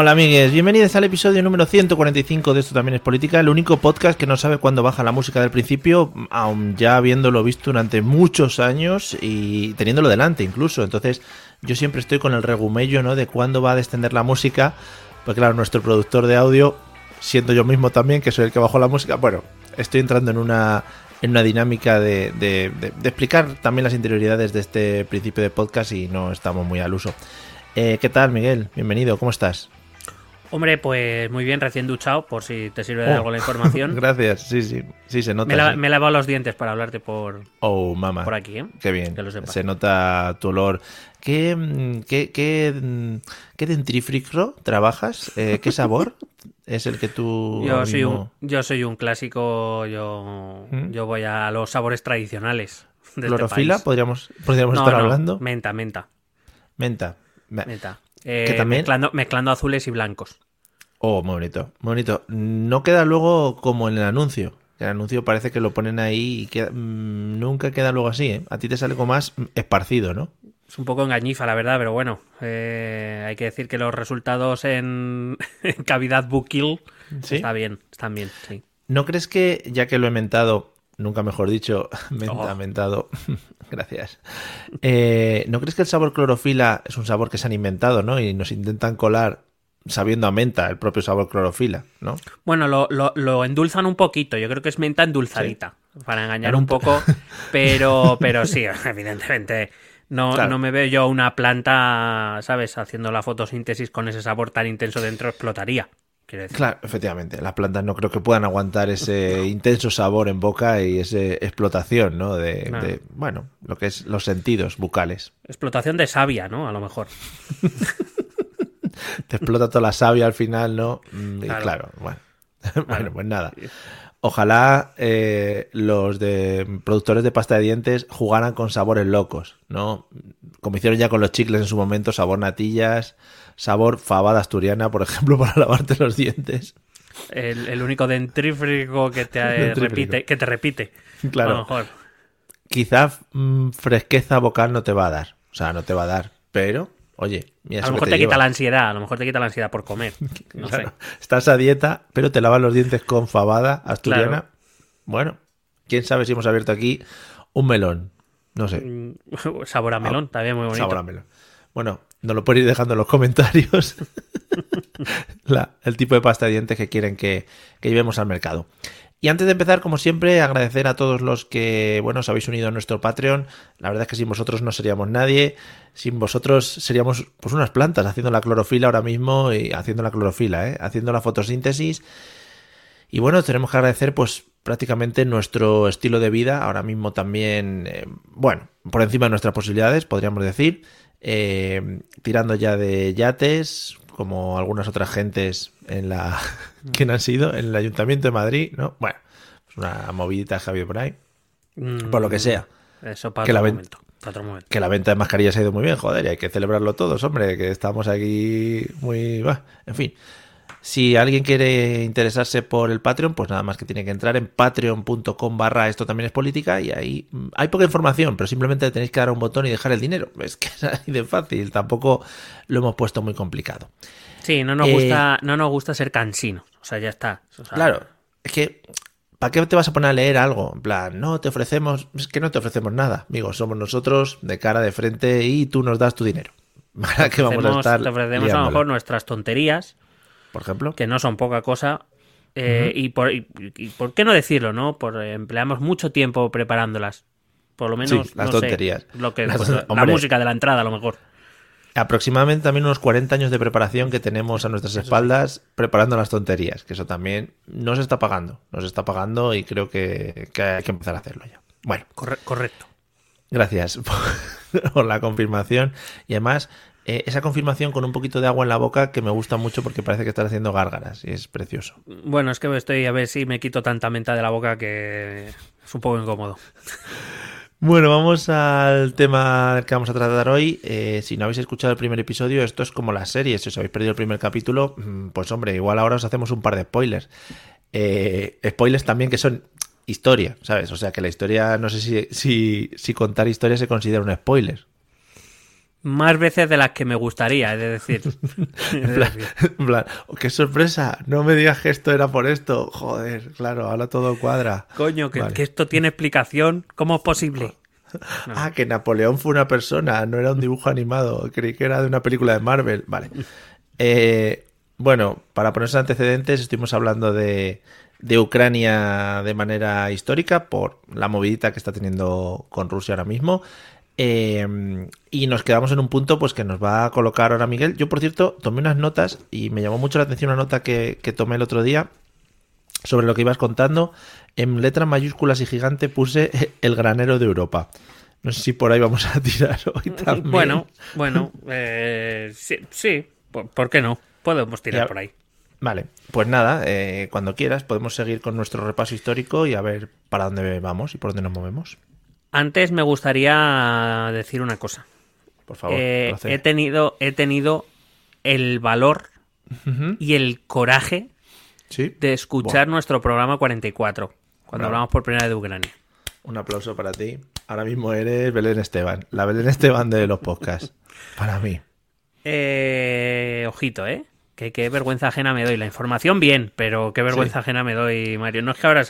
Hola amigues, bienvenidos al episodio número 145 de Esto también es política, el único podcast que no sabe cuándo baja la música del principio, aun ya habiéndolo visto durante muchos años y teniéndolo delante incluso. Entonces yo siempre estoy con el regumello de cuándo va a descender la música, pues claro, nuestro productor de audio, siendo yo mismo también, que soy el que bajó la música, bueno, estoy entrando en una, en una dinámica de, de, de, de explicar también las interioridades de este principio de podcast y no estamos muy al uso. Eh, ¿Qué tal, Miguel? Bienvenido, ¿cómo estás? Hombre, pues muy bien, recién duchado, por si te sirve de algo la información. Gracias, sí, sí, sí, se nota. Me, la, sí. me he lavado los dientes para hablarte por, Oh, mamá. por aquí, ¿eh? Qué bien. Que lo sepas. Se nota tu olor. ¿Qué, qué, qué, qué dentífrico trabajas? Eh, ¿Qué sabor es el que tú Yo soy, un, yo soy un clásico, yo, ¿Mm? yo voy a los sabores tradicionales. De este clorofila? país. ¿Podríamos, podríamos No, estar no, hablando? Menta, menta, Menta. Me- menta. Eh, Que también- mezclando, mezclando azules y blancos. Oh, muy bonito, muy bonito. No queda luego como en el anuncio. El anuncio parece que lo ponen ahí y queda- mm, nunca queda luego así, ¿eh? A ti te sale como más esparcido, ¿no? Es un poco engañifa, la verdad, pero bueno, eh, hay que decir que los resultados en, en cavidad bucil Sí. está bien, están bien, sí. ¿No crees que, ya que lo he mentado, nunca mejor dicho, menta, Oh. mentado, gracias, eh, ¿no crees que el sabor clorofila es un sabor que se han inventado, ¿no? Y nos intentan colar sabiendo a menta el propio sabor clorofila, ¿no? Bueno, lo, lo, lo endulzan un poquito. Yo creo que es menta endulzadita. Para engañar un un po- poco. Pero, pero sí, evidentemente. No, Claro. no me veo yo una planta, ¿sabes? Haciendo la fotosíntesis con ese sabor tan intenso dentro, explotaría. Decir. Claro, efectivamente, las plantas no creo que puedan aguantar ese intenso sabor en boca y esa explotación, ¿no? De, Claro. de, bueno, lo que es los sentidos bucales. Explotación de savia, ¿no? A lo mejor. Te explota toda la savia al final, ¿no? Mm, y Claro. claro, bueno. bueno, pues nada. Ojalá eh, los de productores de pasta de dientes jugaran con sabores locos, ¿no? Como hicieron ya con los chicles en su momento, sabor natillas, sabor fabada asturiana, por ejemplo, para lavarte los dientes. El, el único dentrífrico que te eh, Dentrífrico. repite, que te repite. Claro. A lo mejor. Quizá mm, fresqueza vocal no te va a dar, o sea, no te va a dar, pero, oye, mira A lo mejor te, quita la ansiedad. A lo mejor te quita la ansiedad por comer. No Claro, sé. Estás a dieta, pero te lavas los dientes con fabada asturiana. Claro. Bueno, quién sabe si hemos abierto aquí un melón. No sé, Mm, Sabor a melón, también muy bonito. sabor a melón. Bueno, nos lo podéis ir dejando en los comentarios. El tipo de pasta de dientes que quieren que, que llevemos al mercado. Y antes de empezar, como siempre, agradecer a todos los que, bueno, os habéis unido a nuestro Patreon. La verdad es que sin vosotros no seríamos nadie. Sin vosotros seríamos pues unas plantas haciendo la clorofila ahora mismo y haciendo la clorofila, ¿eh? haciendo la fotosíntesis. Y bueno, tenemos que agradecer pues prácticamente nuestro estilo de vida, ahora mismo también, eh, bueno, por encima de nuestras posibilidades, podríamos decir, eh, tirando ya de yates, como algunas otras gentes en la que han sido, en el Ayuntamiento de Madrid, ¿no? Bueno, pues una movidita habido por ahí, Mm, por lo que sea. Eso para Que la otro ven- momento. Para otro momento. Que la venta de mascarillas ha ido muy bien, joder, y hay que celebrarlo todos, hombre, que estamos aquí muy... bah, en fin. Si alguien quiere interesarse por el Patreon, pues nada más que tiene que entrar en patreon.com barra esto también es política y ahí mm, hay poca información, pero simplemente tenéis que dar un botón y dejar el dinero. Es que es así de fácil, tampoco lo hemos puesto muy complicado. Sí, no nos, Eh, gusta, no nos gusta ser cansinos. O sea, ya está. O sea, Claro, es que ¿para qué te vas a poner a leer algo? En plan, no, te ofrecemos, es que no te ofrecemos nada, amigos, somos nosotros de cara de frente y tú nos das tu dinero. ¿Para qué vamos a estar? te ofrecemos a lo mejor nuestras tonterías por ejemplo. Que no son poca cosa. Eh, y, por, y, por qué no decirlo, ¿no? Por, empleamos mucho tiempo preparándolas. Por lo menos, las tonterías. lo que, pues, la música de la entrada, a lo mejor. Aproximadamente también unos 40 años de preparación que tenemos a nuestras espaldas preparando las tonterías, que eso también no se está pagando, no se está pagando y creo que, hay que empezar a hacerlo ya. Bueno, correcto. Gracias por, la confirmación y además eh, esa confirmación con un poquito de agua en la boca que me gusta mucho porque parece que estás haciendo gárgaras y es precioso. Bueno, es que estoy a ver si me quito tanta menta de la boca que es un poco incómodo. Bueno, vamos al tema que vamos a tratar hoy. Eh, si no habéis escuchado el primer episodio, esto es como las series. Si os habéis perdido el primer capítulo, mm, pues hombre, igual ahora os hacemos un par de spoilers. Eh, spoilers también que son historia, ¿sabes? O sea que la historia, no sé si, si, si contar historia se considera un spoiler. Más veces de las que me gustaría, es decir. en plan, oh, qué sorpresa, no me digas que esto era por esto. Joder, claro, ahora todo cuadra. Coño, que, esto tiene explicación. ¿Cómo es posible? Ah, que Napoleón fue una persona, no era un dibujo animado. Creí que era de una película de Marvel. Vale. Eh, bueno, para ponerse antecedentes, estuvimos hablando de, de Ucrania de manera histórica por la movidita que está teniendo con Rusia ahora mismo. Em, y nos quedamos en un punto pues que nos va a colocar ahora Miguel. Yo, por cierto, tomé unas notas y me llamó mucho la atención una nota que, tomé el otro día sobre lo que ibas contando. En letras mayúsculas y gigante puse el granero de Europa. No sé si por ahí vamos a tirar hoy también. Bueno, bueno, eh, sí, ¿por, qué no? Podemos tirar por ahí. Vale, pues nada, eh, cuando quieras podemos seguir con nuestro repaso histórico y a ver para dónde vamos y por dónde nos movemos. Antes me gustaría decir una cosa. Por favor. Eh, he, tenido, he tenido el valor y el coraje de escuchar nuestro programa 44, cuando hablamos por primera vez de Ucrania. Un aplauso para ti. Ahora mismo eres Belén Esteban, la Belén Esteban de los podcasts. para mí. Eh, ojito, ¿eh? Que qué vergüenza ajena me doy. La información bien, pero qué vergüenza ajena me doy, Mario. No es que ahora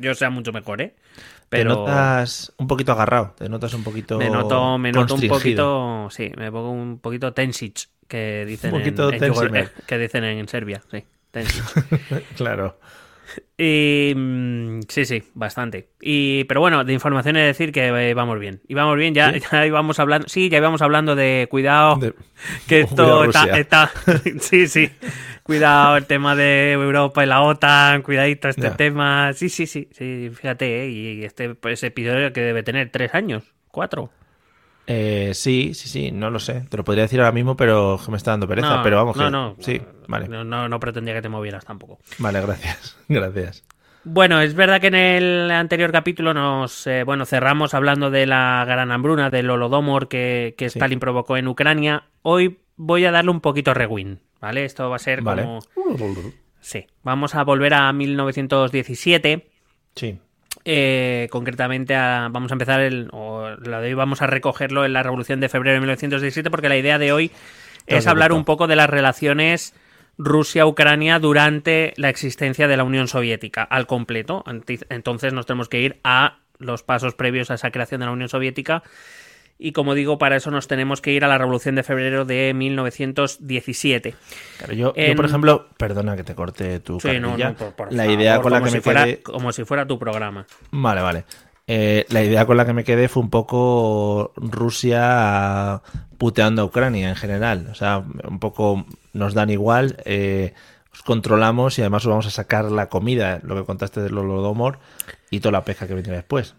yo sea mucho mejor, ¿eh? Pero... Te notas un poquito agarrado, te notas un poquito. Me noto, me noto un poquito. Sí, me pongo un poquito tensic, que dicen, en, que dicen en Serbia, sí. Tensic. claro. Y mm, sí, sí, bastante. Y pero bueno, de información es decir que eh, vamos bien. Y vamos bien, ya, ya íbamos hablando, sí, ya íbamos hablando de cuidado, que esto está, sí, sí. Cuidado el tema de Europa y la OTAN, cuidadito este tema. Sí, sí, sí, sí, fíjate, eh, y este pues, episodio que debe tener tres años, cuatro. Eh, sí, sí, sí, no lo sé. Te lo podría decir ahora mismo, pero me está dando pereza. pero vamos, no, no, sí, vale. No, no, pretendía que te movieras tampoco. Vale, gracias, gracias. Bueno, es verdad que en el anterior capítulo nos, eh, bueno, cerramos hablando de la gran hambruna, del holodomor que, que Stalin provocó en Ucrania. Hoy voy a darle un poquito rewind, ¿vale? Esto va a ser como... Sí, vamos a volver a 1917. Sí. Eh, concretamente vamos a empezar el, o la de hoy vamos a recogerlo en la Revolución de Febrero de 1917 porque la idea de hoy es hablar un poco de las relaciones Rusia-Ucrania durante la existencia de la Unión Soviética al completo. Entonces nos tenemos que ir a los pasos previos a esa creación de la Unión Soviética y como digo, para eso nos tenemos que ir a la Revolución de Febrero de 1917. Claro, yo, por ejemplo, perdona que te corte tu sí, la idea con la que me quedé... Como si fuera tu programa. Vale, vale. Eh, la idea con la que me quedé fue un poco Rusia puteando a Ucrania en general. O sea, un poco nos dan igual, eh, os controlamos y además os vamos a sacar la comida, lo que contaste del Holodomor y toda la pesca que viene después.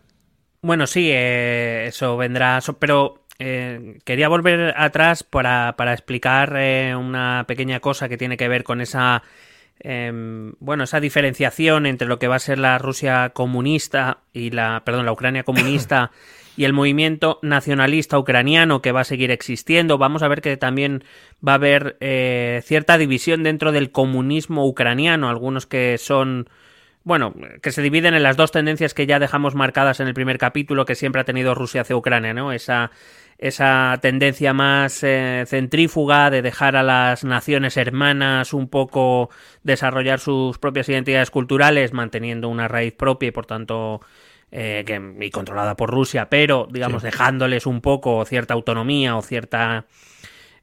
Bueno, sí, eh, eso vendrá, pero eh, quería volver atrás para, para explicar eh, una pequeña cosa que tiene que ver con esa, em, bueno, esa diferenciación entre lo que va a ser la Rusia comunista y la, perdón, la Ucrania comunista y el movimiento nacionalista ucraniano que va a seguir existiendo. Vamos a ver que también va a haber cierta división dentro del comunismo ucraniano, algunos que son bueno, que se dividen en las dos tendencias que ya dejamos marcadas en el primer capítulo que siempre ha tenido Rusia hacia Ucrania, ¿no? Esa, esa tendencia más eh, centrífuga de dejar a las naciones hermanas un poco desarrollar sus propias identidades culturales, manteniendo una raíz propia y por tanto eh, que, y controlada por Rusia, pero digamos dejándoles un poco cierta autonomía o cierta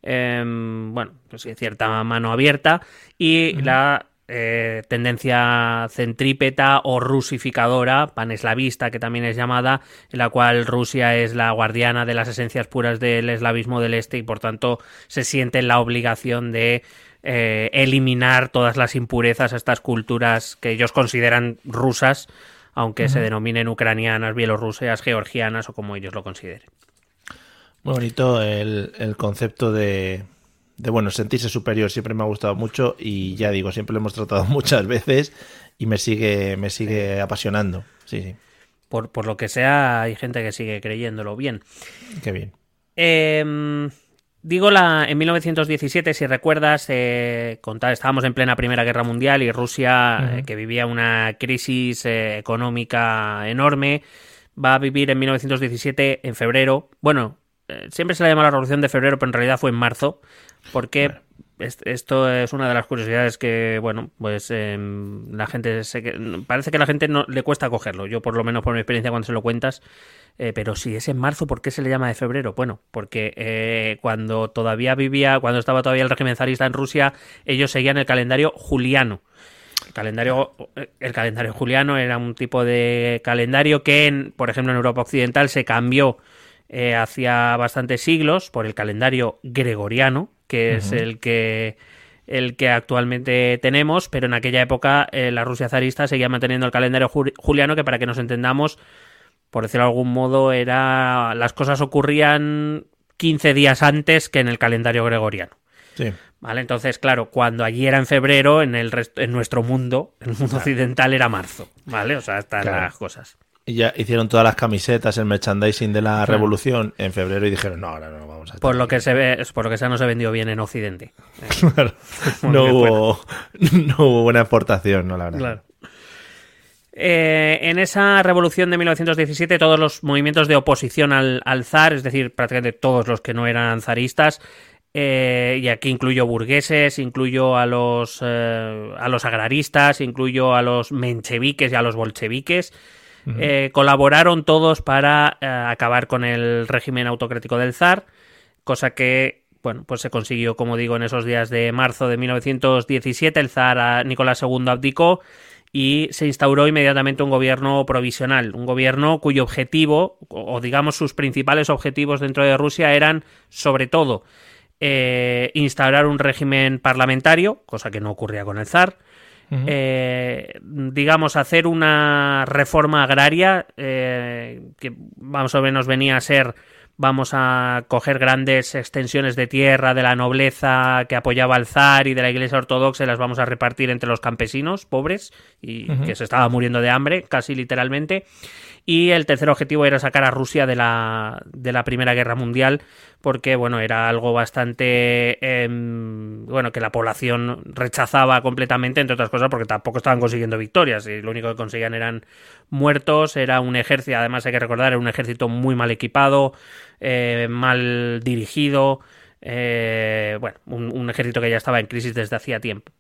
em, bueno, pues cierta mano abierta, y la eh, tendencia centrípeta o rusificadora, paneslavista, que también es llamada, en la cual Rusia es la guardiana de las esencias puras del eslavismo del Este y por tanto se siente en la obligación de eh, eliminar todas las impurezas a estas culturas que ellos consideran rusas, aunque se denominen ucranianas, bielorrusias, georgianas o como ellos lo consideren. Muy bonito el concepto de, de bueno, sentirse superior siempre me ha gustado mucho y ya digo, siempre lo hemos tratado muchas veces y me sigue, me sigue apasionando. Sí, sí. Por, por lo que sea, hay gente que sigue creyéndolo bien. Qué bien. Em, digo, la, en 1917, si recuerdas, eh, estábamos en plena Primera Guerra Mundial y Rusia, eh, que vivía una crisis eh, económica enorme, va a vivir en 1917, en febrero. Bueno, eh, siempre se le llama la Revolución de Febrero, pero en realidad fue en marzo, porque esto es una de las curiosidades que, bueno, pues em, la gente parece que a la gente no le cuesta cogerlo. Yo, por lo menos por mi experiencia cuando se lo cuentas, eh, pero si es en marzo, ¿por qué se le llama de febrero? Bueno, porque eh, cuando todavía vivía, cuando estaba todavía el régimen zarista en Rusia, ellos seguían el calendario juliano. El calendario, el calendario juliano era un tipo de calendario que, por ejemplo, en Europa Occidental se cambió eh, hacía bastantes siglos por el calendario gregoriano, que es el que el que actualmente tenemos, pero en aquella época eh, la Rusia zarista seguía manteniendo el calendario juliano, que para que nos entendamos, por decirlo de algún modo, era las cosas ocurrían 15 días antes que en el calendario gregoriano. Sí. ¿Vale? Entonces, claro, cuando allí era en febrero, en el en nuestro mundo, en el mundo occidental era marzo, ¿vale? O sea, están las cosas. Y ya hicieron todas las camisetas, el merchandising de la revolución en febrero y dijeron, no, ahora no, vamos a... Por lo que se ve, por lo que sea, no se vendió bien en Occidente. no, hubo, no hubo buena exportación, no, la verdad. Claro. Eh, en esa revolución de 1917, todos los movimientos de oposición al, zar, es decir, prácticamente todos los que no eran zaristas, eh, y aquí incluyo burgueses, incluyo a los, eh, a los agraristas, incluyo a los mencheviques y a los bolcheviques, eh, colaboraron todos para eh, acabar con el régimen autocrático del zar, cosa que bueno, pues se consiguió, como digo, en esos días de marzo de 1917. El zar Nicolás II abdicó y se instauró inmediatamente un gobierno provisional, un gobierno cuyo objetivo, o digamos sus principales objetivos dentro de Rusia eran, sobre todo, eh, instaurar un régimen parlamentario, cosa que no ocurría con el zar, eh, digamos, hacer una reforma agraria eh, que más o menos venía a ser vamos a coger grandes extensiones de tierra de la nobleza que apoyaba al zar y de la iglesia ortodoxa y las vamos a repartir entre los campesinos pobres y que se estaba muriendo de hambre, casi literalmente. Y el tercer objetivo era sacar a Rusia de la, de la Primera Guerra Mundial, porque bueno, era algo bastante em, bueno, que la población rechazaba completamente, entre otras cosas, porque tampoco estaban consiguiendo victorias, y lo único que conseguían eran muertos, era un ejército, además hay que recordar, era un ejército muy mal equipado, eh, mal dirigido, eh, bueno, un, ejército que ya estaba en crisis desde hacía tiempo.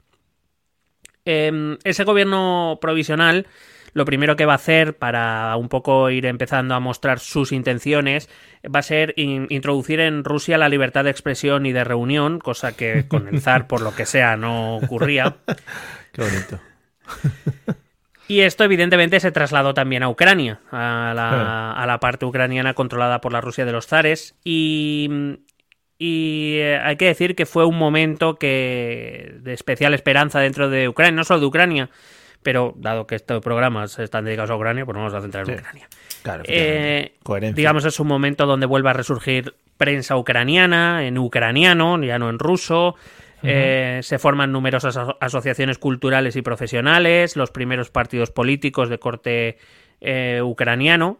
Em, ese gobierno provisional lo primero que va a hacer para un poco ir empezando a mostrar sus intenciones va a ser introducir en Rusia la libertad de expresión y de reunión, cosa que con el zar, por lo que sea, no ocurría. Qué bonito. Y esto evidentemente se trasladó también a Ucrania, a la, parte ucraniana controlada por la Rusia de los zares. Y, y eh, hay que decir que fue un momento que de especial esperanza dentro de Ucrania, no solo de Ucrania, pero dado que estos programas están dedicados a Ucrania, pues vamos a centrar en Ucrania. Claro, eh, digamos, es un momento donde vuelve a resurgir prensa ucraniana, en ucraniano, ya no en ruso. Eh, se forman numerosas asociaciones culturales y profesionales, los primeros partidos políticos de corte eh, ucraniano.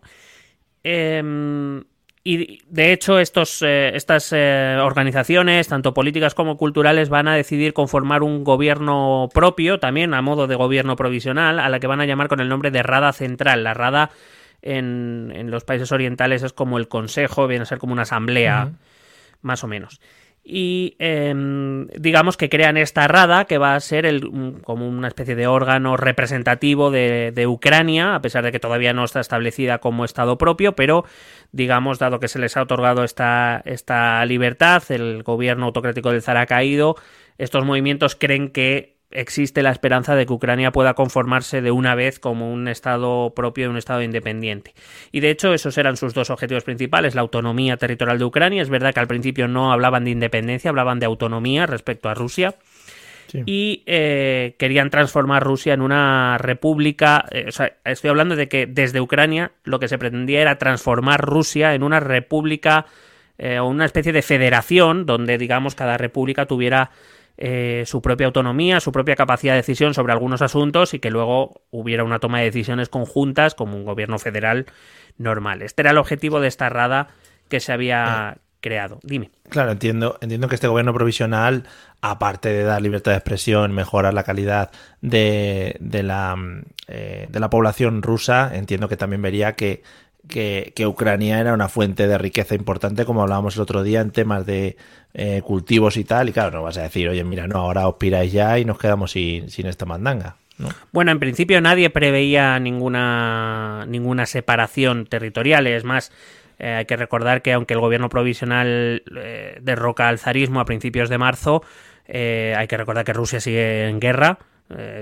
Em, y de hecho, estos, eh, estas eh, organizaciones, tanto políticas como culturales, van a decidir conformar un gobierno propio, también a modo de gobierno provisional, a la que van a llamar con el nombre de Rada Central. La Rada en, los países orientales es como el Consejo, viene a ser como una asamblea, más o menos. Y em, digamos que crean esta Rada que va a ser el, como una especie de órgano representativo de, Ucrania, a pesar de que todavía no está establecida como Estado propio, pero digamos, dado que se les ha otorgado esta, esta libertad, el gobierno autocrático del zar ha caído, estos movimientos creen que existe la esperanza de que Ucrania pueda conformarse de una vez como un Estado propio y un Estado independiente. Y de hecho esos eran sus dos objetivos principales, la autonomía territorial de Ucrania. Es verdad que al principio no hablaban de independencia, hablaban de autonomía respecto a Rusia. Y eh, querían transformar Rusia en una república. Eh, o sea, estoy hablando de que desde Ucrania lo que se pretendía era transformar Rusia en una república eh, o una especie de federación donde, digamos, cada república tuviera eh, su propia autonomía, su propia capacidad de decisión sobre algunos asuntos y que luego hubiera una toma de decisiones conjuntas como un gobierno federal normal. Este era el objetivo de esta rada que se había eh, creado. Dime. Claro, entiendo, entiendo que este gobierno provisional, aparte de dar libertad de expresión, mejorar la calidad de, de la, eh, de la población rusa, entiendo que también vería que que, Ucrania era una fuente de riqueza importante, como hablábamos el otro día en temas de eh, cultivos y tal. Y claro, no vas a decir, oye, mira, no, ahora os piráis ya y nos quedamos sin, esta mandanga. Bueno, en principio nadie preveía ninguna, ninguna separación territorial. Es más, eh, hay que recordar que aunque el gobierno provisional eh, derroca al zarismo a principios de marzo, hay que recordar que Rusia sigue en guerra,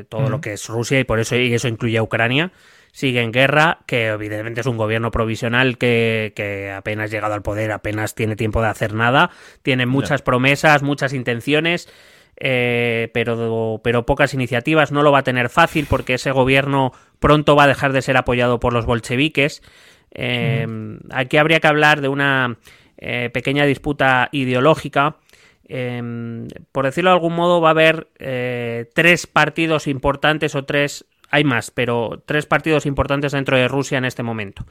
todo lo que es Rusia, y por eso y eso incluye a Ucrania sigue en guerra, que evidentemente es un gobierno provisional que, que apenas llegado al poder, apenas tiene tiempo de hacer nada, tiene muchas promesas, muchas intenciones. Eh, pero, pero pocas iniciativas. No lo va a tener fácil porque ese gobierno pronto va a dejar de ser apoyado por los bolcheviques. Eh, aquí habría que hablar de una eh, pequeña disputa ideológica. por decirlo de algún modo, va a haber tres partidos importantes o tres hay más, pero tres partidos importantes dentro de Rusia en este momento.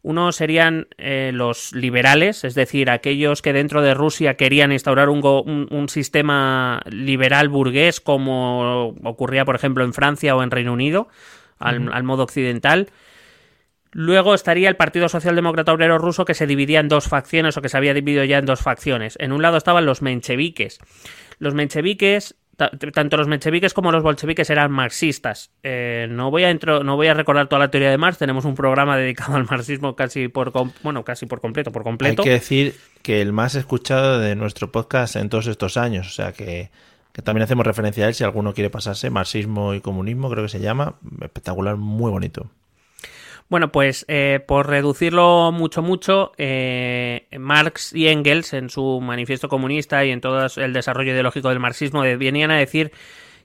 Uno serían eh, los liberales, es decir, aquellos que dentro de Rusia querían instaurar un, sistema liberal burgués como ocurría, por ejemplo, en Francia o en Reino Unido, al, modo occidental. Luego estaría el Partido Socialdemócrata Obrero Ruso que se dividía en dos facciones o que se había dividido ya en dos facciones. En un lado estaban los mencheviques. Los mencheviques tanto los mencheviques como los bolcheviques eran marxistas. Eh, no, voy a no voy a recordar toda la teoría de Marx, tenemos un programa dedicado al marxismo casi por, bueno, casi por completo, por completo. Hay que decir que el más escuchado de nuestro podcast en todos estos años, o sea que, que también hacemos referencia a él si alguno quiere pasarse, marxismo y comunismo creo que se llama, espectacular, muy bonito. Bueno, pues eh, por reducirlo mucho, mucho, eh, Marx y Engels en su manifiesto comunista y en todo el desarrollo ideológico del marxismo venían a decir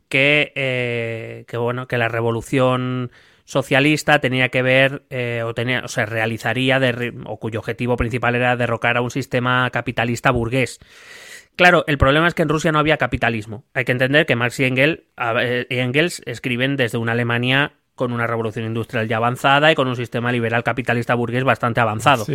que, eh, que bueno, que la revolución socialista tenía que ver o tenía o se realizaría o cuyo objetivo principal era derrocar a un sistema capitalista burgués. Claro, el problema es que en Rusia no había capitalismo. Hay que entender que Marx y Engels escriben desde una Alemania con una revolución industrial ya avanzada y con un sistema liberal capitalista burgués bastante avanzado.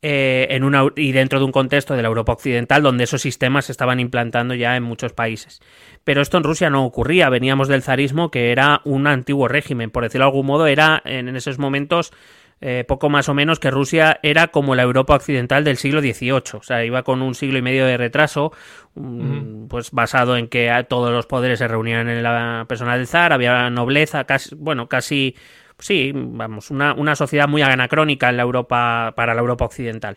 Eh, en una, y dentro de un contexto de la Europa occidental donde esos sistemas se estaban implantando ya en muchos países. Pero esto en Rusia no ocurría, veníamos del zarismo que era un antiguo régimen, por decirlo de algún modo, era en esos momentos eh, poco más o menos que Rusia era como la Europa occidental del siglo XVIII, o sea, iba con un siglo y medio de retraso, mm, pues basado en que todos los poderes se reunían en la persona del zar, había nobleza, casi, bueno, casi, sí, vamos, una, una sociedad muy anacrónica en la Europa, para la Europa occidental.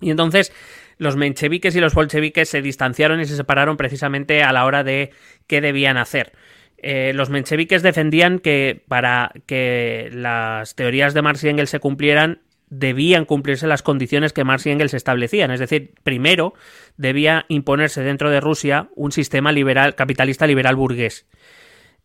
Y entonces los mencheviques y los bolcheviques se distanciaron y se separaron precisamente a la hora de qué debían hacer. Eh, los mencheviques defendían que para que las teorías de Marx y Engels se cumplieran, debían cumplirse las condiciones que Marx y Engels establecían. Es decir, primero debía imponerse dentro de Rusia un sistema liberal, capitalista liberal burgués.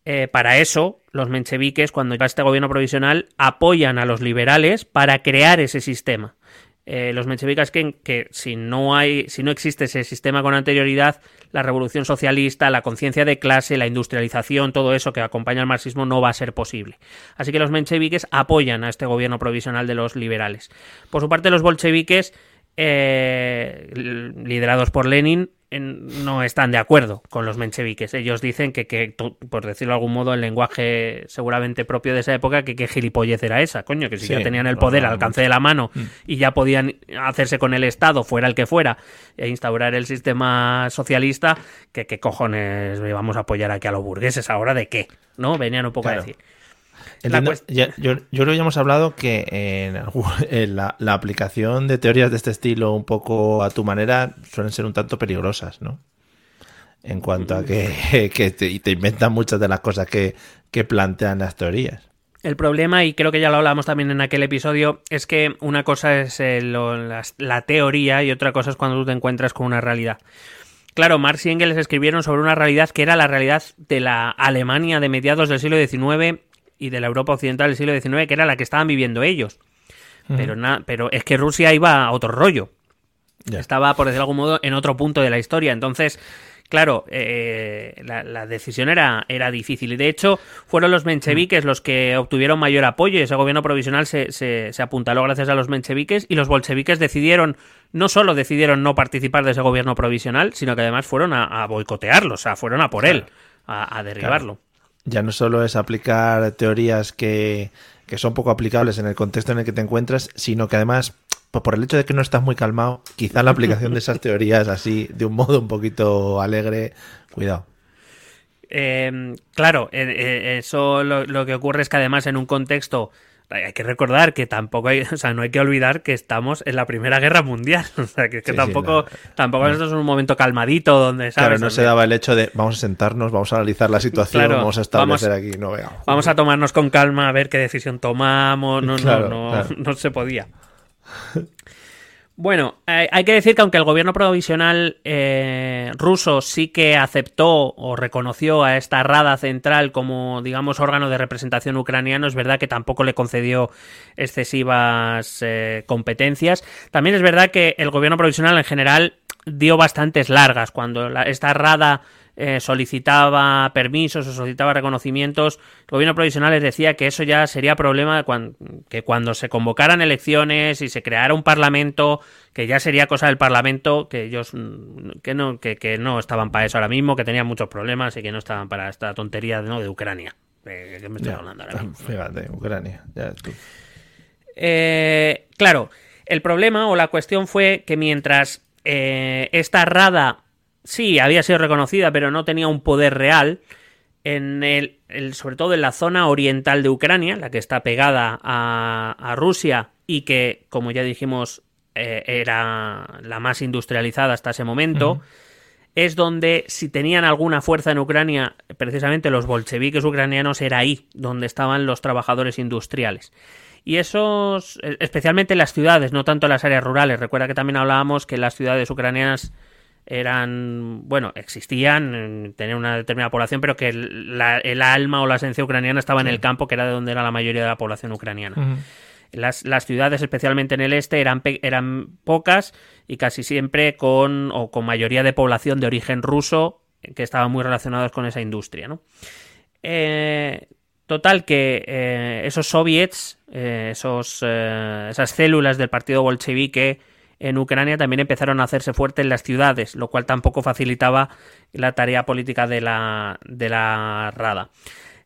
Eh, para eso, los mencheviques, cuando llega este gobierno provisional, apoyan a los liberales para crear ese sistema. Eh, los mencheviques creen que si no hay, si no existe ese sistema con anterioridad, la revolución socialista, la conciencia de clase, la industrialización, todo eso que acompaña al marxismo no va a ser posible. Así que los mencheviques apoyan a este gobierno provisional de los liberales. Por su parte, los bolcheviques, eh, liderados por Lenin, no están de acuerdo con los mencheviques. Ellos dicen que, que, por decirlo de algún modo, el lenguaje seguramente propio de esa época, que qué gilipollez era esa, coño, que si ya tenían el poder al alcance de la mano mm. y ya podían hacerse con el Estado, fuera el que fuera, e instaurar el sistema socialista, que qué cojones vamos a apoyar aquí a los burgueses ahora de qué, ¿no? Venían un poco a decir. Yo, yo, creo que ya hemos hablado que en, la, aplicación de teorías de este estilo un poco a tu manera suelen ser un tanto peligrosas, ¿no? En cuanto a que, te, inventan muchas de las cosas que, plantean las teorías. El problema, y creo que ya lo hablamos también en aquel episodio, es que una cosa es eh, la, teoría y otra cosa es cuando tú te encuentras con una realidad. Claro, Marx y Engels escribieron sobre una realidad que era la realidad de la Alemania de mediados del siglo XIX y de la Europa occidental del siglo XIX, que era la que estaban viviendo ellos. Pero, pero es que Rusia iba a otro rollo. Estaba, por decirlo de algún modo, en otro punto de la historia. Entonces, claro, eh, la, decisión era, era difícil. Y de hecho, fueron los mencheviques los que obtuvieron mayor apoyo y ese gobierno provisional se, se, se apuntaló gracias a los mencheviques y los bolcheviques decidieron no solo decidieron no participar de ese gobierno provisional, sino que además fueron a, boicotearlo, o sea, fueron a por él, a, derribarlo. Ya no solo es aplicar teorías que, son poco aplicables en el contexto en el que te encuentras, sino que además, pues por el hecho de que no estás muy calmado, quizá la aplicación de esas teorías así, de un modo un poquito alegre, cuidado. Eh, claro, eh, eh, eso lo, que ocurre es que además en un contexto hay que recordar que tampoco hay, o sea, no hay que olvidar que estamos en la Primera Guerra Mundial. O sea, que, tampoco, tampoco esto es un momento calmadito donde, ¿sabes? Claro, no se daba el hecho de vamos a sentarnos, vamos a analizar la situación, vamos a establecer aquí, no vea. Vamos a tomarnos con calma a ver qué decisión tomamos, no, no, no, no se podía. Bueno, hay que decir que aunque el gobierno provisional eh, ruso sí que aceptó o reconoció a esta Rada Central como, digamos, órgano de representación ucraniano, es verdad que tampoco le concedió excesivas eh, competencias. También es verdad que el gobierno provisional en general dio bastantes largas cuando esta Rada eh, solicitaba permisos o solicitaba reconocimientos, el gobierno provisional les decía que eso ya sería problema que cuando se convocaran elecciones y se creara un parlamento, que ya sería cosa del parlamento, que ellos mm, que no, que, no estaban para eso ahora mismo, que tenían muchos problemas y que no estaban para esta tontería ¿no? de Ucrania. me estoy hablando ahora Fíjate, Ucrania, eh, claro, el problema o la cuestión fue que mientras eh, esta rada sí, había sido reconocida, pero no tenía un poder real. En el, sobre todo en la zona oriental de Ucrania, la que está pegada a, Rusia y que, como ya dijimos, eh, era la más industrializada hasta ese momento, es donde si tenían alguna fuerza en Ucrania, precisamente los bolcheviques ucranianos, era ahí donde estaban los trabajadores industriales. Y esos, especialmente en las ciudades, no tanto en las áreas rurales. Recuerda que también hablábamos que las ciudades ucranianas eran, bueno, existían, tenían una determinada población, pero que el, alma o la esencia ucraniana estaba en el campo, que era de donde era la mayoría de la población ucraniana. las, las, ciudades, especialmente en el este, eran, eran pocas y casi siempre con, o con mayoría de población de origen ruso, que estaban muy relacionados con esa industria. ¿no? Eh, total, que eh, esos soviets, eh, esos, esas células del partido bolchevique, en Ucrania también empezaron a hacerse fuertes las ciudades, lo cual tampoco facilitaba la tarea política de la, de la Rada.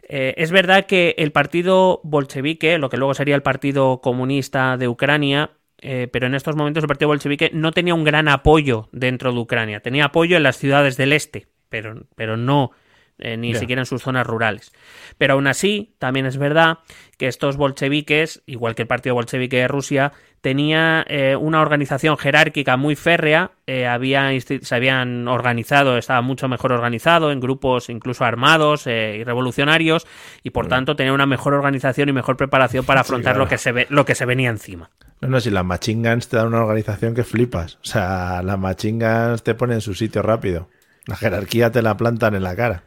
Eh, es verdad que el partido bolchevique, lo que luego sería el Partido Comunista de Ucrania, eh, pero en estos momentos el partido bolchevique no tenía un gran apoyo dentro de Ucrania. Tenía apoyo en las ciudades del este, pero, pero no eh, ni siquiera en sus zonas rurales. Pero aún así, también es verdad que estos bolcheviques, igual que el partido bolchevique de Rusia, tenía eh, una organización jerárquica muy férrea, eh, se habían organizado, estaba mucho mejor organizado, en grupos incluso armados y revolucionarios, y por tanto tenía una mejor organización y mejor preparación para afrontar lo, que se ve, lo que se venía encima. No, no, si las machingans te dan una organización que flipas. O sea, las machingans te ponen en su sitio rápido. La jerarquía te la plantan en la cara.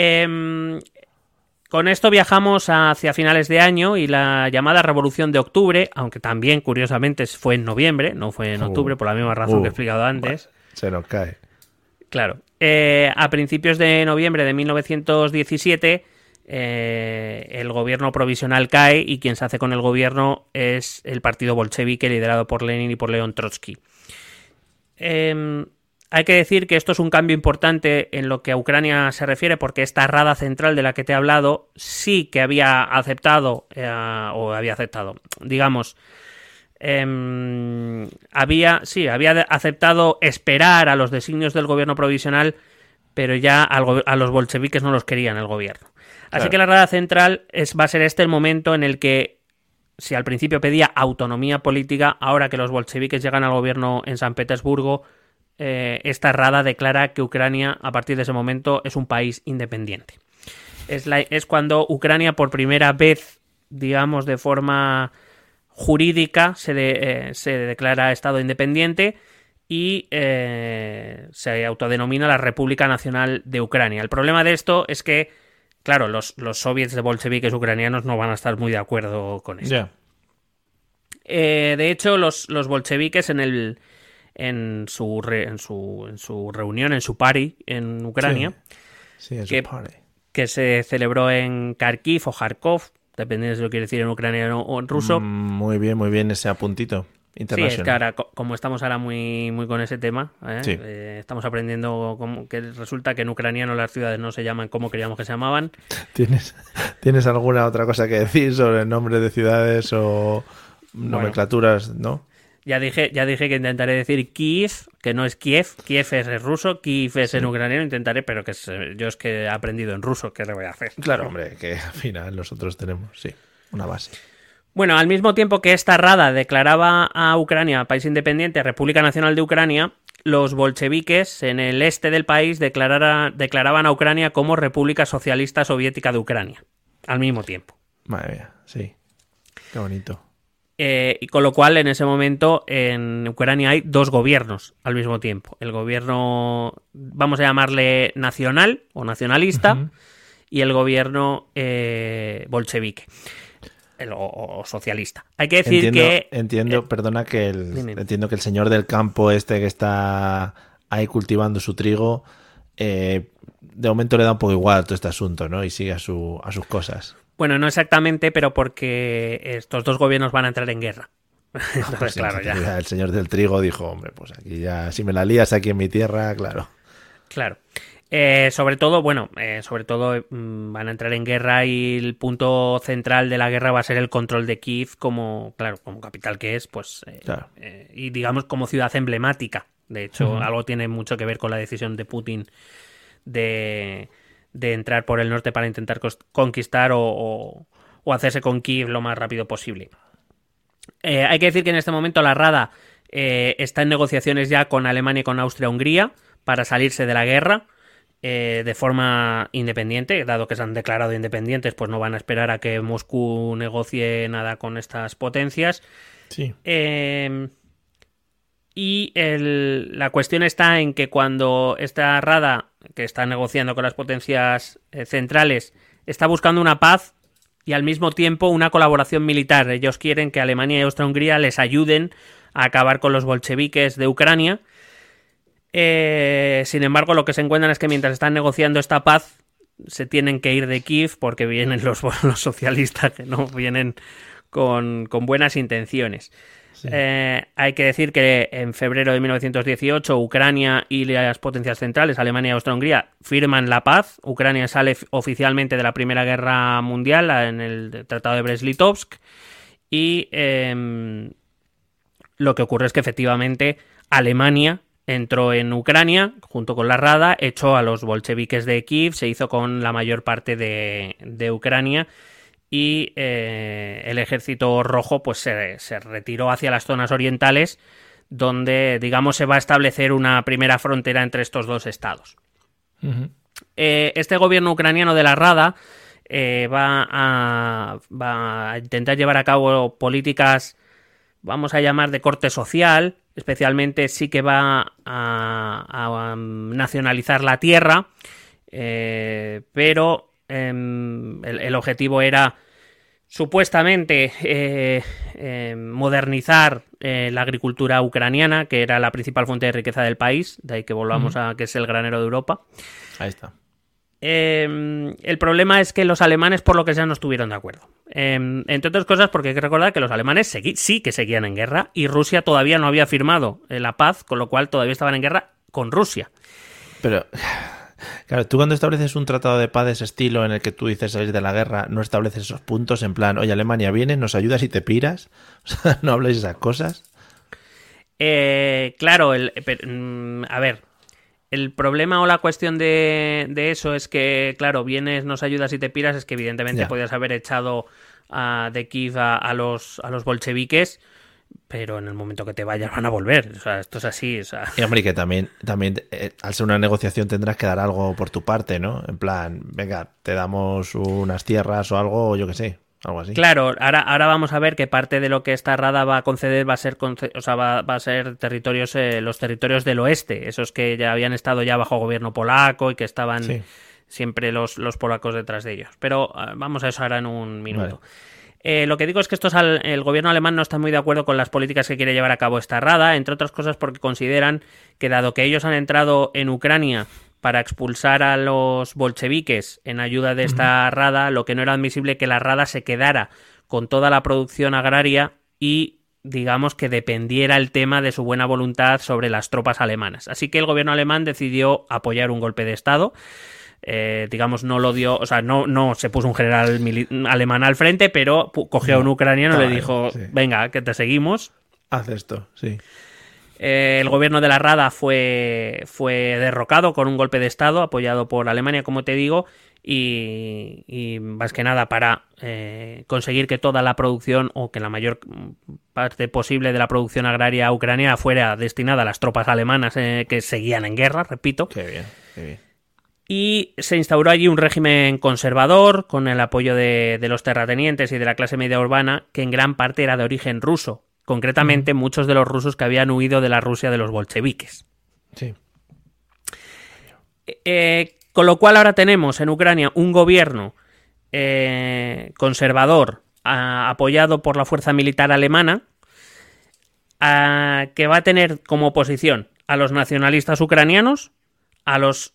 Em, con esto viajamos hacia finales de año y la llamada Revolución de Octubre, aunque también curiosamente fue en noviembre, no fue en octubre, por la misma razón que he uh, explicado antes. se nos cae. Claro. Eh, a principios de noviembre de 1917, eh, el gobierno provisional cae y quien se hace con el gobierno es el partido bolchevique liderado por Lenin y por León Trotsky. Em, hay que decir que esto es un cambio importante en lo que a Ucrania se refiere, porque esta Rada Central de la que te he hablado sí que había aceptado, eh, o había aceptado, digamos, em, había, sí, había aceptado esperar a los designios del gobierno provisional, pero ya a los bolcheviques no los querían el gobierno. Así que la Rada Central es, va a ser este el momento en el que, si al principio pedía autonomía política, ahora que los bolcheviques llegan al gobierno en San Petersburgo, eh, esta Rada declara que Ucrania, a partir de ese momento, es un país independiente. Es, es cuando Ucrania, por primera vez, digamos, de forma jurídica, se, eh, se declara Estado independiente y eh, se autodenomina la República Nacional de Ucrania. El problema de esto es que Claro, los, los soviets de bolcheviques ucranianos no van a estar muy de acuerdo con eso. Eh, de hecho, los, los bolcheviques en el en su, en su, en su reunión, en su party en Ucrania, que, se celebró en Kharkiv o Kharkov, dependiendo de si lo quiere decir en ucraniano o en ruso. Mm, muy bien, muy bien ese apuntito. Sí, es que ahora, como estamos ahora muy, muy con ese tema, ¿eh? Eh, estamos aprendiendo que resulta que en ucraniano las ciudades no se llaman como queríamos que se llamaban. ¿Tienes, ¿Tienes alguna otra cosa que decir sobre el nombre de ciudades o nomenclaturas, no? Ya dije, ya dije que intentaré decir Kiev, que no es Kiev, Kiev es ruso, Kiev es en ucraniano, intentaré, pero que yo es que he aprendido en ruso, ¿qué le voy a hacer? Claro, hombre, que al final nosotros tenemos, sí, una base. Bueno, al mismo tiempo que esta Rada declaraba a Ucrania país independiente, República Nacional de Ucrania, los bolcheviques en el este del país declaraban a Ucrania como República Socialista Soviética de Ucrania. Al mismo tiempo. Madre mía, sí. Qué bonito. Eh, y con lo cual, en ese momento, en Ucrania hay dos gobiernos al mismo tiempo. El gobierno, vamos a llamarle nacional o nacionalista, y el gobierno eh, bolchevique o, socialista. Hay que decir que... Entiendo, eh, perdona, que el, entiendo que el señor del campo este que está ahí cultivando su trigo, eh, de momento le da un poco igual todo este asunto, ¿no? Y sigue a, su, a sus cosas. Bueno, no exactamente, pero porque estos dos gobiernos van a entrar en guerra. Pues claro, ya. El señor del trigo dijo, hombre, pues aquí ya, si me la lías aquí en mi tierra, claro. Claro. Eh, sobre todo, bueno, eh, sobre todo mm, van a entrar en guerra y el punto central de la guerra va a ser el control de Kiev como, claro, como capital que es, pues, eh, y digamos como ciudad emblemática. De hecho, algo tiene mucho que ver con la decisión de Putin de, de entrar por el norte para intentar conquistar o, o, hacerse con Kiev lo más rápido posible. hay que decir que en este momento la Rada está en negociaciones ya con Alemania y con Austria-Hungría para salirse de la guerra. Eh, de forma independiente, dado que se han declarado independientes, pues no van a esperar a que Moscú negocie nada con estas potencias. Sí. Em, y la cuestión está en que cuando esta Rada, que está negociando con las potencias eh, centrales, está buscando una paz y al mismo tiempo una colaboración militar. Ellos quieren que Alemania y Austria-Hungría les ayuden a acabar con los bolcheviques de Ucrania eh, sin embargo, lo que se encuentran es que mientras están negociando esta paz, se tienen que ir de Kiev porque vienen los, socialistas que no vienen con, buenas intenciones. Eh, hay que decir que en febrero de 1918 Ucrania y las potencias centrales, Alemania y Austria-Hungría, firman la paz. Ucrania sale oficialmente de la Primera Guerra Mundial en el Tratado de Brest-Litovsk y em, lo que ocurre es que efectivamente Alemania entró en Ucrania junto con la Rada, echó a los bolcheviques de Kiev, se hizo con la mayor parte de, Ucrania y eh, el ejército rojo pues se, retiró hacia las zonas orientales donde digamos se va a establecer una primera frontera entre estos dos estados. Eh, este gobierno ucraniano de la Rada eh, va, a, va a intentar llevar a cabo políticas vamos a llamar de corte social, especialmente sí que va a, nacionalizar la tierra, pero em, el, objetivo era supuestamente eh, em, modernizar eh, la agricultura ucraniana, que era la principal fuente de riqueza del país, de ahí que volvamos a que es el granero de Europa. Ahí está. Em, el problema es que los alemanes, por lo que sea, no estuvieron de acuerdo. Entre otras cosas, porque hay que recordar que los alemanes sí que seguían en guerra y Rusia todavía no había firmado eh, la paz, con lo cual todavía estaban en guerra con Rusia. Pero, claro, tú cuando estableces un tratado de paz de ese estilo en el que tú dices salir de la guerra, no estableces esos puntos en plan, oye, Alemania viene, nos ayudas y te piras. O sea, no habléis esas cosas. Eh, claro, el, mm, a ver, el problema o la cuestión de, de, eso es que, claro, vienes, nos ayudas y te piras, es que evidentemente podías haber echado de Kiev a, los, a los bolcheviques, pero en el momento que te vayas van a volver. O sea, esto es así. O sea. Y hombre, que también, también eh, al ser una negociación tendrás que dar algo por tu parte, ¿no? En plan, venga, te damos unas tierras o algo, yo que sé. Algo así. Claro, ahora, ahora vamos a ver que parte de lo que esta rada va a conceder va a ser, o sea, va, a ser territorios, eh, los territorios del oeste, esos que ya habían estado ya bajo gobierno polaco y que estaban siempre los, los polacos detrás de ellos. Pero ah, vamos a eso ahora en un minuto. Eh, lo que digo es que esto el gobierno alemán no está muy de acuerdo con las políticas que quiere llevar a cabo esta rada, entre otras cosas porque consideran que dado que ellos han entrado en Ucrania para expulsar a los bolcheviques en ayuda de esta rada, lo que no era admisible que la rada se quedara con toda la producción agraria y digamos que dependiera el tema de su buena voluntad sobre las tropas alemanas. Así que el gobierno alemán decidió apoyar un golpe de Estado eh, digamos, no lo dio, o sea, no, no se puso un general alemán al frente, pero cogió a un ucraniano y le dijo, venga, que te seguimos. Haz esto, sí. Eh, el gobierno de la Rada fue, fue derrocado con un golpe de Estado apoyado por Alemania, como te digo, y, más que nada para eh, conseguir que toda la producción o que la mayor parte posible de la producción agraria ucraniana fuera destinada a las tropas alemanas que seguían en guerra, repito. Qué bien, qué bien y se instauró allí un régimen conservador con el apoyo de, los terratenientes y de la clase media urbana que en gran parte era de origen ruso, concretamente muchos de los rusos que habían huido de la Rusia de los bolcheviques. Sí. Eh, con lo cual ahora tenemos en Ucrania un gobierno eh, conservador apoyado por la fuerza militar alemana que va a tener como oposición a los nacionalistas ucranianos a los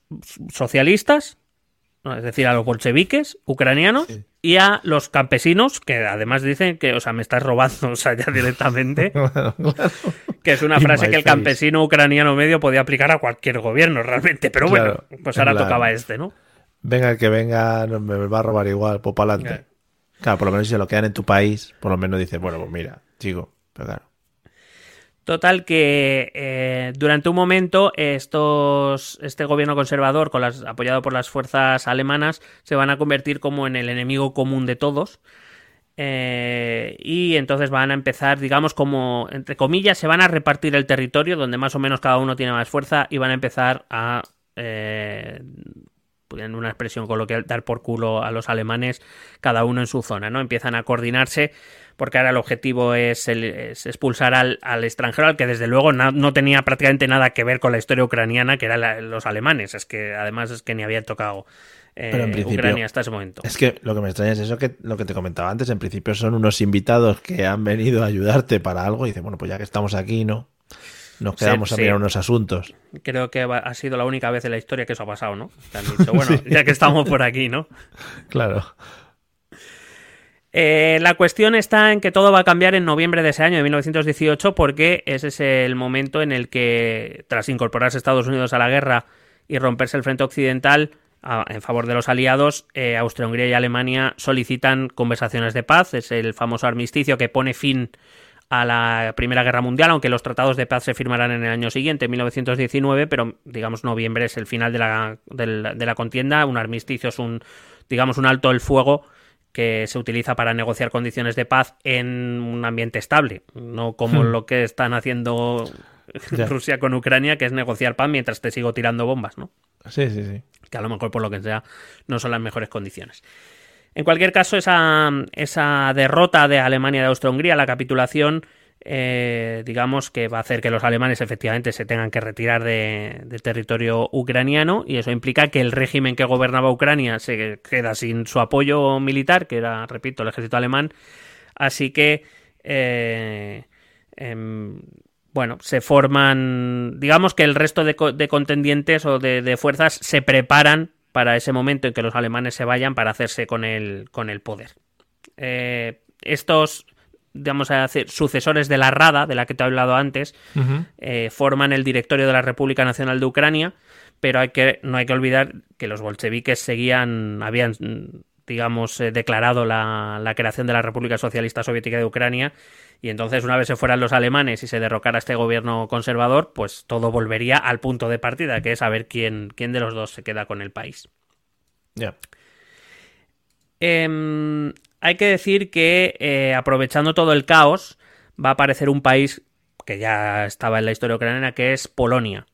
socialistas, es decir, a los bolcheviques ucranianos y a los campesinos, que además dicen que, o sea, me estás robando, o sea, ya directamente, que es una frase que el campesino ucraniano medio podía aplicar a cualquier gobierno realmente, pero bueno, pues ahora tocaba este, ¿no? Venga el que venga, me va a robar igual, pues para adelante. Claro, por lo menos si se lo quedan en tu país, por lo menos dices, bueno, pues mira, chico, pero claro. Total que eh, durante un momento estos, este gobierno conservador, con las, apoyado por las fuerzas alemanas, se van a convertir como en el enemigo común de todos. Eh, y entonces van a empezar, digamos, como, entre comillas, se van a repartir el territorio, donde más o menos cada uno tiene más fuerza, y van a empezar a, eh, en una expresión coloquial, dar por culo a los alemanes, cada uno en su zona, ¿no? Empiezan a coordinarse porque ahora el objetivo es, expulsar al, extranjero, al que desde luego no, tenía prácticamente nada que ver con la historia ucraniana, que eran los alemanes. Es que además es que ni había tocado eh, Ucrania hasta ese momento. Es que lo que me extraña es eso que lo que te comentaba antes. En principio son unos invitados que han venido a ayudarte para algo y dice, bueno, pues ya que estamos aquí, ¿no? Nos quedamos a mirar unos asuntos. Creo que ha sido la única vez en la historia que eso ha pasado, ¿no? Te han dicho, bueno, ya que estamos por aquí, ¿no? Claro. Eh, la cuestión está en que todo va a cambiar en noviembre de ese año, de 1918, porque ese es el momento en el que, tras incorporarse Estados Unidos a la guerra y romperse el frente occidental en favor de los aliados, eh, Austria-Hungría y Alemania solicitan conversaciones de paz. Es el famoso armisticio que pone fin a la Primera Guerra Mundial, aunque los tratados de paz se firmarán en el año siguiente, en 1919, pero digamos noviembre es el final de la, de la contienda. Un armisticio es un, digamos, un alto el fuego que se utiliza para negociar condiciones de paz en un ambiente estable, no como hmm. lo que están haciendo Rusia con Ucrania, que es negociar paz mientras te sigo tirando bombas, ¿no? Sí, sí, sí. Que a lo mejor por lo que sea no son las mejores condiciones. En cualquier caso, esa, esa derrota de Alemania de Austria-Hungría, la capitulación, eh, digamos que va a hacer que los alemanes efectivamente se tengan que retirar del territorio ucraniano y eso implica que el régimen que gobernaba Ucrania se queda sin su apoyo militar, que era, repito, el ejército alemán. Así que, eh, em, bueno, se forman, digamos que el resto de, contendientes o de, fuerzas se preparan para ese momento en que los alemanes se vayan para hacerse con el, con el poder. Eh, estos digamos, a decir, sucesores de la Rada, de la que te he hablado antes, eh, forman el directorio de la República Nacional de Ucrania, pero hay que, no hay que olvidar que los bolcheviques seguían, habían digamos, eh, declarado la, la, creación de la República Socialista Soviética de Ucrania. Y entonces, una vez se fueran los alemanes y se derrocara este gobierno conservador, pues todo volvería al punto de partida, que es saber quién, quién de los dos se queda con el país. Ya. Em, hay que decir que, eh, aprovechando todo el caos, va a aparecer un país que ya estaba en la historia ucraniana, que es Polonia.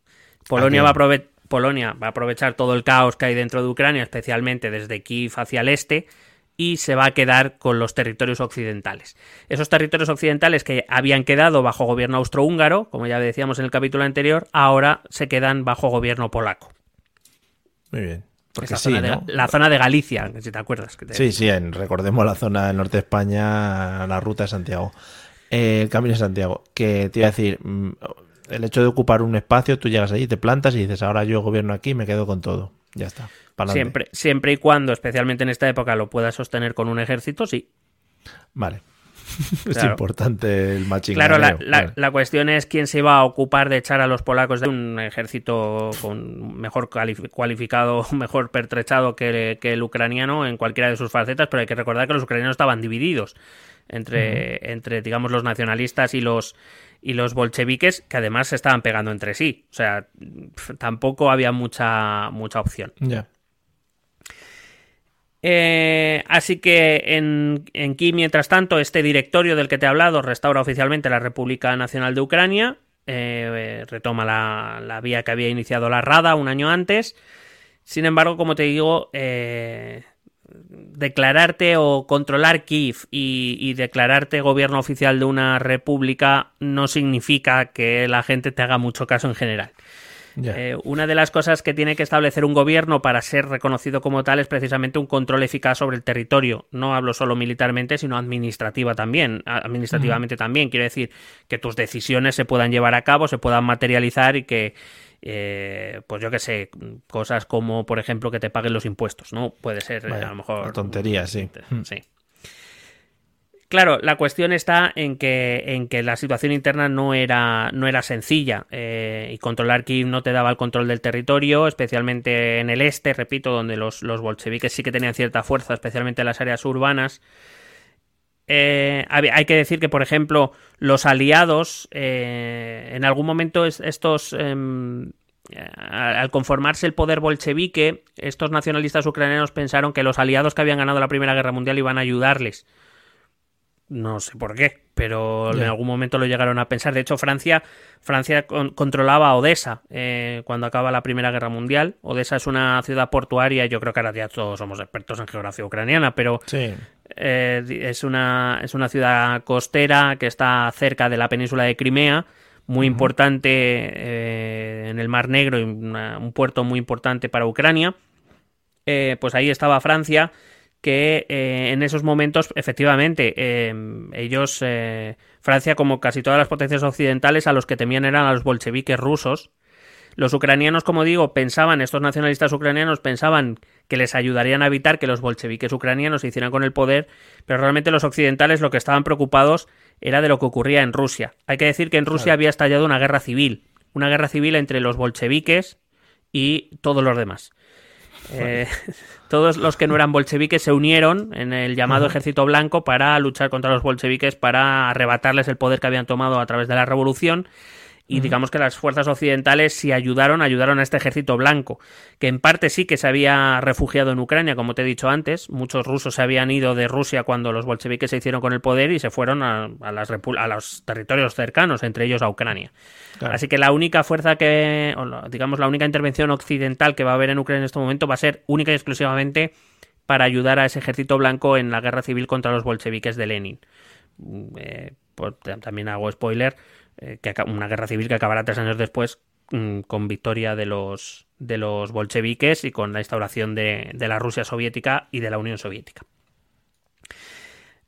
Polonia va a aprovechar Polonia va a aprovechar todo el caos que hay dentro de Ucrania, especialmente desde Kiev hacia el este, y se va a quedar con los territorios occidentales. Esos territorios occidentales que habían quedado bajo gobierno austrohúngaro, como ya decíamos en el capítulo anterior, ahora se quedan bajo gobierno polaco. Muy bien. Porque la zona de Galicia, si te acuerdas. Sí, sí, recordemos la zona del norte de España, la ruta de Santiago, eh, el camino de Santiago, que te iba a decir, mm, el hecho de ocupar un espacio, tú llegas allí, te plantas y dices, ahora yo gobierno aquí, me quedo con todo. Ya está. Siempre, siempre y cuando, especialmente en esta época, lo puedas sostener con un ejército, sí. Vale. Es importante el matching. Claro, la, cuestión es quién se iba a ocupar de echar a los polacos de un ejército con mejor cualificado, mejor pertrechado que, el ucraniano en cualquiera de sus facetas, pero hay que recordar que los ucranianos estaban divididos entre, entre digamos, los nacionalistas y los y los bolcheviques que además se estaban pegando entre sí. O sea, tampoco había mucha, mucha opción. Ya. Eh, así que en, en mientras tanto, este directorio del que te he hablado restaura oficialmente la República Nacional de Ucrania, eh, retoma la, la, vía que había iniciado la Rada un año antes. Sin embargo, como te digo, eh, declararte o controlar Kiev y, declararte gobierno oficial de una república no significa que la gente te haga mucho caso en general. Eh, una de las cosas que tiene que establecer un gobierno para ser reconocido como tal es precisamente un control eficaz sobre el territorio. No hablo solo militarmente, sino administrativa también, administrativamente también. Quiero decir que tus decisiones se puedan llevar a cabo, se puedan materializar y que eh, pues yo qué sé, cosas como, por ejemplo, que te paguen los impuestos, ¿no? Puede ser a lo mejor... Tontería, sí. Sí. Claro, la cuestión está en que, en que la situación interna no era, no era sencilla eh, y controlar Kiev no te daba el control del territorio, especialmente en el este, repito, donde los, los bolcheviques sí que tenían cierta fuerza, especialmente en las áreas urbanas. Eh, hay que decir que, por ejemplo, los aliados, eh, en algún momento estos, em, al conformarse el poder bolchevique, estos nacionalistas ucranianos pensaron que los aliados que habían ganado la Primera Guerra Mundial iban a ayudarles. No sé por qué, pero en algún momento lo llegaron a pensar. De hecho, Francia, Francia controlaba Odessa eh, cuando acaba la Primera Guerra Mundial. Odessa es una ciudad portuaria, yo creo que ahora ya todos somos expertos en geografía ucraniana, pero eh, es, una, es una ciudad costera que está cerca de la península de Crimea, muy importante eh, en el Mar Negro y un puerto muy importante para Ucrania. pues ahí estaba Francia que eh, en esos momentos, efectivamente, eh, ellos, eh, Francia, como casi todas las potencias occidentales, a los que temían eran a los bolcheviques rusos. Los ucranianos, como digo, pensaban, estos nacionalistas ucranianos pensaban que les ayudarían a evitar que los bolcheviques ucranianos se hicieran con el poder, pero realmente los occidentales lo que estaban preocupados era de lo que ocurría en Rusia. Hay que decir que en Rusia había estallado una guerra civil, una guerra civil entre los bolcheviques y todos los demás. Eh, todos los que no eran bolcheviques se unieron en el llamado Ejército Blanco para luchar contra los bolcheviques, para arrebatarles el poder que habían tomado a través de la revolución y digamos que las fuerzas occidentales sí ayudaron, ayudaron a este ejército blanco, que en parte sí que se había refugiado en Ucrania, como te he dicho antes, muchos rusos se habían ido de Rusia cuando los bolcheviques se hicieron con el poder y se fueron a, las a los territorios cercanos, entre ellos a Ucrania. Así que la única fuerza que, digamos, la única intervención occidental que va a haber en Ucrania en este momento va a ser única y exclusivamente para ayudar a ese ejército blanco en la guerra civil contra los bolcheviques de Lenin. Mm, eh, pues, también hago spoiler, eh, que una guerra civil que acabará tres años después mm, con victoria de los, de los bolcheviques y con la instauración de, la Rusia soviética y de la Unión Soviética.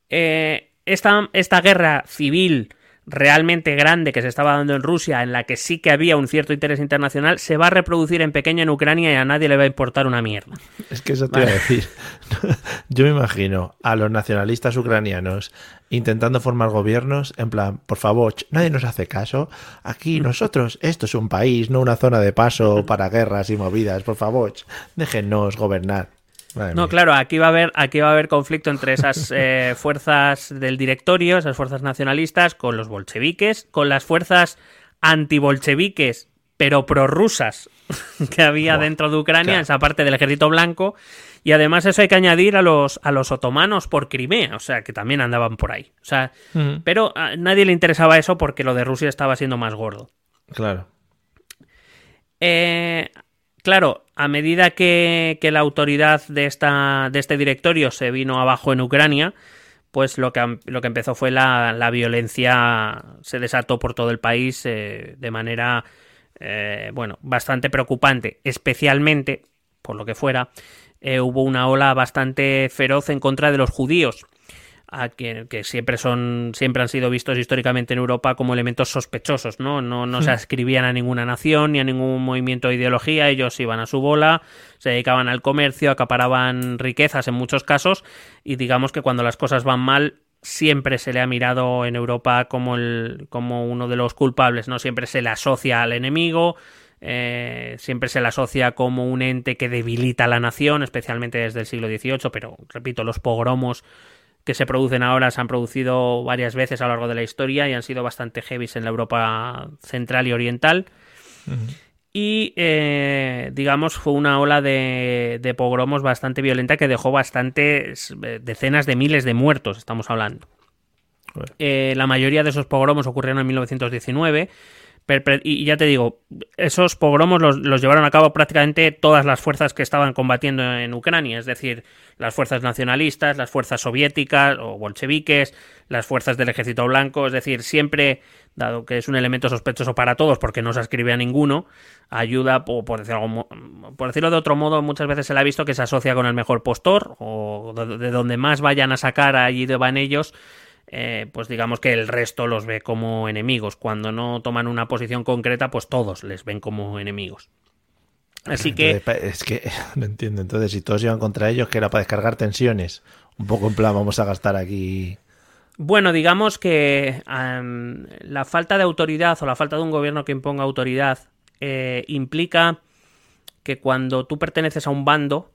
Eh, esta, esta, guerra civil realmente grande que se estaba dando en Rusia, en la que sí que había un cierto interés internacional, se va a reproducir en pequeño en Ucrania y a nadie le va a importar una mierda. Es que eso te iba a decir. Yo me imagino a los nacionalistas ucranianos intentando formar gobiernos en plan, por favor, nadie nos hace caso. Aquí nosotros, esto es un país, no una zona de paso para guerras y movidas, por favor, déjenos gobernar. No, claro, aquí va a haber, aquí va a haber conflicto entre esas eh, fuerzas del directorio, esas fuerzas nacionalistas, con los bolcheviques, con las fuerzas antibolcheviques, pero prorrusas que había dentro de Ucrania, esa parte del ejército blanco, y además eso hay que añadir a los, a los otomanos por Crimea, o sea, que también andaban por ahí. O sea, pero a nadie le interesaba eso porque lo de Rusia estaba siendo más gordo. Claro. Eh, claro, a medida que, la autoridad de, esta, de este directorio se vino abajo en Ucrania, pues lo que, lo que empezó fue la, violencia, se desató por todo el país eh, de manera, eh, bueno, bastante preocupante, especialmente, por lo que fuera, eh, hubo una ola bastante feroz en contra de los judíos, a que, siempre son siempre han sido vistos históricamente en Europa como elementos sospechosos, ¿no? No, no se hmm. ascribían a ninguna nación ni a ningún movimiento de ideología, ellos iban a su bola, se dedicaban al comercio, acaparaban riquezas en muchos casos y digamos que cuando las cosas van mal siempre se le ha mirado en Europa como el como uno de los culpables, no siempre se le asocia al enemigo, eh, siempre se le asocia como un ente que debilita a la nación, especialmente desde el siglo XVIII, pero repito, los pogromos que se producen ahora se han producido varias veces a lo largo de la historia y han sido bastante heavies en la Europa central y oriental. Y eh, digamos, fue una ola de, pogromos bastante violenta que dejó bastantes eh, decenas de miles de muertos, estamos hablando. la mayoría de esos pogromos ocurrieron en 1919 y ya te digo, esos pogromos los, llevaron a cabo prácticamente todas las fuerzas que estaban combatiendo en Ucrania, es decir, las fuerzas nacionalistas, las fuerzas soviéticas o bolcheviques, las fuerzas del ejército blanco, es decir, siempre, dado que es un elemento sospechoso para todos porque no se ascribe a ninguno, ayuda, por, por, decirlo, por decirlo de otro modo, muchas veces se le ha visto que se asocia con el mejor postor o de donde más vayan a sacar, allí van ellos eh, pues digamos que el resto los ve como enemigos. Cuando no toman una posición concreta, pues todos les ven como enemigos. Así que. Es que no entiendo. Entonces, si todos iban contra ellos, que era para descargar tensiones. Un poco en plan, vamos a gastar aquí. Bueno, digamos que la falta de autoridad o la falta de un gobierno que imponga autoridad eh, implica que cuando tú perteneces a un bando,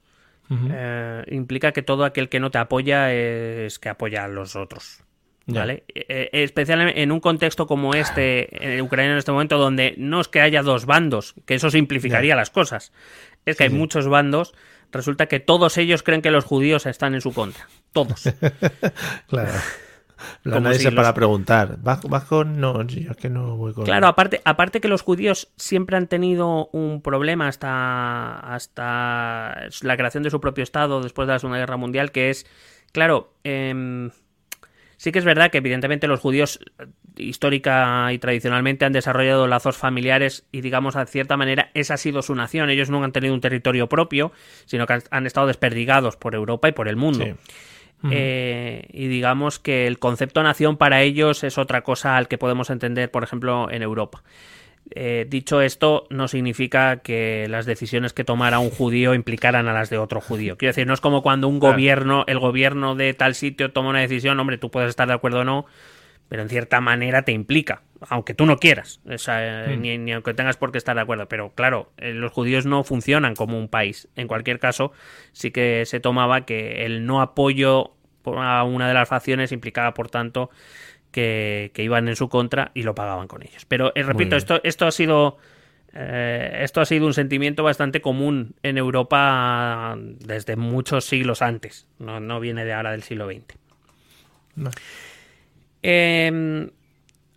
eh, implica que todo aquel que no te apoya es que apoya a los otros. ¿Vale? Eh, eh, especialmente en un contexto como este, en Ucrania en este momento, donde no es que haya dos bandos, que eso simplificaría las cosas, es que hay muchos bandos, resulta que todos ellos creen que los judíos están en su contra. Todos. claro. nadie se para preguntar. ¿Vas, con.? No, yo es que no voy con. Claro, aparte, aparte que los judíos siempre han tenido un problema hasta, hasta la creación de su propio Estado después de la Segunda Guerra Mundial, que es. Claro, eh, Sí que es verdad que evidentemente los judíos eh, histórica y tradicionalmente han desarrollado lazos familiares y digamos a cierta manera esa ha sido su nación. Ellos no han tenido un territorio propio, sino que han estado desperdigados por Europa y por el mundo. Eh, y digamos que el concepto nación para ellos es otra cosa al que podemos entender, por ejemplo, en Europa. Eh, dicho esto, no significa que las decisiones que tomara un judío implicaran a las de otro judío. Quiero decir, no es como cuando un gobierno, el gobierno de tal sitio toma una decisión, hombre, tú puedes estar de acuerdo o no, pero en cierta manera te implica, aunque tú no quieras, hmm. ni, aunque tengas por qué estar de acuerdo. Pero claro, eh, los judíos no funcionan como un país. En cualquier caso, sí que se tomaba que el no apoyo a una de las facciones implicaba, por tanto, que, iban en su contra y lo pagaban con ellos. Pero eh, repito, esto, esto ha sido. Eh, esto ha sido un sentimiento bastante común en Europa desde muchos siglos antes. No, viene de ahora del siglo XX. Em,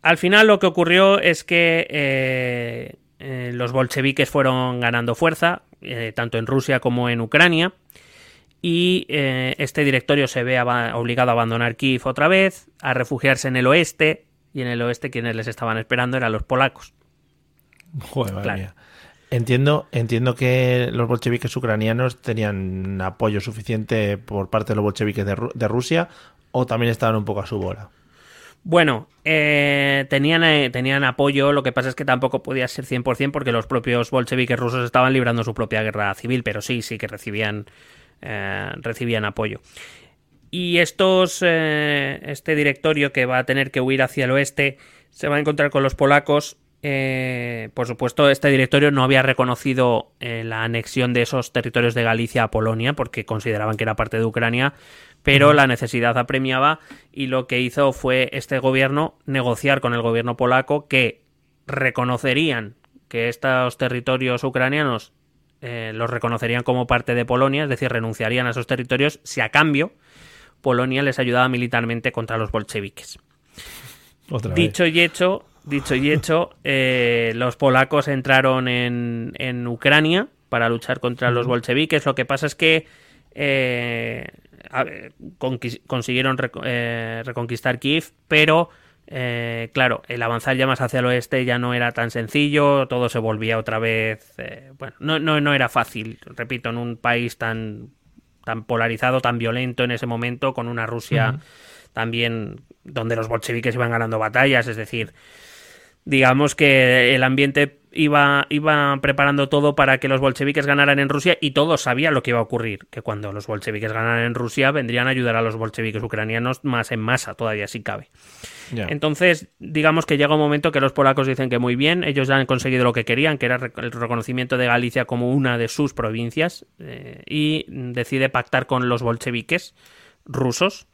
al final lo que ocurrió es que eh, los bolcheviques fueron ganando fuerza, tanto en Rusia como en Ucrania y eh, este directorio se ve obligado a abandonar Kiev otra vez, a refugiarse en el oeste, y en el oeste quienes les estaban esperando eran los polacos. Joder, Entiendo, entiendo que los bolcheviques ucranianos tenían apoyo suficiente por parte de los bolcheviques de, Rusia o también estaban un poco a su bola. Bueno, eh, tenían, eh, tenían apoyo, lo que pasa es que tampoco podía ser 100% porque los propios bolcheviques rusos estaban librando su propia guerra civil, pero sí, sí que recibían, eh, recibían apoyo. Y estos, este directorio que va a tener que huir hacia el oeste se va a encontrar con los polacos. por supuesto, este directorio no había reconocido la anexión de esos territorios de Galicia a Polonia porque consideraban que era parte de Ucrania pero la necesidad apremiaba y lo que hizo fue este gobierno negociar con el gobierno polaco que reconocerían que estos territorios ucranianos eh, los reconocerían como parte de Polonia, es decir, renunciarían a esos territorios si a cambio Polonia les ayudaba militarmente contra los bolcheviques. dicho y hecho, dicho y hecho, eh, los polacos entraron en, en, Ucrania para luchar contra los bolcheviques. Lo que pasa es que eh, consiguieron eh, reconquistar Kiev, pero eh, claro, el avanzar ya más hacia el oeste ya no era tan sencillo, todo se volvía otra vez, eh, bueno, no, no, no, era fácil, repito, en un país tan, tan polarizado, tan violento en ese momento, con una Rusia también donde los bolcheviques iban ganando batallas, es decir, digamos que el ambiente iba, iba preparando todo para que los bolcheviques ganaran en Rusia y todos sabían lo que iba a ocurrir, que cuando los bolcheviques ganaran en Rusia vendrían a ayudar a los bolcheviques ucranianos más en masa, todavía si cabe. Entonces, digamos que llega un momento que los polacos dicen que muy bien, ellos ya han conseguido lo que querían, que era el reconocimiento de Galicia como una de sus provincias, eh, y decide pactar con los bolcheviques rusos.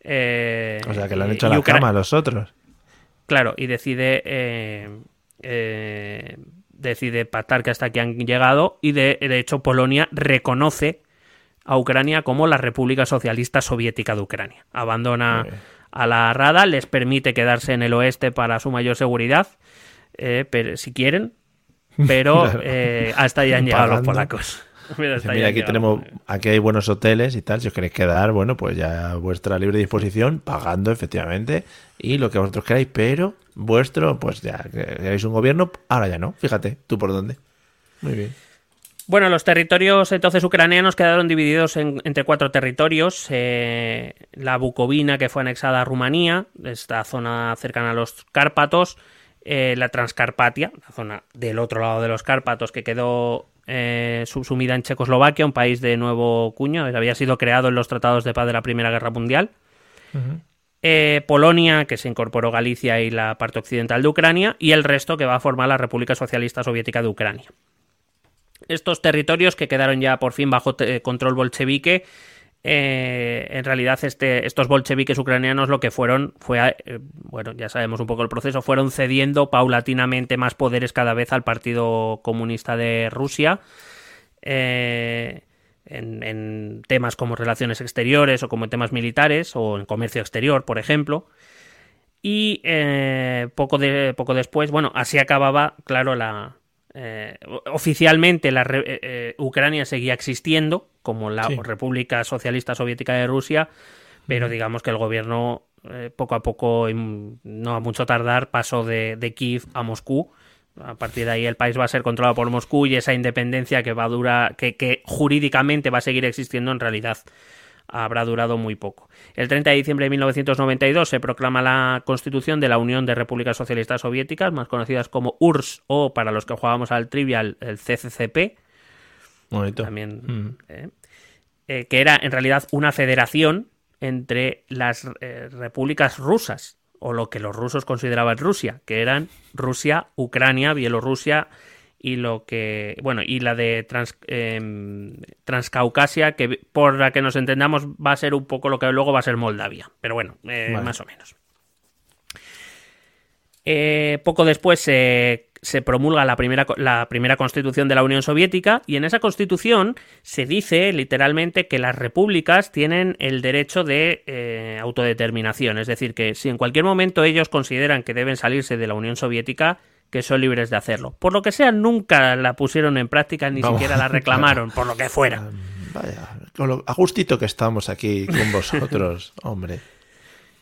Eh, o sea, que le han hecho la cama a los otros. Claro, y decide eh, eh, decide pactar que hasta aquí han llegado y de, hecho Polonia reconoce a Ucrania como la República Socialista Soviética de Ucrania. Abandona a la Rada, les permite quedarse en el oeste para su mayor seguridad, eh, pero, si quieren, pero eh, hasta ahí han llegado los polacos. Mira, aquí tenemos, aquí hay buenos hoteles y tal. Si os queréis quedar, bueno, pues ya vuestra libre disposición, pagando efectivamente y lo que vosotros queráis, pero vuestro, pues ya queréis un gobierno, ahora ya no. Fíjate, tú por dónde. Muy bien. Bueno, los territorios entonces ucranianos quedaron divididos entre cuatro territorios. Eh, la Bucovina, que fue anexada a Rumanía, esta zona cercana a los Cárpatos. Eh, la Transcarpatia, la zona del otro lado de los Cárpatos, que quedó eh, subsumida en Checoslovaquia, un país de nuevo cuño, había sido creado en los tratados de paz de la Primera Guerra Mundial. Eh, Polonia, que se incorporó Galicia y la parte occidental de Ucrania, y el resto que va a formar la República Socialista Soviética de Ucrania. Estos territorios que quedaron ya por fin bajo control bolchevique eh, en realidad este, estos bolcheviques ucranianos lo que fueron fue, eh, bueno, ya sabemos un poco el proceso, fueron cediendo paulatinamente más poderes cada vez al Partido Comunista de Rusia. Eh, en, temas como relaciones exteriores o como en temas militares o en comercio exterior, por ejemplo. Y poco, de, poco después, bueno, así acababa, claro, la, eh, oficialmente la eh, eh, Ucrania seguía existiendo como la República Socialista Soviética de Rusia, pero digamos que el gobierno poco a poco, no a mucho tardar, pasó de, de, Kiev a Moscú. A partir de ahí el país va a ser controlado por Moscú y esa independencia que va a durar, que, que jurídicamente va a seguir existiendo en realidad habrá durado muy poco. El 30 de diciembre de 1992 se proclama la constitución de la Unión de Repúblicas Socialistas Soviéticas, más conocidas como URSS o, para los que jugábamos al trivial, el CCCP. También, mm. eh, eh, que era en realidad una federación entre las eh, repúblicas rusas, o lo que los rusos consideraban Rusia, que eran Rusia, Ucrania, Bielorrusia, y lo que bueno y la de em, Transcaucasia que por la que nos entendamos va a ser un poco lo que luego va a ser Moldavia pero bueno eh, más o menos. Eh, poco después se promulga la primera, la primera constitución de la Unión Soviética y en esa constitución se dice literalmente que las repúblicas tienen el derecho de eh, autodeterminación, es decir, que si en cualquier momento ellos consideran que deben salirse de la Unión Soviética, que son libres de hacerlo. Por lo que sea, nunca la pusieron en práctica, ni siquiera la reclamaron, por lo que fuera. Vaya, con lo ajustito que estamos aquí con vosotros, hombre.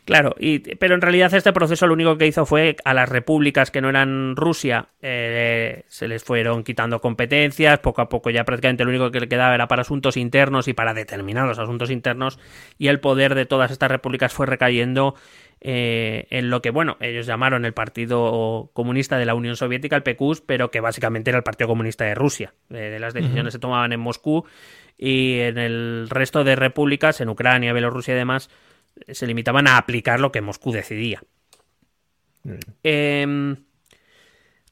Claro, y, pero en realidad este proceso lo único que hizo fue a las repúblicas que no eran Rusia eh, se les fueron quitando competencias, poco a poco ya prácticamente lo único que le quedaba era para asuntos internos y para determinados asuntos internos y el poder de todas estas repúblicas fue recayendo eh, en lo que, bueno, ellos llamaron el Partido Comunista de la Unión Soviética, el PQS, pero que básicamente era el Partido Comunista de Rusia. de las decisiones se tomaban en Moscú y en el resto de repúblicas, en Ucrania, Bielorrusia y demás, se limitaban a aplicar lo que Moscú decidía. Em,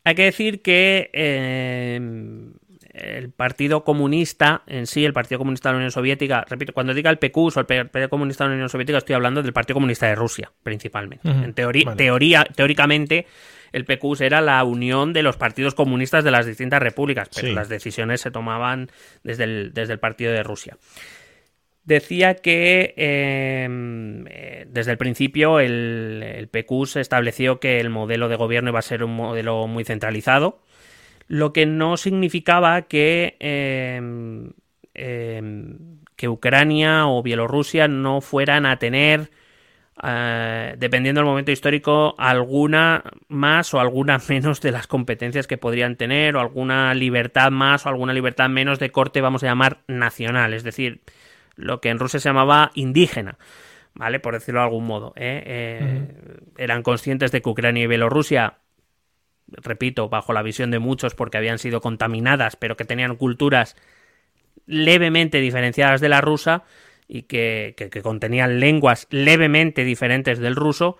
hay que decir que em, el Partido Comunista en sí, el Partido Comunista de la Unión Soviética, repito, cuando diga el PQS o el Partido Comunista de la Unión Soviética, estoy hablando del Partido Comunista de Rusia, principalmente. En teoría, teoría, teóricamente, el PQS era la unión de los partidos comunistas de las distintas repúblicas, pero las decisiones se tomaban desde el, desde el Partido de Rusia. Decía que em, eh, desde el principio el, el estableció que el modelo de gobierno iba a ser un modelo muy centralizado, lo que no significaba que, em, em, que Ucrania o Bielorrusia no fueran a tener, eh, dependiendo del momento histórico, alguna más o alguna menos de las competencias que podrían tener, o alguna libertad más o alguna libertad menos de corte, vamos a llamar, nacional. Es decir, lo que en Rusia se llamaba indígena, ¿vale? Por decirlo de algún modo. ¿eh? Eh, eran conscientes de que Ucrania y Bielorrusia, repito, bajo la visión de muchos porque habían sido contaminadas, pero que tenían culturas levemente diferenciadas de la rusa y que, contenían lenguas levemente diferentes del ruso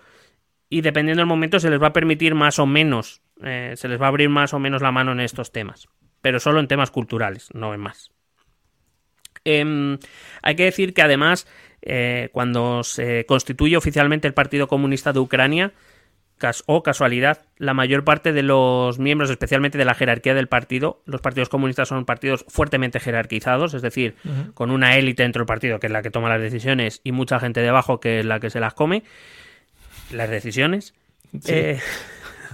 y dependiendo del momento se les va a permitir más o menos, eh, se les va a abrir más o menos la mano en estos temas, pero solo en temas culturales, no en más. Em, hay que decir que además, eh, cuando se constituye oficialmente el Partido Comunista de Ucrania, o casualidad, la mayor parte de los miembros, especialmente de la jerarquía del partido, los partidos comunistas son partidos fuertemente jerarquizados, es decir, con una élite dentro del partido que es la que toma las decisiones y mucha gente debajo que es la que se las come, las decisiones. Eh,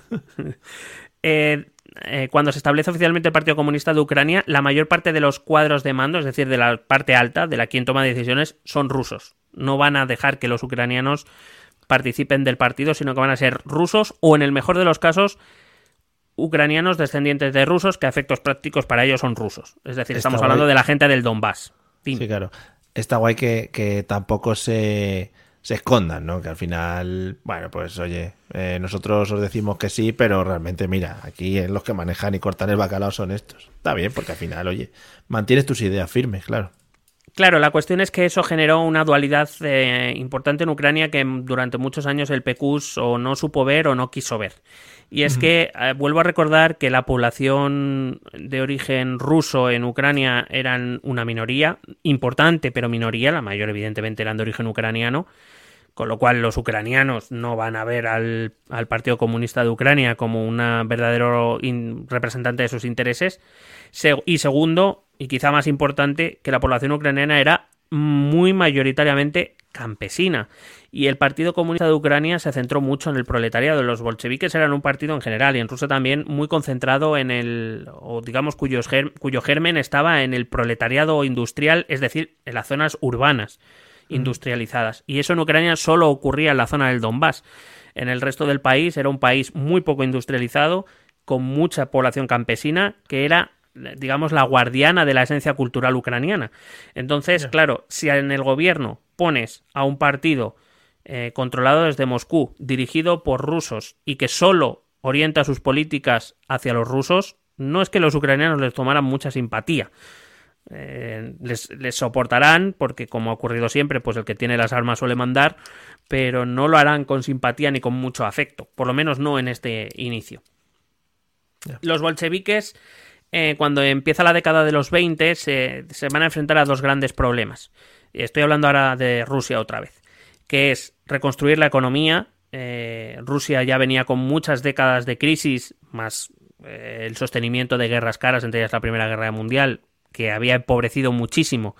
eh, eh, cuando se establece oficialmente el Partido Comunista de Ucrania, la mayor parte de los cuadros de mando, es decir, de la parte alta, de la quien toma decisiones, son rusos. No van a dejar que los ucranianos participen del partido, sino que van a ser rusos o, en el mejor de los casos, ucranianos descendientes de rusos que a efectos prácticos para ellos son rusos. Es decir, estamos hablando de la gente del Donbass. Sí, claro. Está guay que tampoco se se escondan, ¿no? Que al final, bueno, pues oye, eh, nosotros os decimos que sí, pero realmente, mira, aquí los que manejan y cortan el bacalao son estos. Está bien, porque al final, oye, mantienes tus ideas firmes, claro. Claro, la cuestión es que eso generó una dualidad eh, importante en Ucrania que durante muchos años el PQS o no supo ver o no quiso ver. Y es que eh, vuelvo a recordar que la población de origen ruso en Ucrania eran una minoría, importante pero minoría, la mayor evidentemente eran de origen ucraniano, con lo cual los ucranianos no van a ver al, Partido Comunista de Ucrania como un verdadero representante de sus intereses. Y segundo, y quizá más importante, que la población ucraniana era muy mayoritariamente campesina. Y el Partido Comunista de Ucrania se centró mucho en el proletariado. Los bolcheviques eran un partido en general y en Rusia también muy concentrado en el, o digamos, cuyo, cuyo germen estaba en el proletariado industrial, es decir, en las zonas urbanas industrializadas. Y eso en Ucrania solo ocurría en la zona del Donbass. En el resto del país era un país muy poco industrializado, con mucha población campesina, que era digamos, la guardiana de la esencia cultural ucraniana. Entonces, claro, si en el gobierno pones a un partido eh, controlado desde Moscú, dirigido por rusos y que solo orienta sus políticas hacia los rusos, no es que los ucranianos les tomaran mucha simpatía. Eh, les, soportarán porque como ha ocurrido siempre pues el que tiene las armas suele mandar pero no lo harán con simpatía ni con mucho afecto por lo menos no en este inicio los bolcheviques eh, cuando empieza la década de los 20 se, van a enfrentar a dos grandes problemas. Estoy hablando ahora de Rusia otra vez que es reconstruir la economía. Eh, Rusia ya venía con muchas décadas de crisis más el sostenimiento de guerras caras entre ellas la Primera Guerra Mundial que había empobrecido muchísimo,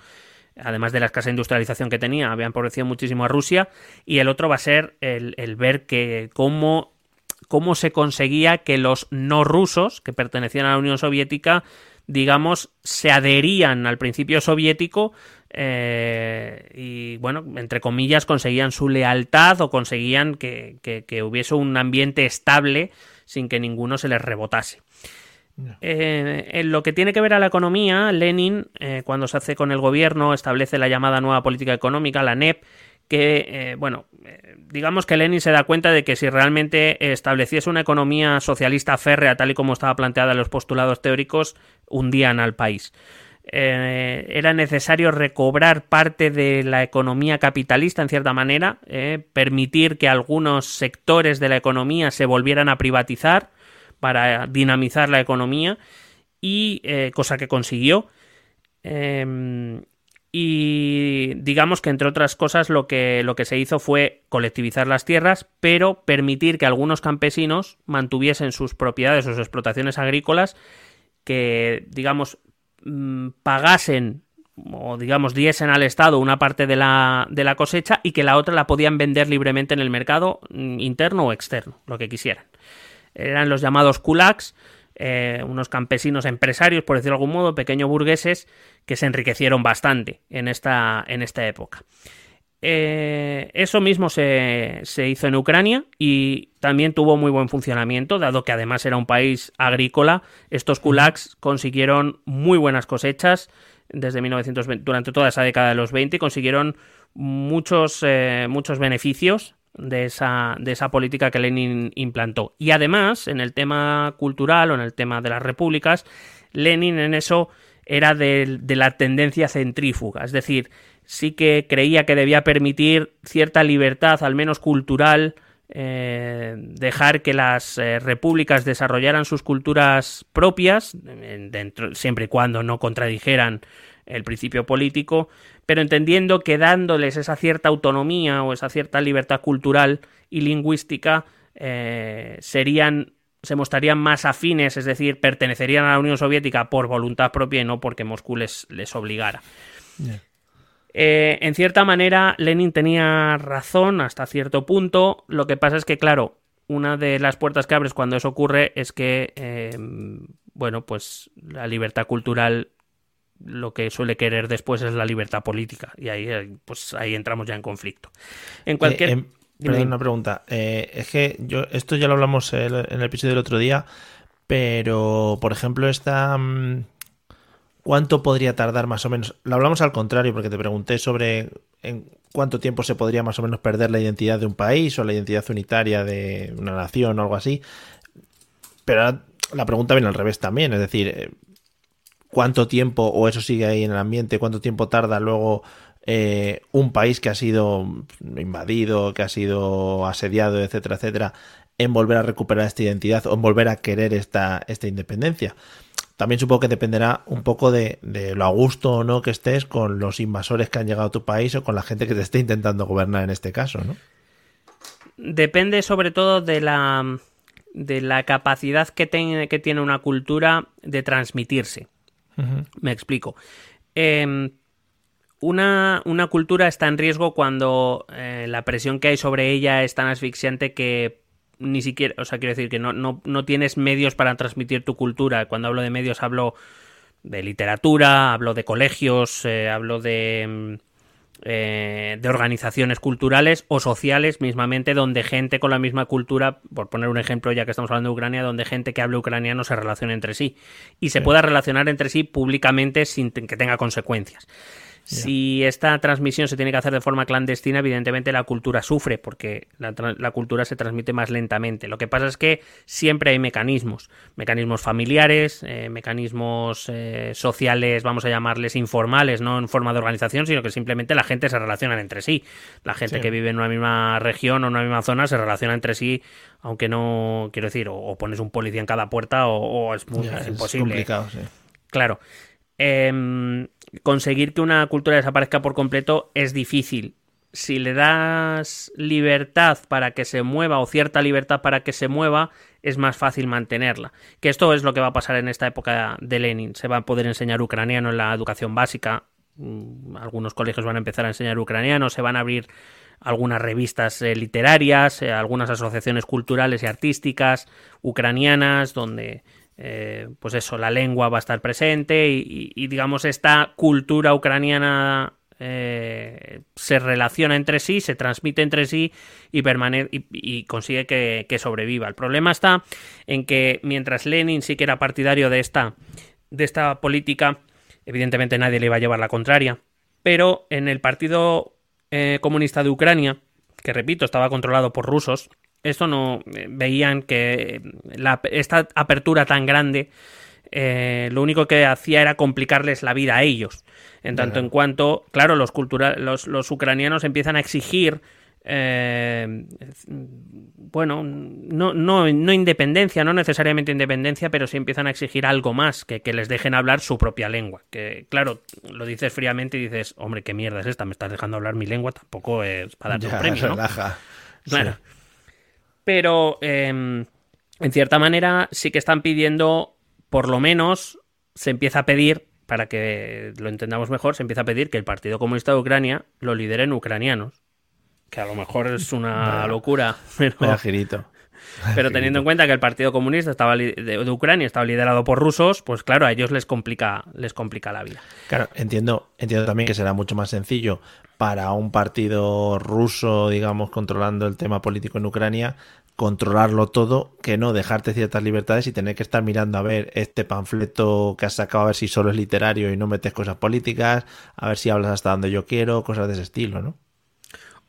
además de la escasa industrialización que tenía, había empobrecido muchísimo a Rusia, y el otro va a ser el, ver que cómo, cómo se conseguía que los no rusos, que pertenecían a la Unión Soviética, digamos, se adherían al principio soviético eh, y bueno, entre comillas, conseguían su lealtad o conseguían que, hubiese un ambiente estable sin que ninguno se les rebotase. Eh, en lo que tiene que ver a la economía, Lenin, eh, cuando se hace con el gobierno, establece la llamada nueva política económica, la NEP, que, bueno, digamos que Lenin se da cuenta de que si realmente estableciese una economía socialista férrea, tal y como estaba planteada en los postulados teóricos, hundían al país. Eh, era necesario recobrar parte de la economía capitalista en cierta manera, eh, permitir que algunos sectores de la economía se volvieran a privatizar para dinamizar la economía y eh, cosa que consiguió. Em, y digamos que entre otras cosas lo que, lo que se hizo fue colectivizar las tierras, pero permitir que algunos campesinos mantuviesen sus propiedades sus explotaciones agrícolas que, digamos, Mm, pagasen o digamos diesen al Estado una parte de la, de la cosecha y que la otra la podían vender libremente en el mercado mm, interno o externo, lo que quisieran. Eran los llamados kulaks, eh, unos campesinos empresarios, por decirlo de algún modo, pequeños burgueses, que se enriquecieron bastante en esta, en esta época. Eh, eso mismo se, hizo en Ucrania y también tuvo muy buen funcionamiento, dado que además era un país agrícola. Estos kulaks consiguieron muy buenas cosechas desde 1920, durante toda esa década de los 20 consiguieron muchos, eh, muchos beneficios de esa, de esa política que Lenin implantó. Y además, en el tema cultural o en el tema de las repúblicas, Lenin en eso era de la tendencia centrífuga, es decir, sí que creía que debía permitir cierta libertad, al menos cultural, eh, dejar que las eh, repúblicas desarrollaran sus culturas propias, dentro, siempre y cuando no contradijeran el principio político, pero entendiendo que dándoles esa cierta autonomía o esa cierta libertad cultural y lingüística eh, serían se mostrarían más afines, es decir, pertenecerían a la Unión Soviética por voluntad propia y no porque Moscú les, obligara. Eh, en cierta manera, Lenin tenía razón hasta cierto punto. Lo que pasa es que, claro, una de las puertas que abres cuando eso ocurre es que, em, bueno, pues la libertad cultural lo que suele querer después es la libertad política. Y ahí, eh, pues ahí entramos ya en conflicto. En cualquier. Eh, perdón, una pregunta. es que yo, esto ya lo hablamos en el episodio del otro día, pero, por ejemplo, esta. Mm, ¿Cuánto podría tardar más o menos? Lo hablamos al contrario, porque te pregunté sobre en cuánto tiempo se podría más o menos perder la identidad de un país o la identidad unitaria de una nación o algo así. Pero la pregunta viene al revés también, es decir, eh, ¿cuánto tiempo, o eso sigue ahí en el ambiente, cuánto tiempo tarda luego eh, un país que ha sido invadido, que ha sido asediado, etcétera, etcétera, en volver a recuperar esta identidad o en volver a querer esta, esta independencia? También supongo que dependerá un poco de, lo a gusto o no que estés con los invasores que han llegado a tu país o con la gente que te esté intentando gobernar en este caso, ¿no? Depende sobre todo de la, de la capacidad que, que tiene una cultura de transmitirse. Me explico. Em, una, cultura está en riesgo cuando eh, la presión que hay sobre ella es tan asfixiante que ni siquiera, o sea, quiero decir que no, no, no tienes medios para transmitir tu cultura. Cuando hablo de medios hablo de literatura, hablo de colegios, eh, hablo de, mm, eh, de organizaciones culturales o sociales mismamente donde gente con la misma cultura, por poner un ejemplo ya que estamos hablando de Ucrania, donde gente que hable ucraniano se relaciona entre sí y se pueda relacionar entre sí públicamente sin que tenga consecuencias. Si esta transmisión se tiene que hacer de forma clandestina, evidentemente la cultura sufre porque la, cultura se transmite más lentamente. Lo que pasa es que siempre hay mecanismos, mecanismos familiares, eh, mecanismos eh, sociales, vamos a llamarles informales, no en forma de organización, sino que simplemente la gente se relaciona entre sí. La gente que vive en una misma región o en una misma zona se relaciona entre sí, aunque no, quiero decir, o, pones un policía en cada puerta o, es, muy, imposible. complicado, sí. Claro. Em, conseguir que una cultura desaparezca por completo es difícil. Si le das libertad para que se mueva o cierta libertad para que se mueva, es más fácil mantenerla. Que esto es lo que va a pasar en esta época de Lenin. Se va a poder enseñar ucraniano en la educación básica. Mm, algunos colegios van a empezar a enseñar ucraniano, se van a abrir algunas revistas eh, literarias, eh, algunas asociaciones culturales y artísticas ucranianas, donde eh, pues eso, la lengua va a estar presente y, digamos esta cultura ucraniana eh, se relaciona entre sí, se transmite entre sí y, y, consigue que, que, sobreviva. El problema está en que mientras Lenin sí que era partidario de esta, de esta política, evidentemente nadie le iba a llevar la contraria, pero en el Partido eh, Comunista de Ucrania, que repito, estaba controlado por rusos, esto no eh, veían que la, esta apertura tan grande eh, lo único que hacía era complicarles la vida a ellos. En tanto en cuanto, claro, los, los, los ucranianos empiezan a exigir eh, bueno, no, no, no, independencia, no necesariamente independencia, pero sí empiezan a exigir algo más, que, les dejen hablar su propia lengua. Que claro, lo dices fríamente y dices, hombre, qué mierda es esta, me estás dejando hablar mi lengua, tampoco es para darte un premio. ¿no? Claro. Pero em, en cierta manera sí que están pidiendo, por lo menos, se empieza a pedir, para que lo entendamos mejor, se empieza a pedir que el Partido Comunista de Ucrania lo lideren ucranianos que a lo mejor es una locura, pero, pero teniendo en cuenta que el Partido Comunista estaba de, Ucrania estaba liderado por rusos, pues claro, a ellos les complica, les complica la vida. Claro, entiendo, entiendo también que será mucho más sencillo para un partido ruso, digamos, controlando el tema político en Ucrania, controlarlo todo, que no dejarte ciertas libertades y tener que estar mirando a ver este panfleto que has sacado, a ver si solo es literario y no metes cosas políticas, a ver si hablas hasta donde yo quiero, cosas de ese estilo, ¿no?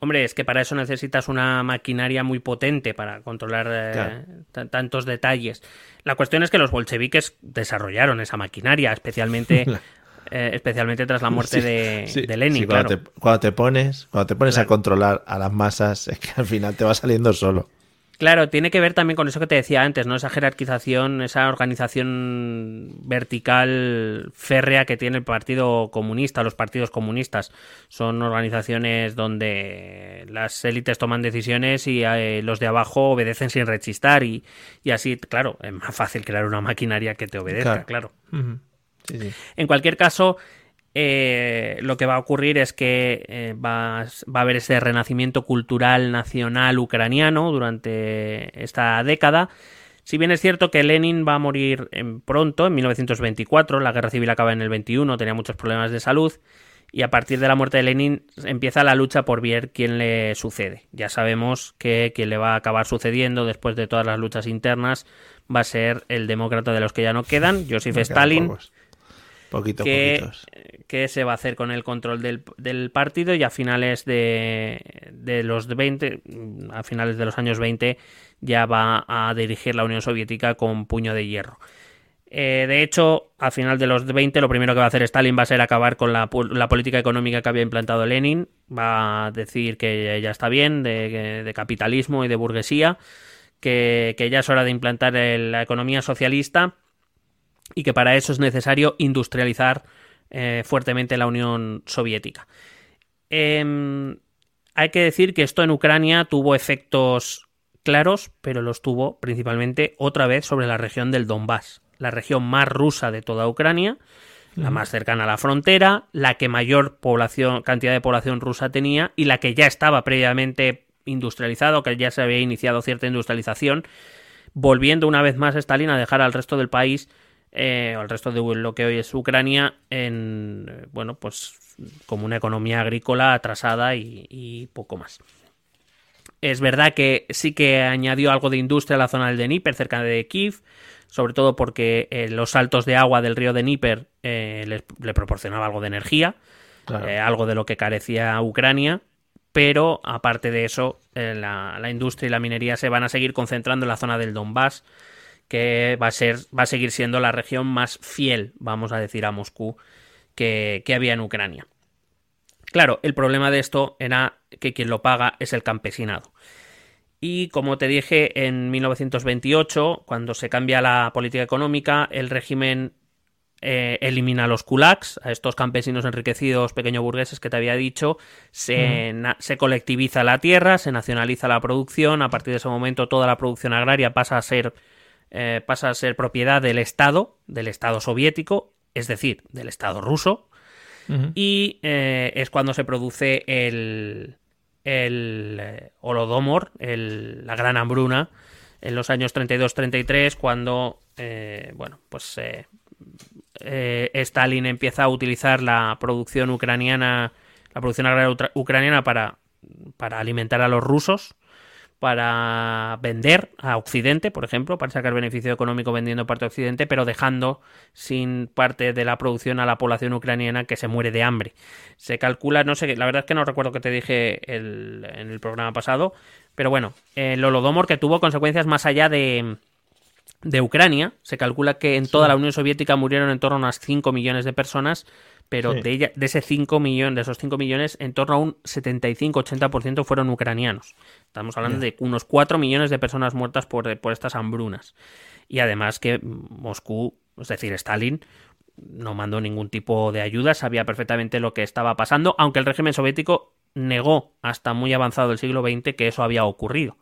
Hombre, es que para eso necesitas una maquinaria muy potente para controlar eh, tantos detalles. La cuestión es que los bolcheviques desarrollaron esa maquinaria, especialmente, eh, especialmente tras la muerte de, Lenin. cuando, te, pones, cuando te pones a controlar a las masas, es que al final te va saliendo solo. Claro, tiene que ver también con eso que te decía antes, ¿no? Esa jerarquización, esa organización vertical férrea que tiene el Partido Comunista, los partidos comunistas. Son organizaciones donde las élites toman decisiones y eh, los de abajo obedecen sin rechistar y, así, claro, es más fácil crear una maquinaria que te obedezca, claro. En cualquier caso, eh, lo que va a ocurrir es que eh, va, va, a haber ese renacimiento cultural nacional ucraniano durante esta década. Si bien es cierto que Lenin va a morir en pronto, en 1924, la guerra civil acaba en el 21, tenía muchos problemas de salud, y a partir de la muerte de Lenin empieza la lucha por ver quién le sucede. Ya sabemos que quien le va a acabar sucediendo después de todas las luchas internas va a ser el demócrata de los que ya no quedan, Joseph Stalin. Poquito, que, qué se va a hacer con el control del, partido y a finales de, los 20, a finales de los años 20 ya va a dirigir la Unión Soviética con puño de hierro. Eh, de hecho, a final de los 20 lo primero que va a hacer Stalin va a ser acabar con la, política económica que había implantado Lenin, va a decir que ya está bien de, capitalismo y de burguesía, que, que ya es hora de implantar la economía socialista y que para eso es necesario industrializar eh, fuertemente la Unión Soviética. Em, hay que decir que esto en Ucrania tuvo efectos claros, pero los tuvo principalmente otra vez sobre la región del Donbass, la región más rusa de toda Ucrania, la más cercana a la frontera, la que mayor población, cantidad de población rusa tenía y la que ya estaba previamente industrializado, que ya se había iniciado cierta industrialización, volviendo una vez más Stalin a dejar al resto del país eh, al resto de lo que hoy es Ucrania en, bueno, pues como una economía agrícola atrasada y, poco más. Es verdad que sí que añadió algo de industria a la zona del Dnieper, cerca de Kiev, sobre todo porque eh, los saltos de agua del río de Dnieper eh, le, proporcionaba algo de energía, algo de lo que carecía Ucrania, pero aparte de eso, la, la, industria y la minería se van a seguir concentrando en la zona del Donbass, que va a, ser, va a seguir siendo la región más fiel, vamos a decir, a Moscú que, había en Ucrania. Claro, el problema de esto era que quien lo paga es el campesinado. Y como te dije, en 1928, cuando se cambia la política económica, el régimen eh, elimina a los kulaks, a estos campesinos enriquecidos, pequeño burgueses que te había dicho, se, se, colectiviza la tierra, se nacionaliza la producción, a partir de ese momento toda la producción agraria pasa a ser eh, pasa a ser propiedad del Estado, del Estado soviético, es decir, del Estado ruso, y eh, es cuando se produce el, el eh, Holodomor, la gran hambruna, en los años 32-33, cuando, bueno, pues Stalin empieza a utilizar la producción ucraniana la producción agraria ucraniana para, para alimentar a los rusos para vender a Occidente, por ejemplo, para sacar beneficio económico vendiendo parte a Occidente, pero dejando sin parte de la producción a la población ucraniana que se muere de hambre. Se calcula, no sé, la verdad es que no recuerdo que te dije en el programa pasado, pero bueno, el Holodomor que tuvo consecuencias más allá de, de Ucrania, se calcula que en toda la Unión Soviética murieron en torno a unas 5 millones de personas pero de, ella, de, ese 5 millones, de esos 5 millones, en torno a un 75-80% fueron ucranianos. Estamos hablando de unos 4 millones de personas muertas por, por estas hambrunas. Y además que Moscú, es decir, Stalin, no mandó ningún tipo de ayuda, sabía perfectamente lo que estaba pasando, aunque el régimen soviético negó hasta muy avanzado el siglo XX que eso había ocurrido,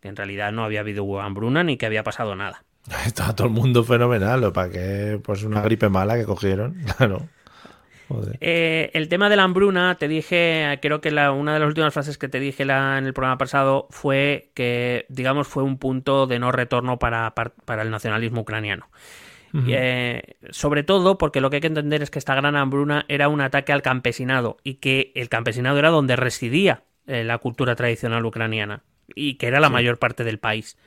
que en realidad no había habido hambruna ni que había pasado nada. Estaba todo el mundo fenomenal, ¿o para qué? Pues una gripe mala que cogieron, claro. Eh, el tema de la hambruna, te dije, creo que la, una de las últimas frases que te dije la, en el programa pasado fue que, digamos, fue un punto de no retorno para, para, el nacionalismo ucraniano. Eh, sobre todo porque lo que hay que entender es que esta gran hambruna era un ataque al campesinado y que el campesinado era donde residía eh, la cultura tradicional ucraniana y que era la mayor parte del país.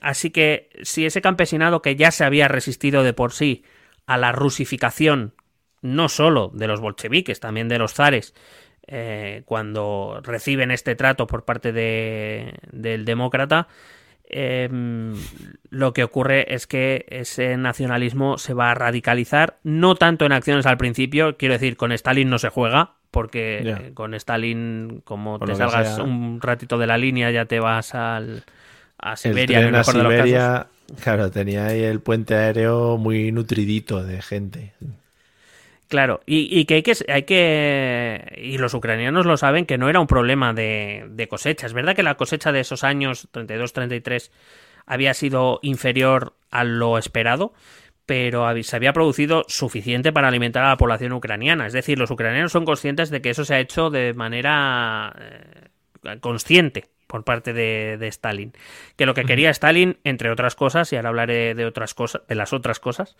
así que si ese campesinado que ya se había resistido de por sí a la rusificación no solo de los bolcheviques, también de los zares, eh, cuando reciben este trato por parte de, del demócrata, em, lo que ocurre es que ese nacionalismo se va a radicalizar, no tanto en acciones al principio, quiero decir, con Stalin no se juega, porque con Stalin, como te salgas un ratito de la línea, ya te vas al, a Siberia, en Siberia, Claro, tenía ahí el puente aéreo muy nutridito de gente. Claro, y, que, hay que hay que. Y los ucranianos lo saben que no era un problema de, de cosecha. Es verdad que la cosecha de esos años, 32-33, había sido inferior a lo esperado, pero se había producido suficiente para alimentar a la población ucraniana. Es decir, los ucranianos son conscientes de que eso se ha hecho de manera eh, consciente por parte de, Stalin. Que lo que quería Stalin, entre otras cosas, y ahora hablaré de otras cosas, de las otras cosas,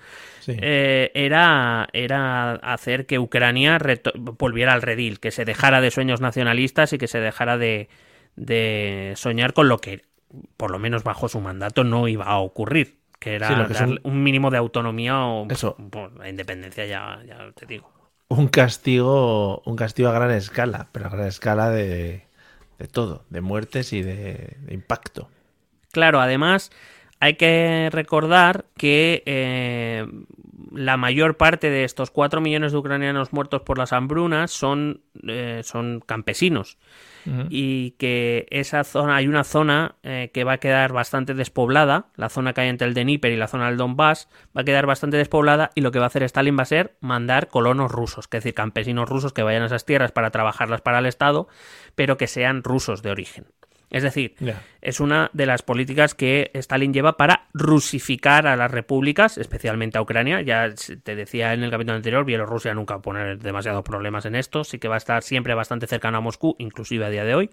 eh, era, era hacer que Ucrania volviera al redil, que se dejara de sueños nacionalistas y que se dejara de, de soñar con lo que, por lo menos bajo su mandato, no iba a ocurrir. Que era un mínimo de autonomía o Eso. independencia, ya, ya te digo. Un castigo, un castigo a gran escala, pero a gran escala de, de todo, de muertes y de, impacto. Claro, además hay que recordar que eh, la mayor parte de estos cuatro millones de ucranianos muertos por las hambrunas son, eh, son campesinos y que esa zona, hay una zona eh, que va a quedar bastante despoblada, la zona que hay entre el Dnieper y la zona del Donbass, va a quedar bastante despoblada y lo que va a hacer Stalin va a ser mandar colonos rusos, es decir, campesinos rusos que vayan a esas tierras para trabajarlas para el Estado, pero que sean rusos de origen. Es decir, es una de las políticas que Stalin lleva para rusificar a las repúblicas, especialmente a Ucrania. Ya te decía en el capítulo anterior, Bielorrusia nunca va a poner demasiados problemas en esto, sí que va a estar siempre bastante cercano a Moscú, inclusive a día de hoy.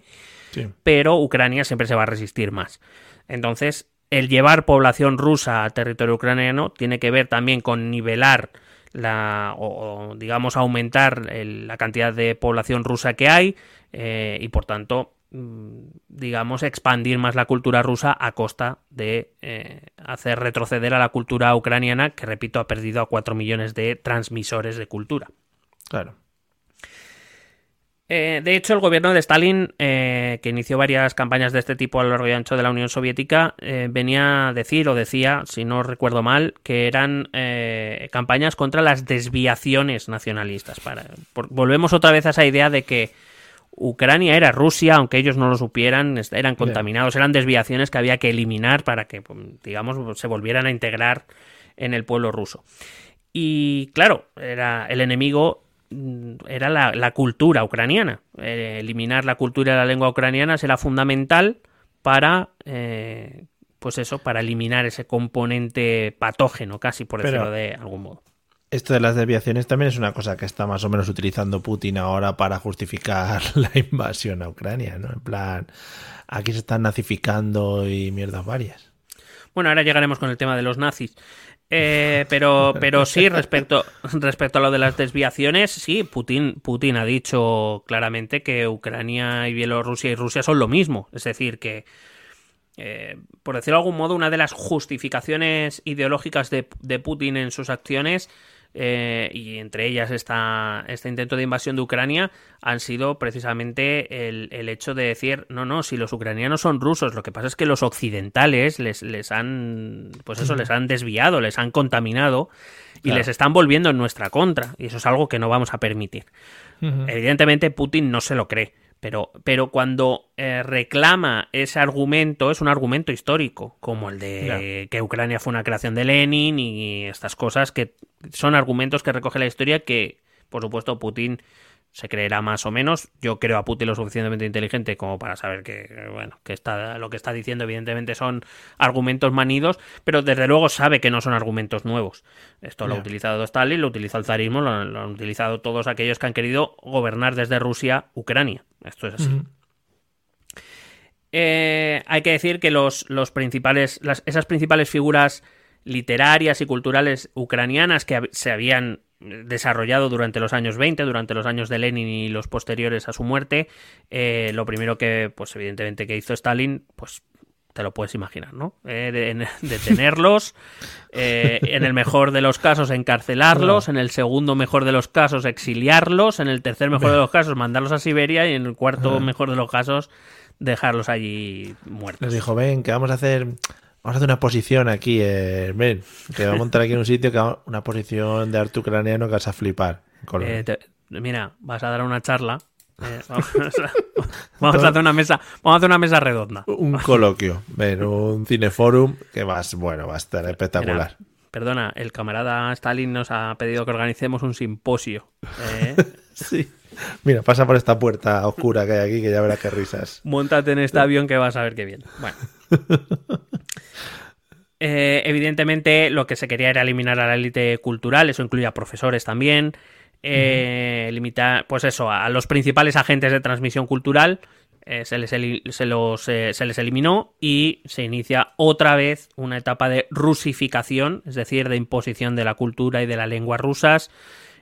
Pero Ucrania siempre se va a resistir más. Entonces, el llevar población rusa a territorio ucraniano tiene que ver también con nivelar la o, digamos aumentar la cantidad de población rusa que hay eh, y por tanto Mm, digamos, expandir más la cultura rusa a costa de eh, hacer retroceder a la cultura ucraniana, que repito, ha perdido a 4 millones de transmisores de cultura. Claro. Eh, de hecho, el gobierno de Stalin, eh, que inició varias campañas de este tipo a lo largo y ancho de la Unión Soviética, venía a decir, o decía, si no recuerdo mal, que eran campañas contra las desviaciones nacionalistas. Para, volvemos otra vez a esa idea de que Ucrania era Rusia, aunque ellos no lo supieran, eran contaminados, eran desviaciones que había que eliminar para que, pues, digamos, se volvieran a integrar en el pueblo ruso. Y claro, era el enemigo era la, cultura ucraniana. Eh, eliminar la cultura y la lengua ucraniana será fundamental para, eh, pues eso, para eliminar ese componente patógeno, casi por decirlo de algún modo. Esto de las desviaciones también es una cosa que está más o menos utilizando Putin ahora para justificar la invasión a Ucrania, ¿no? En plan, aquí se están nazificando y mierdas varias. Bueno, ahora llegaremos con el tema de los nazis. Eh, pero, pero sí, respecto, respecto a lo de las desviaciones, sí, Putin, Putin ha dicho claramente que Ucrania y Bielorrusia y Rusia son lo mismo. Es decir, que, eh, por decirlo de algún modo, una de las justificaciones ideológicas de, de Putin en sus acciones eh, y entre ellas esta, este intento de invasión de Ucrania, han sido precisamente el, el, hecho de decir, no, no, si los ucranianos son rusos, lo que pasa es que los occidentales les, les han, pues eso, les han desviado, les han contaminado y claro. les están volviendo en nuestra contra, y eso es algo que no vamos a permitir. Uh -huh. Evidentemente Putin no se lo cree. Pero, pero cuando eh, reclama ese argumento, es un argumento histórico, como el de claro. que Ucrania fue una creación de Lenin y estas cosas que son argumentos que recoge la historia que, por supuesto, Putin se creerá más o menos. Yo creo a Putin lo suficientemente inteligente como para saber que, bueno, que está, lo que está diciendo evidentemente son argumentos manidos, pero desde luego sabe que no son argumentos nuevos. Esto yeah. lo ha utilizado Stalin, lo utilizó el zarismo, lo, lo, han utilizado todos aquellos que han querido gobernar desde Rusia Ucrania. Esto es así. Mm -hmm. eh, hay que decir que los, los principales, las, esas principales figuras literarias y culturales ucranianas que se habían desarrollado durante los años 20, durante los años de Lenin y los posteriores a su muerte, eh, lo primero que, pues evidentemente que hizo Stalin, pues te lo puedes imaginar, ¿no? Eh, de, detenerlos, eh, en el mejor de los casos encarcelarlos, en el segundo mejor de los casos exiliarlos, en el tercer mejor de los casos mandarlos a Siberia y en el cuarto mejor de los casos dejarlos allí muertos. Les dijo, ven, que vamos a hacer Vamos a hacer una posición aquí, eh, ven, que va a montar aquí en un sitio, que una posición de arte ucraniano que vas a flipar. Eh, te, mira, vas a dar una charla. Eh, vamos, a, vamos a hacer una mesa, vamos a hacer una mesa redonda. Un coloquio, ven, un cineforum que vas, bueno, va a estar espectacular. Mira, perdona, el camarada Stalin nos ha pedido que organicemos un simposio. ¿eh? sí. Mira, pasa por esta puerta oscura que hay aquí, que ya verás qué risas. Montate en este avión que vas a ver qué bien. Bueno. Eh, evidentemente, lo que se quería era eliminar a la élite cultural, eso incluye a profesores también. Eh, limitar, pues eso, a los principales agentes de transmisión cultural. Eh, se, les se, los, se les eliminó y se inicia otra vez una etapa de rusificación, es decir, de imposición de la cultura y de la lengua rusas,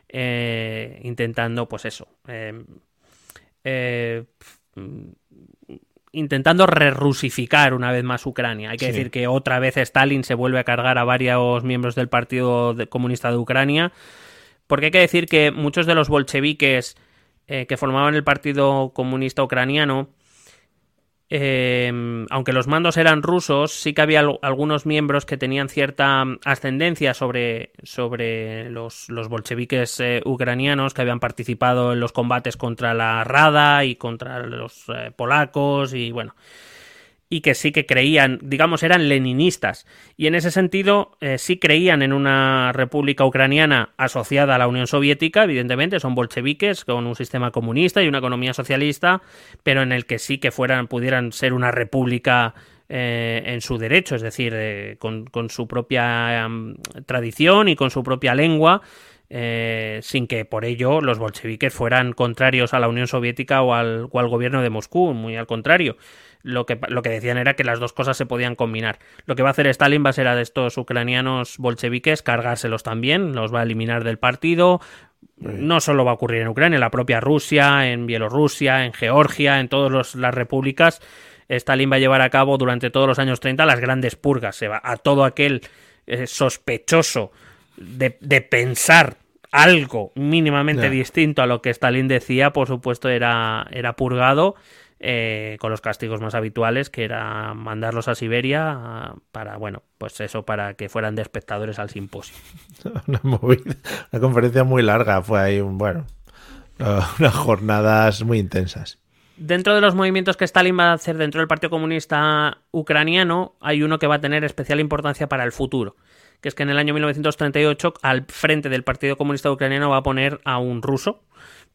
intentando, pues eso, intentando re-rusificar una vez más Ucrania. Hay que sí. decir que otra vez Stalin se vuelve a cargar a varios miembros del Partido Comunista de Ucrania, porque hay que decir que muchos de los bolcheviques eh, que formaban el Partido Comunista Ucraniano eh, aunque los mandos eran rusos, sí que había algunos miembros que tenían cierta ascendencia sobre, sobre los, los bolcheviques eh, ucranianos que habían participado en los combates contra la Rada y contra los eh, polacos y bueno y que sí que creían, digamos, eran leninistas. Y en ese sentido, eh, sí creían en una república ucraniana asociada a la Unión Soviética, evidentemente, son bolcheviques con un sistema comunista y una economía socialista, pero en el que sí que fueran, pudieran ser una república eh, en su derecho, es decir, eh, con, con, su propia um, tradición y con su propia lengua. Sin que por ello los bolcheviques fueran contrarios a la Unión Soviética o al, o al gobierno de Moscú, muy al contrario lo que, lo que decían era que las dos cosas se podían combinar. Lo que va a hacer Stalin va a ser a de estos ucranianos bolcheviques cargárselos también, los va a eliminar del partido. No solo va a ocurrir en Ucrania, en la propia Rusia, en Bielorrusia, en Georgia, en todas las repúblicas. Stalin va a llevar a cabo durante todos los años 30 las grandes purgas. Se va a todo aquel eh, sospechoso de, de, pensar algo mínimamente yeah. distinto a lo que Stalin decía, por supuesto, era, era purgado eh, con los castigos más habituales, que era mandarlos a Siberia para, bueno, pues eso, para que fueran de espectadores al simposio. Una, movida, una conferencia muy larga, fue ahí, un, bueno, unas jornadas muy intensas. Dentro de los movimientos que Stalin va a hacer dentro del Partido Comunista Ucraniano, hay uno que va a tener especial importancia para el futuro, que es que en el año 1938, al frente del Partido Comunista Ucraniano, va a poner a un ruso,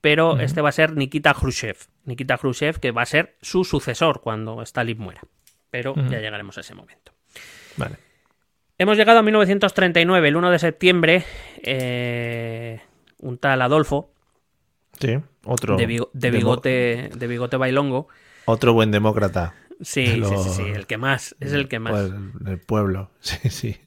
pero uh -huh. este va a ser Nikita Khrushchev. Nikita Khrushchev, que va a ser su sucesor cuando Stalin muera. Pero uh -huh. ya llegaremos a ese momento. Vale. Hemos llegado a 1939, el 1 de septiembre, eh, un tal Adolfo. Sí, otro. De, bigo de bigote, de bigote bailongo. Otro buen demócrata. Sí, lo... sí, sí, sí, el que más, es el que más. Pues, el pueblo, sí, sí.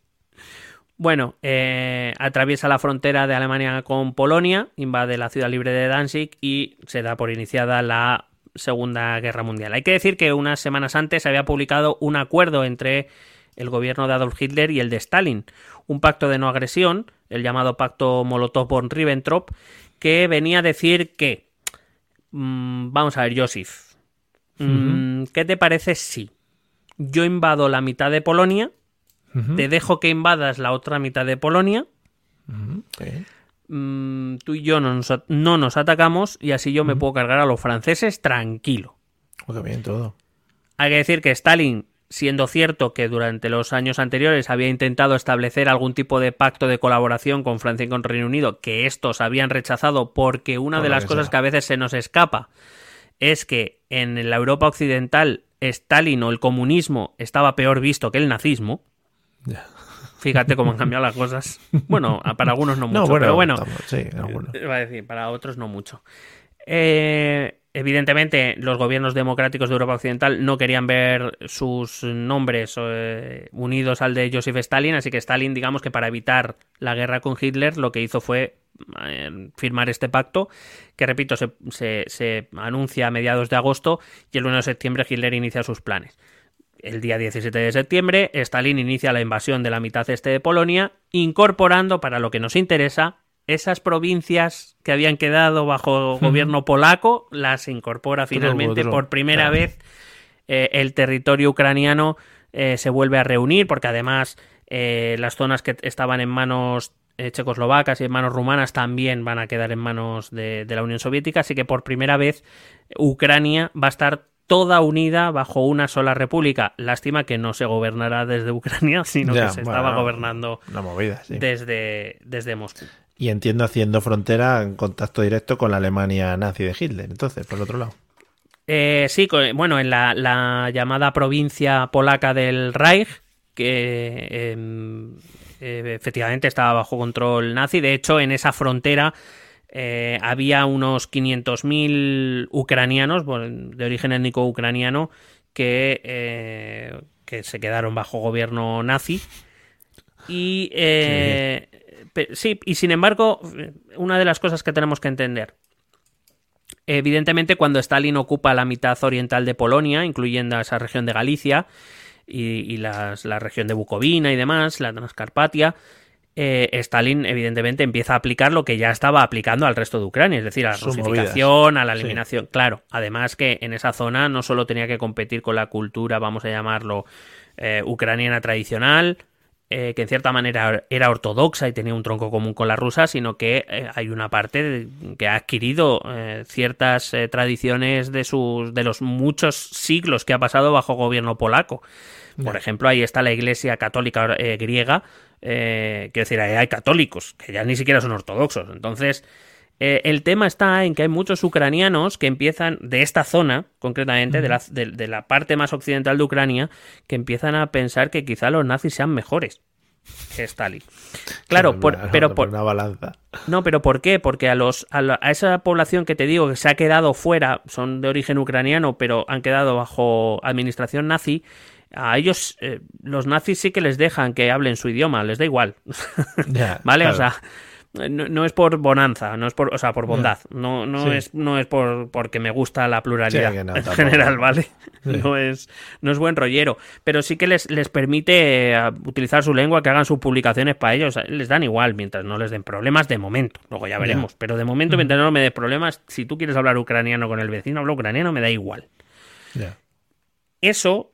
Bueno, eh, atraviesa la frontera de Alemania con Polonia, invade la ciudad libre de Danzig y se da por iniciada la Segunda Guerra Mundial. Hay que decir que unas semanas antes se había publicado un acuerdo entre el gobierno de Adolf Hitler y el de Stalin, un pacto de no agresión, el llamado pacto Molotov-Ribbentrop, que venía a decir que, mm, vamos a ver, Joseph, mm, ¿qué te parece si yo invado la mitad de Polonia, te dejo que invadas la otra mitad de Polonia, mm, tú y yo no nos, at- no nos atacamos y así yo me puedo cargar a los franceses tranquilo? Oh, bien todo. Hay que decir que Stalin, siendo cierto que durante los años anteriores había intentado establecer algún tipo de pacto de colaboración con Francia y con Reino Unido, que estos habían rechazado porque una Por de las cosas que a veces se nos escapa es que en la Europa occidental Stalin o el comunismo estaba peor visto que el nazismo. Ya. Fíjate cómo han cambiado las cosas. Bueno, para algunos no mucho, No, bueno, pero bueno, estamos- sí, a decir, para otros no mucho. Eh, evidentemente, los gobiernos democráticos de Europa Occidental no querían ver sus nombres eh, unidos al de Joseph Stalin, así que Stalin, digamos que para evitar la guerra con Hitler, lo que hizo fue eh, firmar este pacto, que repito, se, se- se anuncia a mediados de agosto y el 1 de septiembre Hitler inicia sus planes. El día 17 de septiembre, Stalin inicia la invasión de la mitad este de Polonia, incorporando, para lo que nos interesa, esas provincias que habían quedado bajo gobierno polaco, las incorpora finalmente por primera claro. vez. eh, el territorio ucraniano eh, se vuelve a reunir, porque además eh, las zonas que estaban en manos checoslovacas y en manos rumanas también van a quedar en manos de, de la Unión Soviética, así que por primera vez Ucrania va a estar toda unida bajo una sola república. Lástima que no se gobernará desde Ucrania, sino Ya, que se bueno, estaba gobernando Una movida, sí. desde, desde Moscú. Y entiendo haciendo frontera en contacto directo con la Alemania nazi de Hitler, entonces, por el otro lado. Eh, sí, bueno, en la, la llamada provincia polaca del Reich, que em, eh, efectivamente estaba bajo control nazi. De hecho, en esa frontera eh, había unos 500.000 ucranianos, de origen étnico ucraniano, que, eh, que se quedaron bajo gobierno nazi. Y eh, sí, y sin embargo, una de las cosas que tenemos que entender. Evidentemente, cuando Stalin ocupa la mitad oriental de Polonia, incluyendo esa región de Galicia y, y las- la región de Bucovina y demás, la Transcarpatia, eh, Stalin evidentemente empieza a aplicar lo que ya estaba aplicando al resto de Ucrania, es decir, a la Sus rusificación, a la Sí. eliminación. Claro, además que en esa zona no solo tenía que competir con la cultura, vamos a llamarlo, eh, ucraniana tradicional, eh, que en cierta manera era ortodoxa y tenía un tronco común con la rusa, sino que eh, hay una parte de- que ha adquirido eh, ciertas tradiciones de sus de los muchos siglos que ha pasado bajo gobierno polaco. Por ejemplo, ahí está la Iglesia Católica griega, eh, quiero decir, hay católicos que ya ni siquiera son ortodoxos. Entonces, eh, el tema está en que hay muchos ucranianos que empiezan, de esta zona, concretamente, de, la, de- de la parte más occidental de Ucrania, que empiezan a pensar que quizá los nazis sean mejores que Stalin. Claro, por- pero por, una balanza. no, pero ¿por qué? Porque a los a, la- a esa población que te digo que se ha quedado fuera, son de origen ucraniano, pero han quedado bajo administración nazi, a ellos eh, los nazis sí que les dejan que hablen su idioma, les da igual. Ya, ¿Vale? claro. O sea, no, no es por bonanza, no es por, o sea, por bondad, no, no Sí. es, no es por porque me gusta la pluralidad Sí, que no, en general, ¿vale? Sí. No es, no es buen rollero, pero sí que les, les permite eh, utilizar su lengua, que hagan sus publicaciones para ellos, les dan igual, mientras no les den problemas de momento, luego ya veremos, pero de momento, mientras no me des problemas, si tú quieres hablar ucraniano con el vecino, hablo ucraniano, me da igual. Eso,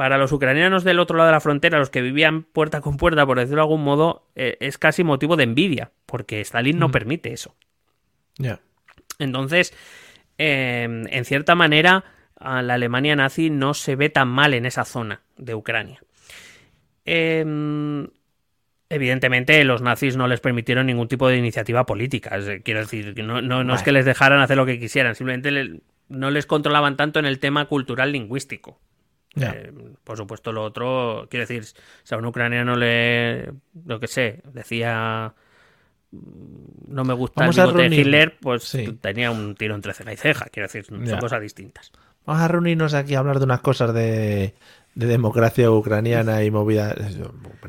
para los ucranianos del otro lado de la frontera, los que vivían puerta con puerta, por decirlo de algún modo, eh, es casi motivo de envidia, porque Stalin no permite eso. Ya. Entonces, eh, en cierta manera, a la Alemania nazi no se ve tan mal en esa zona de Ucrania. Eh, evidentemente, los nazis no les permitieron ningún tipo de iniciativa política. Quiero decir, no, no- no es que les dejaran hacer lo que quisieran, simplemente le- no les controlaban tanto en el tema cultural lingüístico. Eh, por supuesto, lo otro, quiero decir, si a un ucraniano le, lo que sé, decía no me gusta Vamos el a bigote de reunir- Hitler, pues Sí. tenía un tiro entre ceja y ceja, quiero decir, son cosas distintas. Vamos a reunirnos aquí a hablar de unas cosas de, de democracia ucraniana y movida,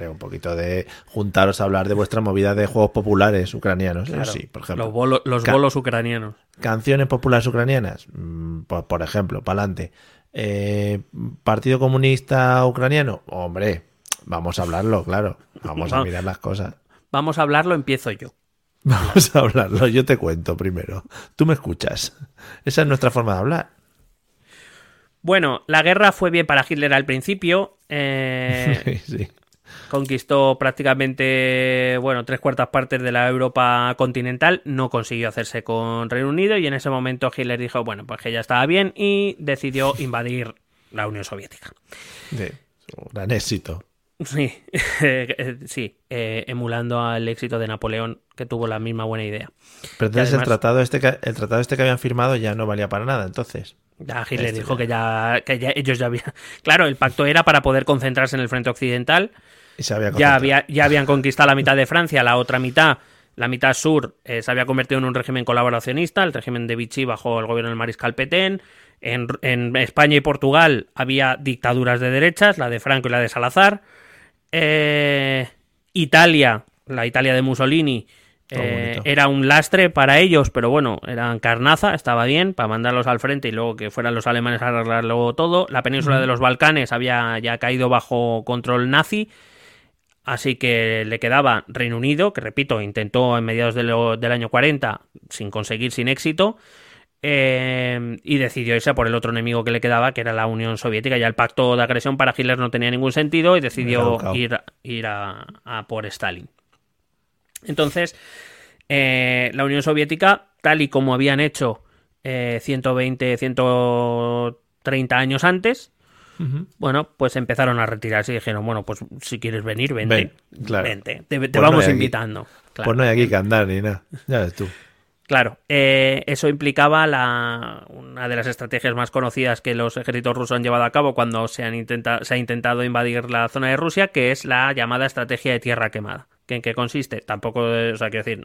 un poquito de juntaros a hablar de vuestra movida de juegos populares ucranianos. Sí, por ejemplo. Los, bolos ucranianos. Canciones populares ucranianas, mm, por, por ejemplo, para adelante. Eh, Partido Comunista Ucraniano, hombre, vamos a hablarlo, claro. Vamos a mirar las cosas. Vamos a hablarlo, empiezo yo. Vamos a hablarlo, yo te cuento primero. Tú me escuchas. Esa es nuestra forma de hablar. Bueno, la guerra fue bien para Hitler al principio. Eh, sí, Conquistó prácticamente, bueno, tres cuartas partes de la Europa continental. No consiguió hacerse con Reino Unido y en ese momento Hitler dijo, bueno, pues que ya estaba bien y decidió invadir la Unión Soviética. Sí, gran éxito. Sí, sí, eh, emulando al éxito de Napoleón, que tuvo la misma buena idea. Pero entonces el, tratado este que, el tratado este que habían firmado ya no valía para nada, entonces. Ya Hitler este dijo que ya, que ya ellos ya habían... Claro, el pacto era para poder concentrarse en el frente occidental. Y se había ya, había, ya habían conquistado la mitad de Francia, la otra mitad, la mitad sur, eh, se había convertido en un régimen colaboracionista, el régimen de Vichy bajo el gobierno del mariscal Petén. En, en España y Portugal había dictaduras de derechas, la de Franco y la de Salazar. Eh, Italia, la Italia de Mussolini, eh, era un lastre para ellos, pero bueno, eran carnaza, estaba bien para mandarlos al frente y luego que fueran los alemanes a arreglarlo todo. La península de los Balcanes había ya caído bajo control nazi, así que le quedaba Reino Unido, que repito, intentó en mediados del año 40 sin conseguir, sin éxito. Eh, y decidió irse por el otro enemigo que le quedaba, que era la Unión Soviética. Ya el pacto de agresión para Hitler no tenía ningún sentido y decidió ir, ir a, por Stalin. Entonces, eh, la Unión Soviética, tal y como habían hecho 120, eh, 130 años antes, bueno, pues empezaron a retirarse y dijeron, bueno, pues si quieres venir, vente. Vente, te, pues vamos invitando. Pues no hay aquí que andar ni nada, ya ves tú. Claro, eh, eso implicaba la, una de las estrategias más conocidas que los ejércitos rusos han llevado a cabo cuando se, han se ha intentado invadir la zona de Rusia, que es la llamada estrategia de tierra quemada. ¿En qué consiste? Tampoco, o sea, quiero decir,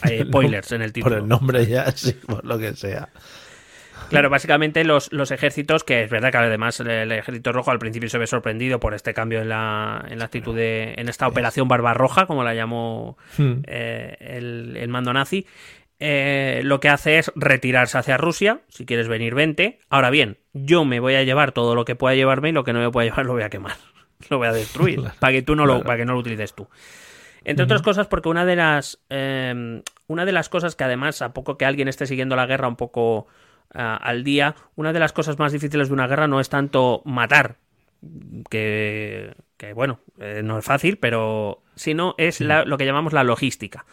hay spoilers en el título. Por el nombre ya, sí, por lo que sea. Claro, básicamente los, los, ejércitos, que es verdad que además el, ejército rojo al principio se ve sorprendido por este cambio en la, en la actitud de, en esta operación Barbarroja, como la llamó hmm. eh, el, el, mando nazi, eh, lo que hace es retirarse hacia Rusia. Si quieres venir, vente. Ahora bien, yo me voy a llevar todo lo que pueda llevarme y lo que no me pueda llevar lo voy a quemar. Lo voy a destruir. para que tú no lo, para que no lo utilices tú. Entre otras cosas, porque una de las. Em, una de las cosas que además, a poco que alguien esté siguiendo la guerra un poco al día, una de las cosas más difíciles de una guerra no es tanto matar. Que, que bueno, eh, no es fácil, pero sino es lo que llamamos la logística.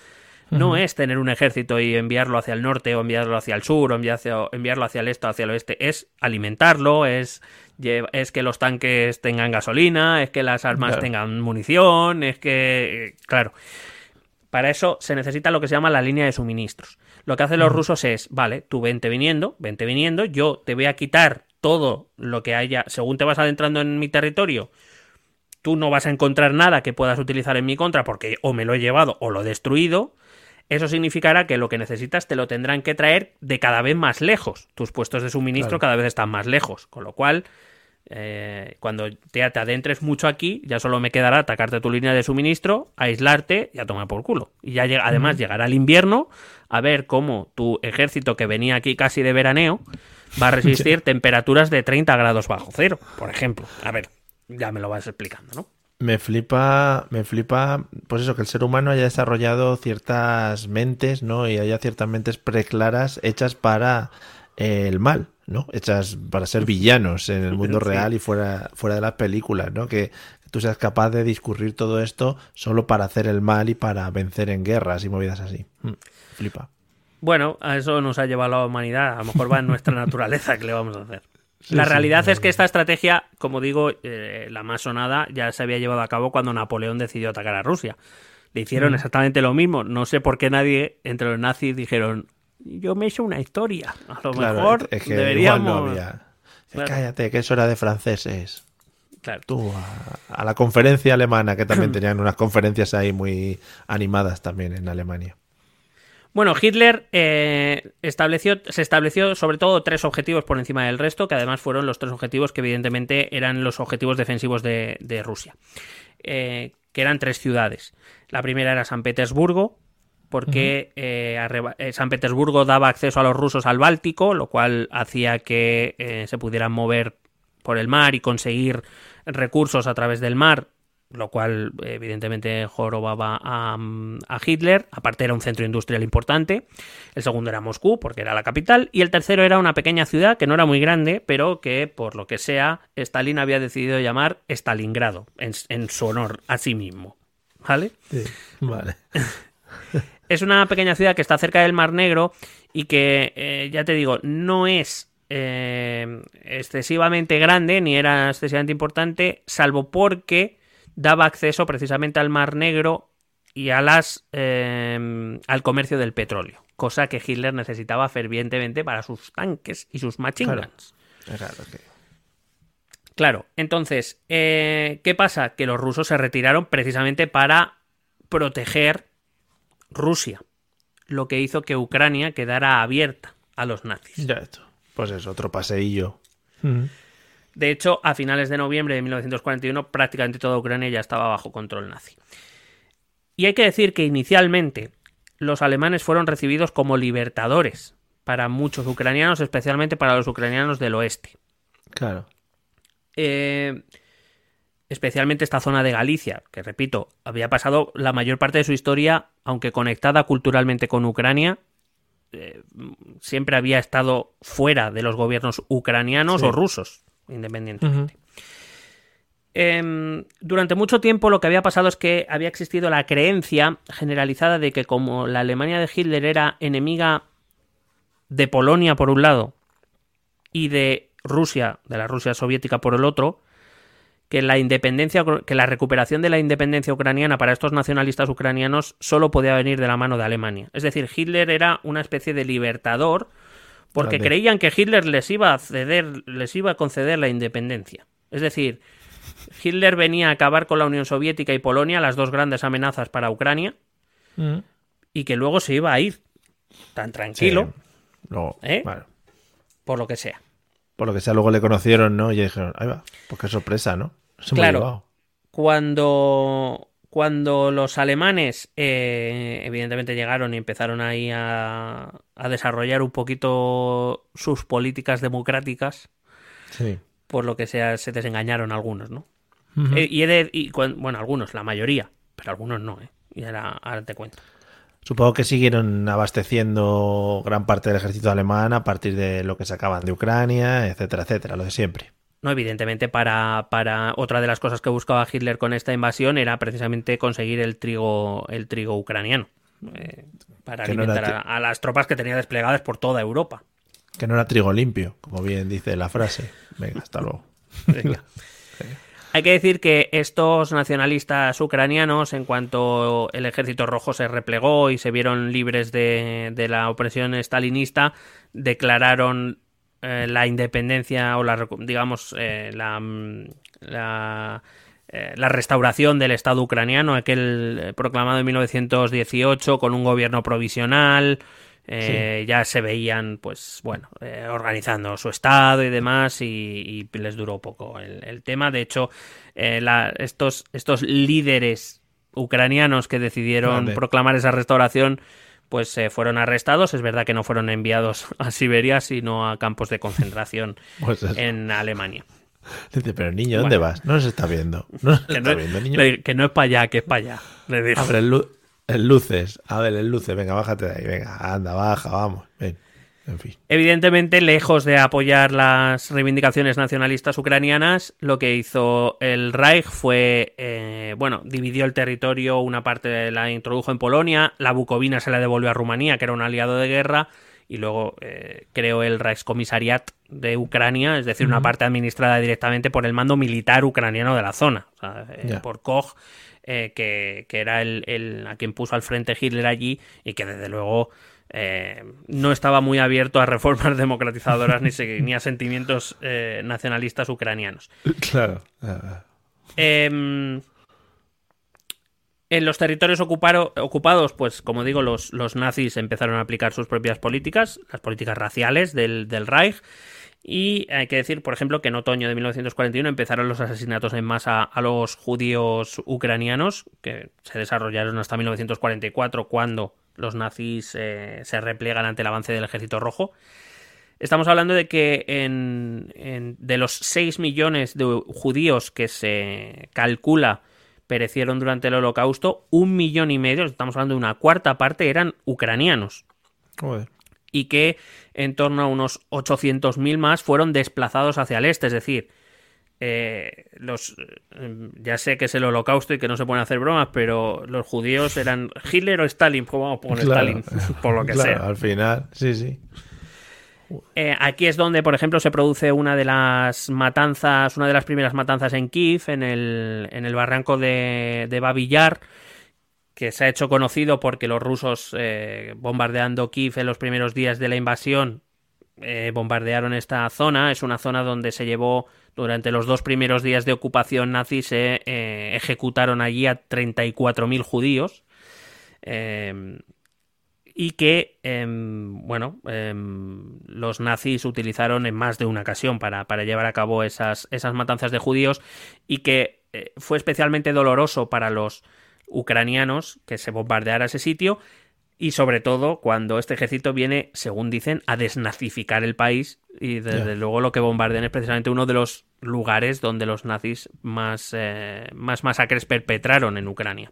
No es tener un ejército y enviarlo hacia el norte o enviarlo hacia el sur o enviarlo hacia el este o hacia el oeste. Es alimentarlo, es, es que los tanques tengan gasolina, es que las armas tengan munición, es que... Claro. Para eso se necesita lo que se llama la línea de suministros. Lo que hacen los rusos es, vale, tú vente viniendo, vente viniendo, yo te voy a quitar todo lo que haya, según te vas adentrando en mi territorio, tú no vas a encontrar nada que puedas utilizar en mi contra porque o me lo he llevado o lo he destruido, eso significará que lo que necesitas te lo tendrán que traer de cada vez más lejos. Tus puestos de suministro cada vez están más lejos. Con lo cual, eh, cuando te, adentres mucho aquí, ya solo me quedará atacarte tu línea de suministro, aislarte y a tomar por culo. Y ya llega, además llegará el invierno a ver cómo tu ejército que venía aquí casi de veraneo va a resistir temperaturas de 30 grados bajo cero, por ejemplo. A ver, ya me lo vas explicando, ¿no? Me flipa, me flipa, pues eso, que el ser humano haya desarrollado ciertas mentes, ¿no? Y haya ciertas mentes preclaras hechas para eh, el mal, ¿no? Hechas para ser villanos en el mundo real y fuera, fuera de las películas, ¿no? Que, tú seas capaz de discurrir todo esto solo para hacer el mal y para vencer en guerras y movidas así. Mm, flipa. Bueno, a eso nos ha llevado la humanidad. A lo mejor va en nuestra naturaleza que le vamos a hacer la realidad es que esta estrategia, como digo, eh, la más sonada, ya se había llevado a cabo cuando Napoleón decidió atacar a Rusia. Le hicieron mm. exactamente lo mismo. No sé por qué nadie entre los nazis dijeron, yo me he hecho una historia. A lo mejor es que deberíamos... Cállate, que eso era de franceses. Claro. Tú, a, la conferencia alemana, que también tenían unas conferencias ahí muy animadas también en Alemania. Bueno, Hitler eh, estableció, se estableció sobre todo tres objetivos por encima del resto, que además fueron los tres objetivos que evidentemente eran los objetivos defensivos de, de Rusia, eh, que eran tres ciudades. La primera era San Petersburgo, porque eh, eh, San Petersburgo daba acceso a los rusos al Báltico, lo cual hacía que eh, se pudieran mover por el mar y conseguir recursos a través del mar lo cual evidentemente jorobaba a, a, Hitler, aparte era un centro industrial importante, el segundo era Moscú, porque era la capital, y el tercero era una pequeña ciudad que no era muy grande, pero que por lo que sea, Stalin había decidido llamar Stalingrado, en, en su honor a sí mismo. ¿Vale? Sí, vale. es una pequeña ciudad que está cerca del Mar Negro y que, eh, ya te digo, no es eh, excesivamente grande ni era excesivamente importante, salvo porque daba acceso precisamente al Mar Negro y a las eh, al comercio del petróleo, cosa que Hitler necesitaba fervientemente para sus tanques y sus machine guns. Claro, claro, okay. claro entonces, ¿qué pasa? Que los rusos se retiraron precisamente para proteger Rusia, lo que hizo que Ucrania quedara abierta a los nazis. Ya esto. Pues es otro paseillo. De hecho, a finales de noviembre de 1941 prácticamente toda Ucrania ya estaba bajo control nazi. Y hay que decir que inicialmente los alemanes fueron recibidos como libertadores para muchos ucranianos, especialmente para los ucranianos del oeste. Claro. Eh, especialmente esta zona de Galicia, que repito, había pasado la mayor parte de su historia, aunque conectada culturalmente con Ucrania, eh, siempre había estado fuera de los gobiernos ucranianos Sí. o rusos, independientemente. Em, durante mucho tiempo lo que había pasado es que había existido la creencia generalizada de que como la Alemania de Hitler era enemiga de Polonia por un lado y de Rusia, de la Rusia soviética por el otro, que la independencia, que la recuperación de la independencia ucraniana para estos nacionalistas ucranianos solo podía venir de la mano de Alemania. Es decir, Hitler era una especie de libertador porque Grande. creían que Hitler les iba a ceder, les iba a conceder la independencia. Es decir, Hitler venía a acabar con la Unión Soviética y Polonia, las dos grandes amenazas para Ucrania, Mm. y que luego se iba a ir tan tranquilo, Sí. ¿Eh? por lo que sea. por lo que sea, luego le conocieron, ¿no? Y dijeron, ahí va, pues qué sorpresa, ¿no? Claro. Cuando, cuando los alemanes eh, evidentemente llegaron y empezaron ahí a, a desarrollar un poquito sus políticas democráticas, Sí. por lo que sea, se desengañaron algunos, ¿no? Eh, y de- bueno, algunos, la mayoría, pero algunos no, ¿eh? Y ahora, ahora te cuento. Supongo que siguieron abasteciendo gran parte del ejército alemán a partir de lo que sacaban de Ucrania, etcétera, etcétera, lo de siempre. No, evidentemente, para, para otra de las cosas que buscaba Hitler con esta invasión era precisamente conseguir el trigo, el trigo ucraniano. eh, para Que no era alimentar a, a las tropas que tenía desplegadas por toda Europa. Que no era trigo limpio, como bien dice la frase. Venga, hasta luego. Venga. Hay que decir que estos nacionalistas ucranianos, en cuanto el ejército rojo se replegó y se vieron libres de, de la opresión stalinista, declararon eh, la independencia o la, digamos, eh, la, mm, la, eh, la restauración del Estado ucraniano, aquel proclamado en 1918 con un gobierno provisional. Ya se veían, pues bueno, organizando su estado y demás, y, y les duró poco el, el tema. De hecho, la- estos, estos líderes ucranianos que decidieron proclamar esa restauración, pues eh, fueron arrestados. Es verdad que no fueron enviados a Siberia, sino a campos de concentración Pues en Alemania. Dice, pero niño, ¿dónde Bueno. vas? No nos está viendo. No Que está no, viendo, niño. le- que no es para allá, que es para allá. Le dijo. A ver, el, lu- el luces. A ver, el luces. Venga, bájate de ahí. Venga, anda, baja, vamos. Ven. En fin. Evidentemente, lejos de apoyar las reivindicaciones nacionalistas ucranianas, lo que hizo el Reich fue, eh, bueno, dividió el territorio, una parte la introdujo en Polonia, la Bucovina se la devolvió a Rumanía, que era un aliado de guerra, y luego eh, creó el Reichskommissariat de Ucrania, es decir, una parte administrada directamente por el mando militar ucraniano de la zona, o sea, eh, por Koch, eh, que, que era el, el- a quien puso al frente Hitler allí y que desde luego eh, no estaba muy abierto a reformas democratizadoras ni, se- ni a sentimientos eh, nacionalistas ucranianos. Claro. Ah, Em, En los territorios ocupados, pues como digo, los, los, nazis empezaron a aplicar sus propias políticas, las políticas raciales del, del Reich. Y hay que decir, por ejemplo, que en otoño de 1941 empezaron los asesinatos en masa a los judíos ucranianos, que se desarrollaron hasta 1944, cuando los nazis eh, se repliegan ante el avance del ejército rojo. Estamos hablando de que en, de los 6 millones de judíos que se calcula perecieron durante el holocausto, un millón y medio, estamos hablando de una cuarta parte, eran ucranianos. Y que en torno a unos 800.000 más fueron desplazados hacia el este, es decir, eh, los eh, ya sé que es el holocausto y que no se pueden hacer bromas, pero los judíos eran Hitler o Stalin, pues vamos por Stalin, por lo que sea. Al final, sí, sí. Eh, aquí es donde, por ejemplo, se produce una de las matanzas, una de las primeras matanzas en Kiev, en el, en el barranco de, de Babillar, que se ha hecho conocido porque los rusos, eh, bombardeando Kiev en los primeros días de la invasión, eh, bombardearon esta zona. Es una zona donde se llevó, durante los dos primeros días de ocupación nazi, se ejecutaron allí a 34.000 judíos y que, em, bueno, los nazis utilizaron en más de una ocasión para, llevar a cabo esas, esas, matanzas de judíos y que eh, fue especialmente doloroso para los ucranianos que se bombardeara ese sitio y sobre todo cuando este ejército viene, según dicen, a desnazificar el país y desde luego lo que bombardean es precisamente uno de los lugares donde los nazis más, eh, más masacres perpetraron en Ucrania.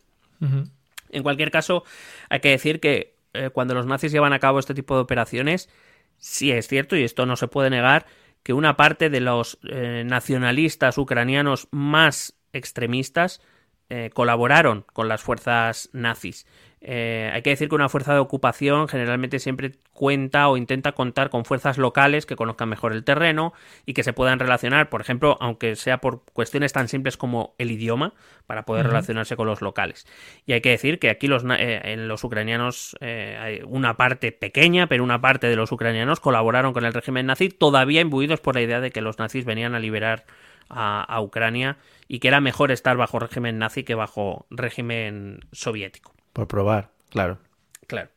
En cualquier caso, hay que decir que eh, cuando los nazis llevan a cabo este tipo de operaciones, sí es cierto, y esto no se puede negar, que una parte de los eh, nacionalistas ucranianos más extremistas eh, colaboraron con las fuerzas nazis. Eh, hay que decir que una fuerza de ocupación generalmente siempre cuenta o intenta contar con fuerzas locales que conozcan mejor el terreno y que se puedan relacionar, por ejemplo, aunque sea por cuestiones tan simples como el idioma, para poder relacionarse con los locales. Y hay que decir que aquí los, eh, en los ucranianos, eh, hay una parte pequeña, pero una parte de los ucranianos colaboraron con el régimen nazi, todavía imbuidos por la idea de que los nazis venían a liberar a, a Ucrania y que era mejor estar bajo régimen nazi que bajo régimen soviético. Por probar, claro. Claro.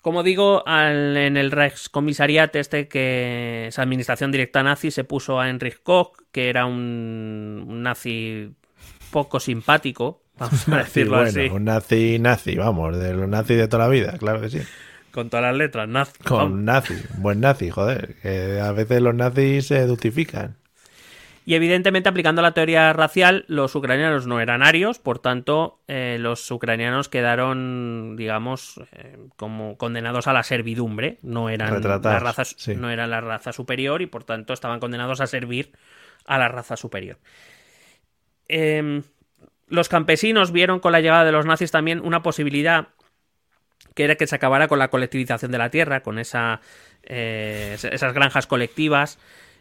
Como digo, en el Reichskommissariat este que esa administración directa nazi se puso a Heinrich Koch, que era un, nazi poco simpático, vamos a decirlo así. Un nazi nazi, vamos, de los nazis de toda la vida, claro que sí. Con todas las letras, nazi. Con nazi, buen nazi, joder, que a veces los nazis se dulcifican. Y evidentemente, aplicando la teoría racial, los ucranianos no eran arios, por tanto, eh, los ucranianos quedaron, digamos, eh, como condenados a la servidumbre. No eran, la raza, no eran la raza superior y, por tanto, estaban condenados a servir a la raza superior. Em, los campesinos vieron con la llegada de los nazis también una posibilidad que era que se acabara con la colectivización de la tierra, con esa, eh, esas granjas colectivas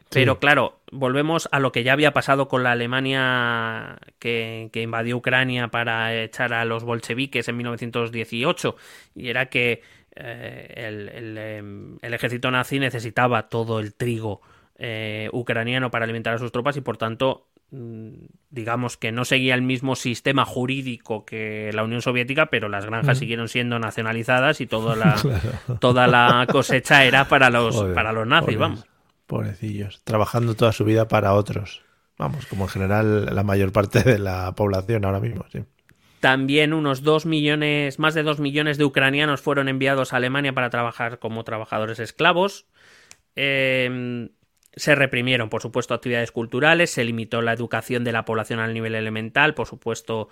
pero claro, volvemos a lo que ya había pasado con la Alemania que, invadió Ucrania para echar a los bolcheviques en 1918. Y era que eh, em, el, ejército nazi necesitaba todo el trigo eh, ucraniano para alimentar a sus tropas y por tanto mm, digamos que no seguía el mismo sistema jurídico que la Unión Soviética, pero las granjas siguieron siendo nacionalizadas y toda la, toda la cosecha era para los, para los nazis, vamos. Pobrecillos, trabajando toda su vida para otros. Vamos, como en general la mayor parte de la población ahora mismo, sí. También unos dos millones, más de dos millones de ucranianos fueron enviados a Alemania para trabajar como trabajadores esclavos. Em, se reprimieron, por supuesto, actividades culturales, se limitó la educación de la población al nivel elemental, por supuesto,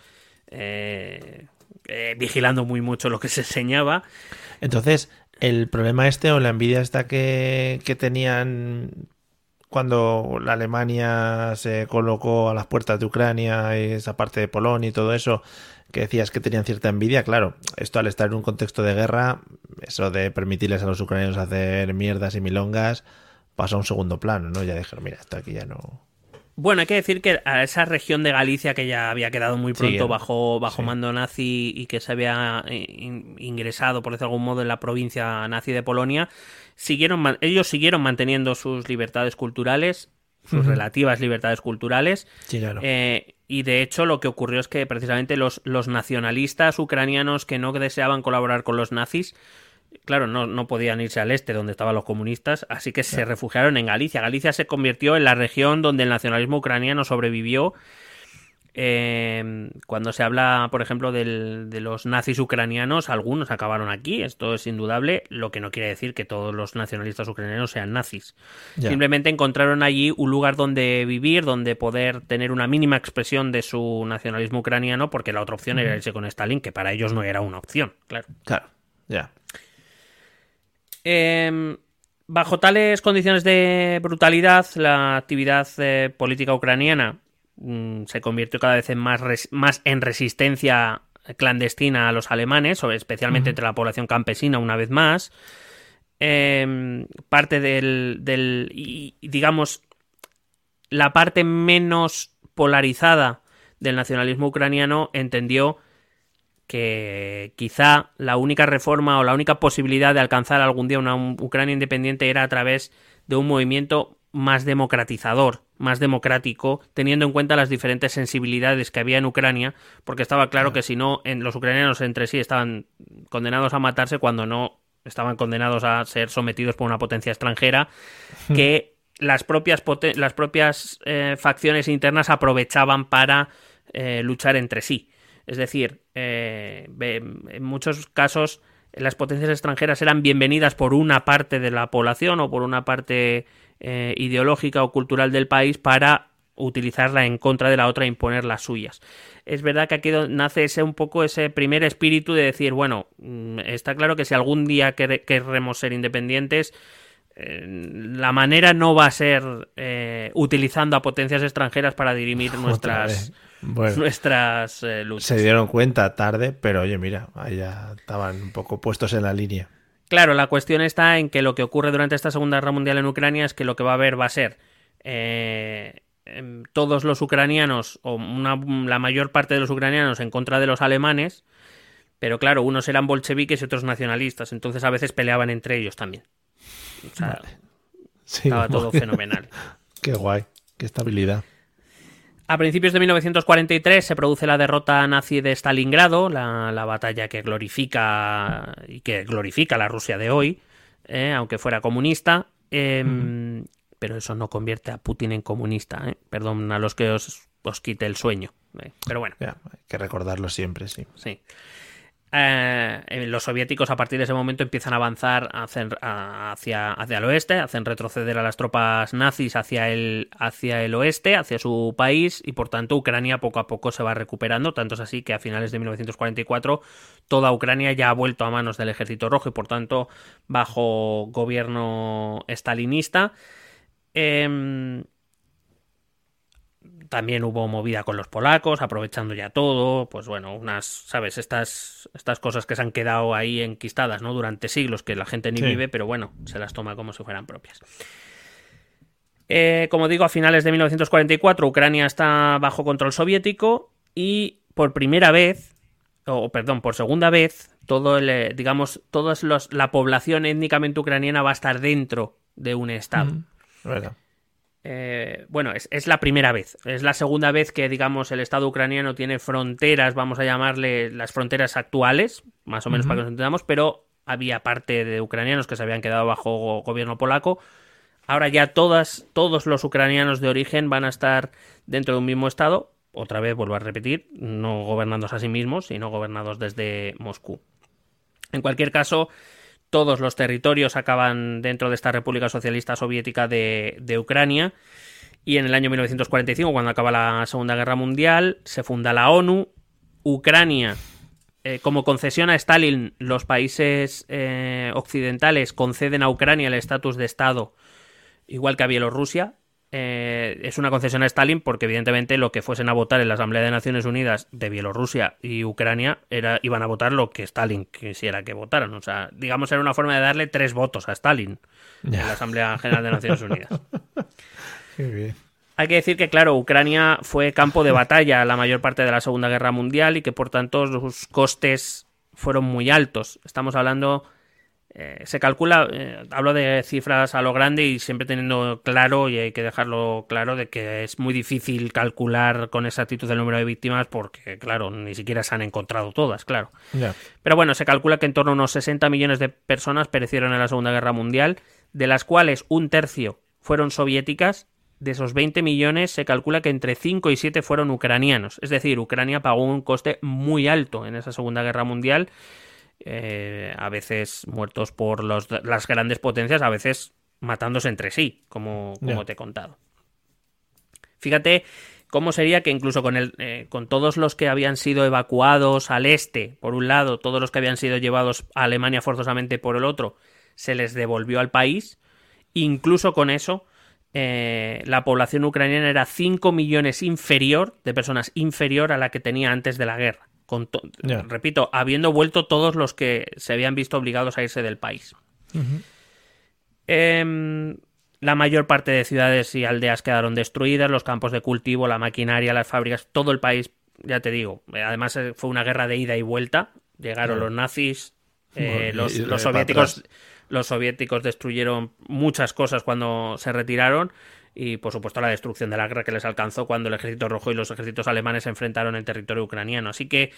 eh, eh, vigilando muy mucho lo que se enseñaba. Entonces, el problema este o la envidia esta que, que tenían cuando la Alemania se colocó a las puertas de Ucrania y esa parte de Polonia y todo eso, que decías que tenían cierta envidia, claro, esto al estar en un contexto de guerra, eso de permitirles a los ucranianos hacer mierdas y milongas, pasa a un segundo plano, ¿no? Ya dijeron, mira, esto aquí ya no, bueno, hay que decir que a esa región de Galicia que ya había quedado muy pronto bajo, bajo mando nazi y que se había eh, ingresado, por decirlo de algún modo, en la provincia nazi de Polonia, siguieron, ellos siguieron manteniendo sus libertades culturales, sus relativas libertades culturales. Sí, claro. Eh, y de hecho lo que ocurrió es que precisamente los, los nacionalistas ucranianos que no deseaban colaborar con los nazis, claro, no, no podían irse al este donde estaban los comunistas, así que se refugiaron en Galicia. Galicia se convirtió en la región donde el nacionalismo ucraniano sobrevivió eh, cuando se habla, por ejemplo, del, de los nazis ucranianos, algunos acabaron aquí, esto es indudable, lo que no quiere decir que todos los nacionalistas ucranianos sean nazis. Ya. Simplemente encontraron allí un lugar donde vivir, donde poder tener una mínima expresión de su nacionalismo ucraniano, porque la otra opción era irse con Stalin, que para ellos no era una opción, claro. Claro, ya. Eh, bajo tales condiciones de brutalidad, la actividad eh, política ucraniana mm, se convirtió cada vez en más, en resistencia clandestina a los alemanes, especialmente entre la población campesina una vez más. Eh, parte del, del y, digamos la parte menos polarizada del nacionalismo ucraniano entendió que quizá la única reforma o la única posibilidad de alcanzar algún día una Ucrania independiente era a través de un movimiento más democratizador, más democrático, teniendo en cuenta las diferentes sensibilidades que había en Ucrania, porque estaba claro que si no, en, los ucranianos entre sí estaban condenados a matarse cuando no estaban condenados a ser sometidos por una potencia extranjera, que las propias, las propias eh, facciones internas aprovechaban para eh, luchar entre sí. Es decir, eh, en muchos casos las potencias extranjeras eran bienvenidas por una parte de la población o por una parte eh, ideológica o cultural del país para utilizarla en contra de la otra e imponer las suyas. Es verdad que aquí nace ese un poco ese primer espíritu de decir, bueno, mm, está claro que si algún día quer- querremos ser independientes, eh, la manera no va a ser eh, utilizando a potencias extranjeras para dirimir nuestras. Bueno, nuestras eh, luchas. se dieron cuenta tarde, pero oye, mira, ahí ya estaban un poco puestos en la línea. Claro, la cuestión está en que lo que ocurre durante esta Segunda Guerra Mundial en Ucrania es que lo que va a haber va a ser eh, em, todos los ucranianos, o una- la mayor parte de los ucranianos en contra de los alemanes, pero claro, unos eran bolcheviques y otros nacionalistas, entonces a veces peleaban entre ellos también. O sea, Sí, estaba todo fenomenal. Qué guay, qué estabilidad. A principios de 1943 se produce la derrota nazi de Stalingrado, la, la batalla que glorifica y que glorifica la Rusia de hoy, eh, aunque fuera comunista. eh, Pero eso no convierte a Putin en comunista. eh. Perdón a los que os, os quite el sueño. eh. Pero bueno, Ya, hay que recordarlo siempre, sí. sí. Eh, eh, los soviéticos a partir de ese momento empiezan a avanzar hacia, hacia el oeste, hacen retroceder a las tropas nazis hacia el, hacia el oeste, hacia su país, y por tanto Ucrania poco a poco se va recuperando, tanto es así que a finales de 1944 toda Ucrania ya ha vuelto a manos del ejército rojo y por tanto bajo gobierno estalinista. Em, también hubo movida con los polacos, aprovechando ya todo, pues bueno, unas, ¿sabes? Estas, estas cosas que se han quedado ahí enquistadas, ¿no? Durante siglos, que la gente ni Sí. vive, pero bueno, se las toma como si fueran propias. Eh, como digo, a finales de 1944 Ucrania está bajo control soviético y por primera vez, o perdón, por segunda vez, todo el, eh, digamos, toda la población étnicamente ucraniana va a estar dentro de un estado. Mm, verdad. Eh, bueno, es, es la primera vez. Es la segunda vez que, digamos, el Estado ucraniano tiene fronteras, vamos a llamarle las fronteras actuales, más o menos para que nos entendamos, pero había parte de ucranianos que se habían quedado bajo go- gobierno polaco. Ahora ya todas, todos los ucranianos de origen van a estar dentro de un mismo Estado. Otra vez vuelvo a repetir, no gobernándose a sí mismos, sino gobernados desde Moscú. En cualquier caso, todos los territorios acaban dentro de esta República Socialista Soviética de, Ucrania. Y en el año 1945, cuando acaba la Segunda Guerra Mundial, se funda la ONU. Ucrania, eh, como concesión a Stalin, los países eh, occidentales conceden a Ucrania el estatus de Estado, igual que a Bielorrusia. Eh, es una concesión a Stalin porque evidentemente lo que fuesen a votar en la Asamblea de Naciones Unidas de Bielorrusia y Ucrania era, iban a votar lo que Stalin quisiera que votaran. O sea, digamos era una forma de darle tres votos a Stalin en la Asamblea General de Naciones Unidas. Qué bien. Hay que decir que, claro, Ucrania fue campo de batalla la mayor parte de la Segunda Guerra Mundial y que, por tanto, sus costes fueron muy altos. Estamos hablando eh, se calcula, eh, hablo de cifras a lo grande y siempre teniendo claro, y hay que dejarlo claro, de que es muy difícil calcular con exactitud el número de víctimas porque, claro, ni siquiera se han encontrado todas, claro. Pero bueno, se calcula que en torno a unos 60 millones de personas perecieron en la Segunda Guerra Mundial, de las cuales un tercio fueron soviéticas. De esos 20 millones se calcula que entre 5 y 7 fueron ucranianos. Es decir, Ucrania pagó un coste muy alto en esa Segunda Guerra Mundial eh, a veces muertos por los, las grandes potencias, a veces matándose entre sí, como, como te he contado. Fíjate cómo sería que incluso con, el, eh, con todos los que habían sido evacuados al este, por un lado, todos los que habían sido llevados a Alemania forzosamente por el otro, se les devolvió al país, incluso con eso, eh, la población ucraniana era 5 millones inferior, de personas inferior a la que tenía antes de la guerra repito, habiendo vuelto todos los que se habían visto obligados a irse del país. Em, la mayor parte de ciudades y aldeas quedaron destruidas, los campos de cultivo, la maquinaria, las fábricas, todo el país, ya te digo, además eh, fue una guerra de ida y vuelta, llegaron los nazis, eh, los, soviéticos, los soviéticos destruyeron muchas cosas cuando se retiraron y por supuesto la destrucción de la guerra que les alcanzó cuando el ejército rojo y los ejércitos alemanes se enfrentaron en territorio ucraniano. Así que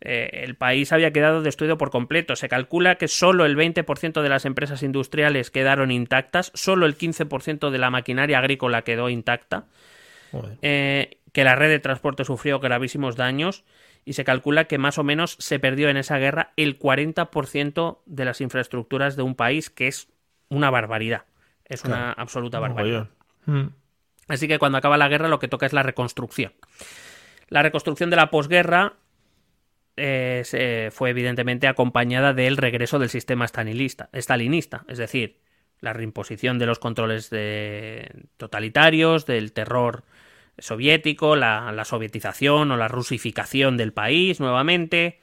eh, el país había quedado destruido por completo. Se calcula que solo el 20% de las empresas industriales quedaron intactas, solo el 15% de la maquinaria agrícola quedó intacta, eh, que la red de transporte sufrió gravísimos daños y se calcula que más o menos se perdió en esa guerra el 40% de las infraestructuras de un país, que es una barbaridad. Es una absoluta barbaridad. Mm. Así que cuando acaba la guerra lo que toca es la reconstrucción. La reconstrucción de la posguerra eh, fue evidentemente acompañada del regreso del sistema stalinista, es decir, la reimposición de los controles totalitarios, del terror soviético, la, sovietización o la rusificación del país nuevamente.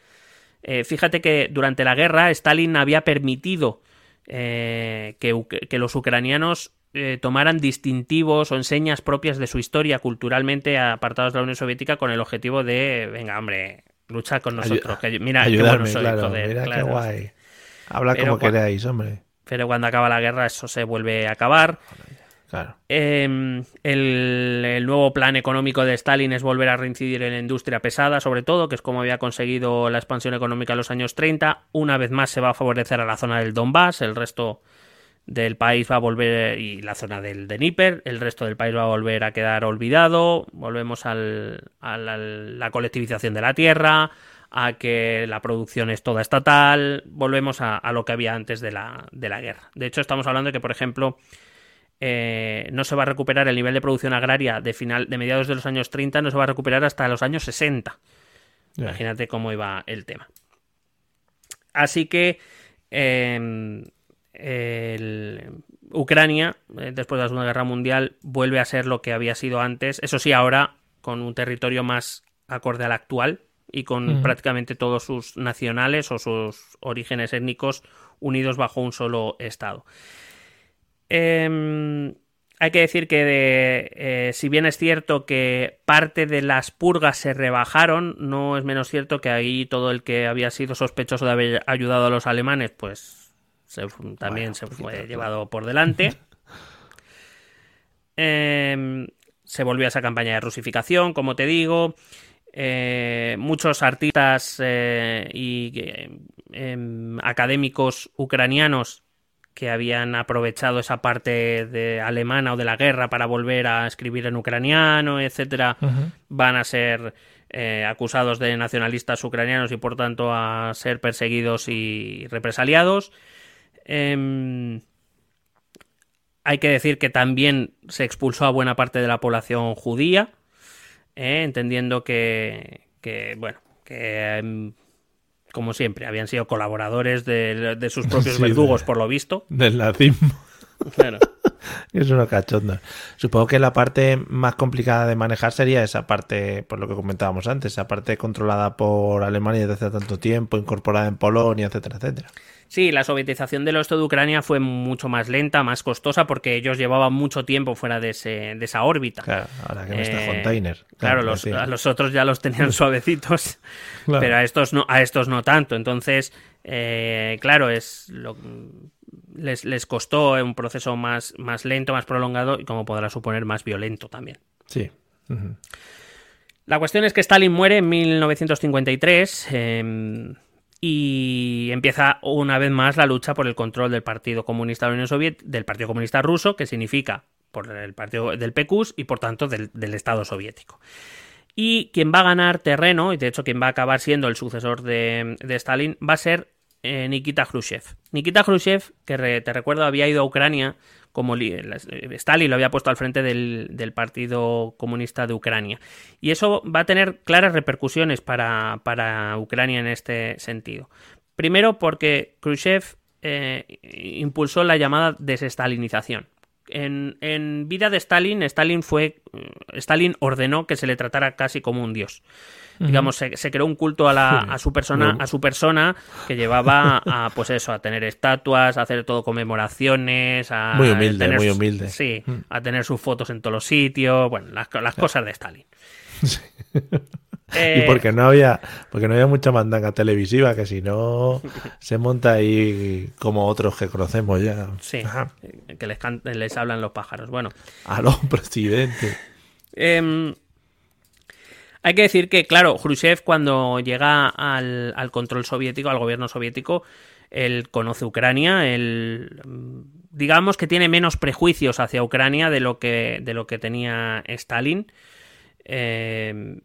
Eh, fíjate que durante la guerra Stalin había permitido eh, que, los ucranianos eh, tomaran distintivos o enseñas propias de su historia culturalmente apartados de la Unión Soviética con el objetivo de, venga, hombre, lucha con nosotros. mira, Ayudarme, claro, mira qué guay. Habla como queráis, hombre. Pero cuando acaba la guerra eso se vuelve a acabar. Claro. Em, el, el, nuevo plan económico de Stalin es volver a reincidir en la industria pesada, sobre todo, que es como había conseguido la expansión económica en los años 30. Una vez más se va a favorecer a la zona del Donbass, el resto del país va a volver y la zona del Dnieper, el resto del país va a volver a quedar olvidado, volvemos al, a la, colectivización de la tierra, a que la producción es toda estatal, volvemos a, lo que había antes de la, de la, guerra. De hecho, estamos hablando de que, por ejemplo, eh, no se va a recuperar el nivel de producción agraria de, final, de mediados de los años 30, no se va a recuperar hasta los años 60. Imagínate cómo iba el tema. Así que em, Ucrania, eh, después de la Segunda Guerra Mundial, vuelve a ser lo que había sido antes. Eso sí, ahora con un territorio más acorde al actual y con prácticamente todos sus nacionales o sus orígenes étnicos unidos bajo un solo Estado. Em, hay que decir que eh, si bien es cierto que parte de las purgas se rebajaron, no es menos cierto que ahí todo el que había sido sospechoso de haber ayudado a los alemanes, pues también se fue llevado por delante. Em, se volvió a esa campaña de rusificación, como te digo. Eh, muchos artistas eh, y em, académicos ucranianos que habían aprovechado esa parte de alemana o de la guerra para volver a escribir en ucraniano, etcétera, van a ser eh, acusados de nacionalistas ucranianos y por tanto a ser perseguidos y represaliados. Em, hay que decir que también se expulsó a buena parte de la población judía, eh, entendiendo que, bueno, que em, como siempre habían sido colaboradores de, sus propios verdugos, por lo visto. Del nazismo. Claro. es una cachonda. Supongo que la parte más complicada de manejar sería esa parte, por lo que comentábamos antes, esa parte controlada por Alemania desde hace tanto tiempo, incorporada en Polonia, etcétera, etcétera. Sí, la sovietización del oeste de Ucrania fue mucho más lenta, más costosa, porque ellos llevaban mucho tiempo fuera de, ese, de esa órbita. Claro, ahora que no está eh, container. Claro, los, a los otros ya los tenían suavecitos, pero a estos no, a estos no tanto. Entonces, eh, claro, es lo, les, les, costó un proceso más, más lento, más prolongado y, como podrá suponer, más violento también. Sí. La cuestión es que Stalin muere en 1953 em, y empieza una vez más la lucha por el control del Partido Comunista Unión Soviética, del Partido Comunista Ruso, que significa por el partido del PQS y por tanto del, Estado soviético. Y quien va a ganar terreno, y de hecho quien va a acabar siendo el sucesor de, de Stalin, va a ser eh, Nikita Khrushchev. Nikita Khrushchev, que te recuerdo había ido a Ucrania como Stalin lo había puesto al frente del, Partido Comunista de Ucrania. Y eso va a tener claras repercusiones para, Ucrania en este sentido. Primero porque Khrushchev eh, impulsó la llamada desestalinización. En, en, vida de Stalin, Stalin fue. Stalin ordenó que se le tratara casi como un dios digamos, se, creó un culto a, la, a su persona, a su persona que llevaba a, pues eso, a tener estatuas, a hacer todo conmemoraciones, a muy humilde, tener, muy humilde, sí, mm. a tener sus fotos en todos los sitios, bueno, las, cosas de Stalin. y porque no había porque no había mucha mandanga televisiva que si no se monta ahí como otros que conocemos ya. Sí que les, les hablan los pájaros. Bueno. A los presidentes eh, hay que decir que, claro, Khrushchev cuando llega al, control soviético, al gobierno soviético, él conoce Ucrania, él digamos que tiene menos prejuicios hacia Ucrania de lo que, de lo que tenía Stalin. Eh,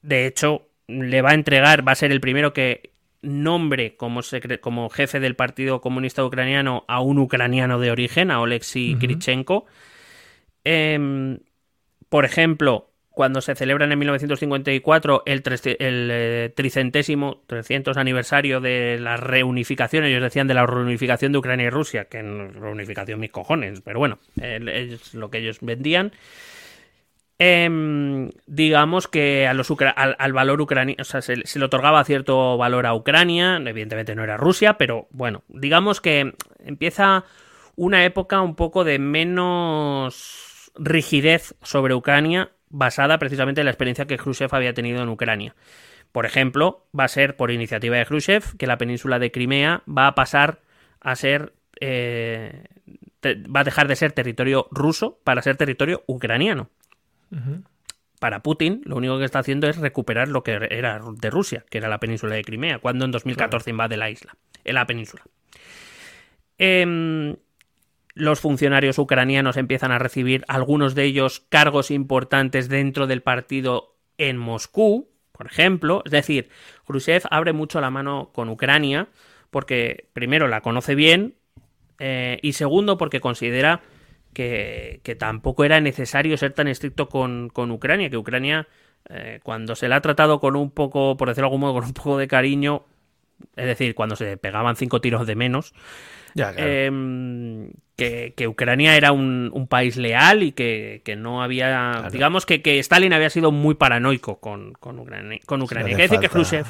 de hecho, le va a entregar, va a ser el primero que nombre como, como jefe del Partido Comunista Ucraniano a un ucraniano de origen, a Oleksiy Krichenko. Em, por ejemplo, cuando se celebra en 1954 el, eh, tricentésimo, 300 aniversario de la reunificación, ellos decían de la reunificación de Ucrania y Rusia, que en reunificación mis cojones, pero bueno, es lo que ellos vendían. Em, digamos que a los al, valor ucraniano, o sea, se, le otorgaba cierto valor a Ucrania, evidentemente no era Rusia, pero bueno, digamos que empieza una época un poco de menos rigidez sobre Ucrania basada precisamente en la experiencia que Khrushchev había tenido en Ucrania. Por ejemplo, va a ser por iniciativa de Khrushchev que la península de Crimea va a pasar a ser. Eh, va a dejar de ser territorio ruso para ser territorio ucraniano. Para Putin, lo único que está haciendo es recuperar lo que era de Rusia, que era la península de Crimea, cuando en 2014 invade la isla, en la península. Eh, los funcionarios ucranianos empiezan a recibir algunos de ellos cargos importantes dentro del partido en Moscú, por ejemplo. Es decir, Khrushchev abre mucho la mano con Ucrania porque primero la conoce bien eh, y segundo porque considera que, tampoco era necesario ser tan estricto con, Ucrania, que Ucrania eh, cuando se la ha tratado con un poco, por decirlo de algún modo, con un poco de cariño, es decir, cuando se pegaban cinco tiros de menos, Em, que, Ucrania era un, país leal y que, no había. Digamos que, Stalin había sido muy paranoico con, con Ucrania. Con Ucrania. decir que Khrushchev.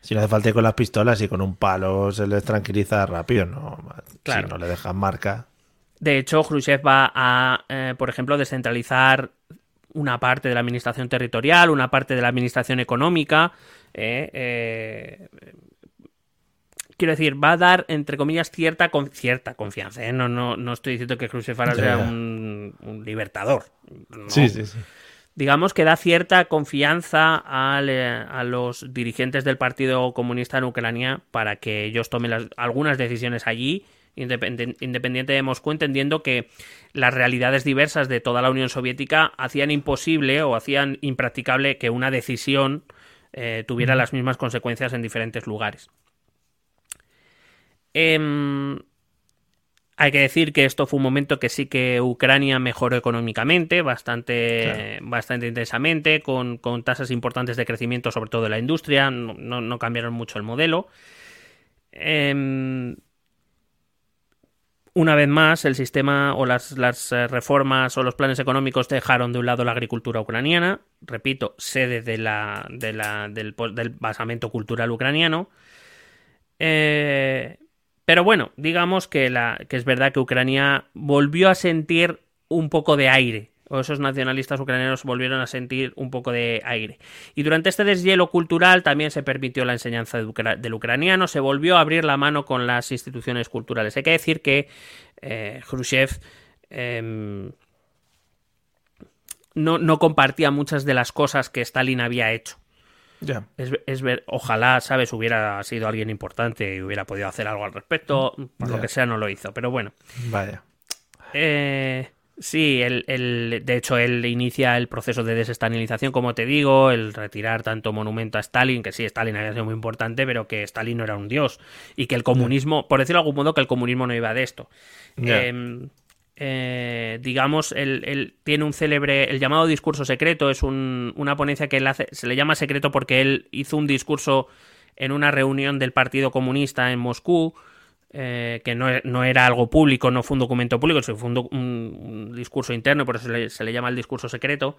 Si no hace falta ir con las pistolas y con un palo se les tranquiliza rápido, ¿no? Si no le dejan marca. De hecho, Khrushchev va a, eh, por ejemplo, descentralizar una parte de la administración territorial, una parte de la administración económica. Eh, eh, quiero decir, va a dar, entre comillas, cierta, cierta confianza. ¿eh? No, no, no estoy diciendo que Khrushchev sea un, libertador. Sí, sí, sí. Digamos que da cierta confianza eh, a los dirigentes del Partido Comunista en Ucrania para que ellos tomen algunas decisiones allí, independiente de Moscú, entendiendo que las realidades diversas de toda la Unión Soviética hacían imposible o hacían impracticable que una decisión eh, tuviera las mismas consecuencias en diferentes lugares. Em, hay que decir que esto fue un momento que sí que Ucrania mejoró económicamente, bastante, bastante intensamente, con, tasas importantes de crecimiento, sobre todo de la industria, no, cambiaron mucho el modelo. Em, una vez más, el sistema o las, eh, reformas o los planes económicos dejaron de un lado la agricultura ucraniana, repito, sede de la, del, del basamento cultural ucraniano. Eh, Pero bueno, digamos que, la, que es verdad que Ucrania volvió a sentir un poco de aire o esos nacionalistas ucranianos volvieron a sentir un poco de aire. Y durante este deshielo cultural también se permitió la enseñanza del ucraniano, se volvió a abrir la mano con las instituciones culturales. Hay que decir que eh, Khrushchev em, no, compartía muchas de las cosas que Stalin había hecho. Es, ver, ojalá, ¿sabes? Hubiera sido alguien importante y hubiera podido hacer algo al respecto. Por lo que sea, no lo hizo. Pero bueno. Vaya. Eh, Sí, él, de hecho, él inicia el proceso de desestalinización, como te digo, el retirar tanto monumento a Stalin, que sí, Stalin había sido muy importante, pero que Stalin no era un dios, y que el comunismo, por decirlo de algún modo, que el comunismo no iba de esto. Eh, digamos, él, tiene un célebre, el llamado discurso secreto, es una ponencia que él hace, se le llama secreto porque él hizo un discurso en una reunión del Partido Comunista en Moscú, eh, que no, era algo público, no fue un documento público, fue un, discurso interno, por eso se le, llama el discurso secreto,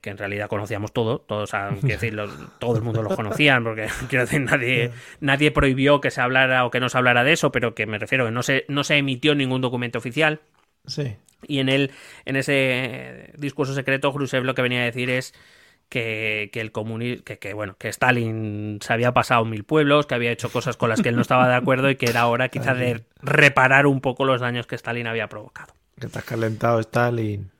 que en realidad conocíamos todo, todos, decirlo, todo el mundo lo conocían, porque quiero decir, nadie, nadie prohibió que se hablara o que no se hablara de eso, pero que me refiero que no se, no se emitió ningún documento oficial. Sí. Y en, el, en ese discurso secreto, Khrushchev lo que venía a decir es que, el comunismo, que, bueno, que Stalin se había pasado mil pueblos, que había hecho cosas con las que él no estaba de acuerdo y que era hora quizá de reparar un poco los daños que Stalin había provocado. Que te has calentado Stalin.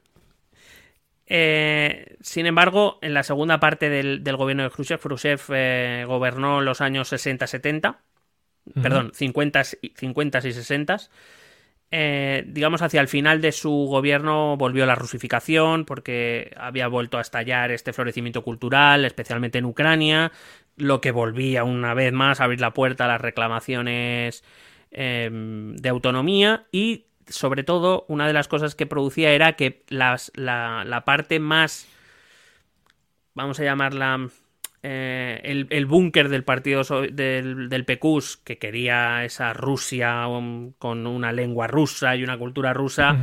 Eh, sin embargo, en la segunda parte del, gobierno de Khrushchev, Khrushchev eh, gobernó los años 60-70, perdón, 50, 50 y 60 eh, digamos, hacia el final de su gobierno volvió la rusificación porque había vuelto a estallar este florecimiento cultural, especialmente en Ucrania, lo que volvía una vez más a abrir la puerta a las reclamaciones em, de autonomía y, sobre todo, una de las cosas que producía era que las, la parte más, vamos a llamarla, eh, el, búnker del partido del, del PQS, que quería esa Rusia um, con una lengua rusa y una cultura rusa,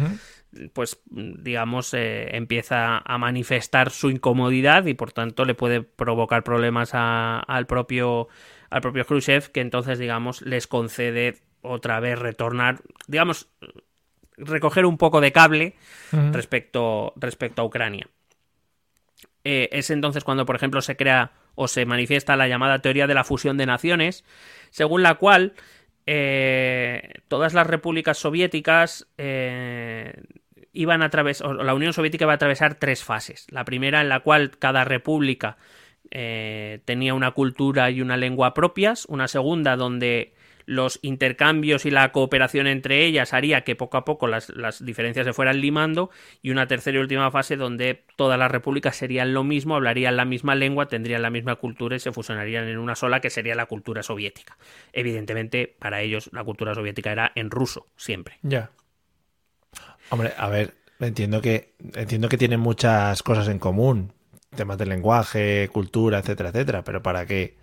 pues digamos, eh, empieza a manifestar su incomodidad y por tanto le puede provocar problemas al, propio, al propio Khrushchev, que entonces, digamos, les concede otra vez retornar, digamos, recoger un poco de cable respecto, respecto a Ucrania. Eh, es entonces cuando, por ejemplo, se crea o se manifiesta la llamada teoría de la fusión de naciones, según la cual eh, todas las repúblicas soviéticas eh, iban a través, o la Unión Soviética iba a atravesar tres fases. La primera en la cual cada república eh, tenía una cultura y una lengua propias, una segunda donde los intercambios y la cooperación entre ellas haría que poco a poco las, diferencias se fueran limando y una tercera y última fase donde todas las repúblicas serían lo mismo, hablarían la misma lengua, tendrían la misma cultura y se fusionarían en una sola que sería la cultura soviética. Evidentemente, para ellos la cultura soviética era en ruso, siempre. Ya. Hombre, a ver, entiendo que, entiendo que tienen muchas cosas en común, temas de lenguaje, cultura, etcétera, etcétera, pero para que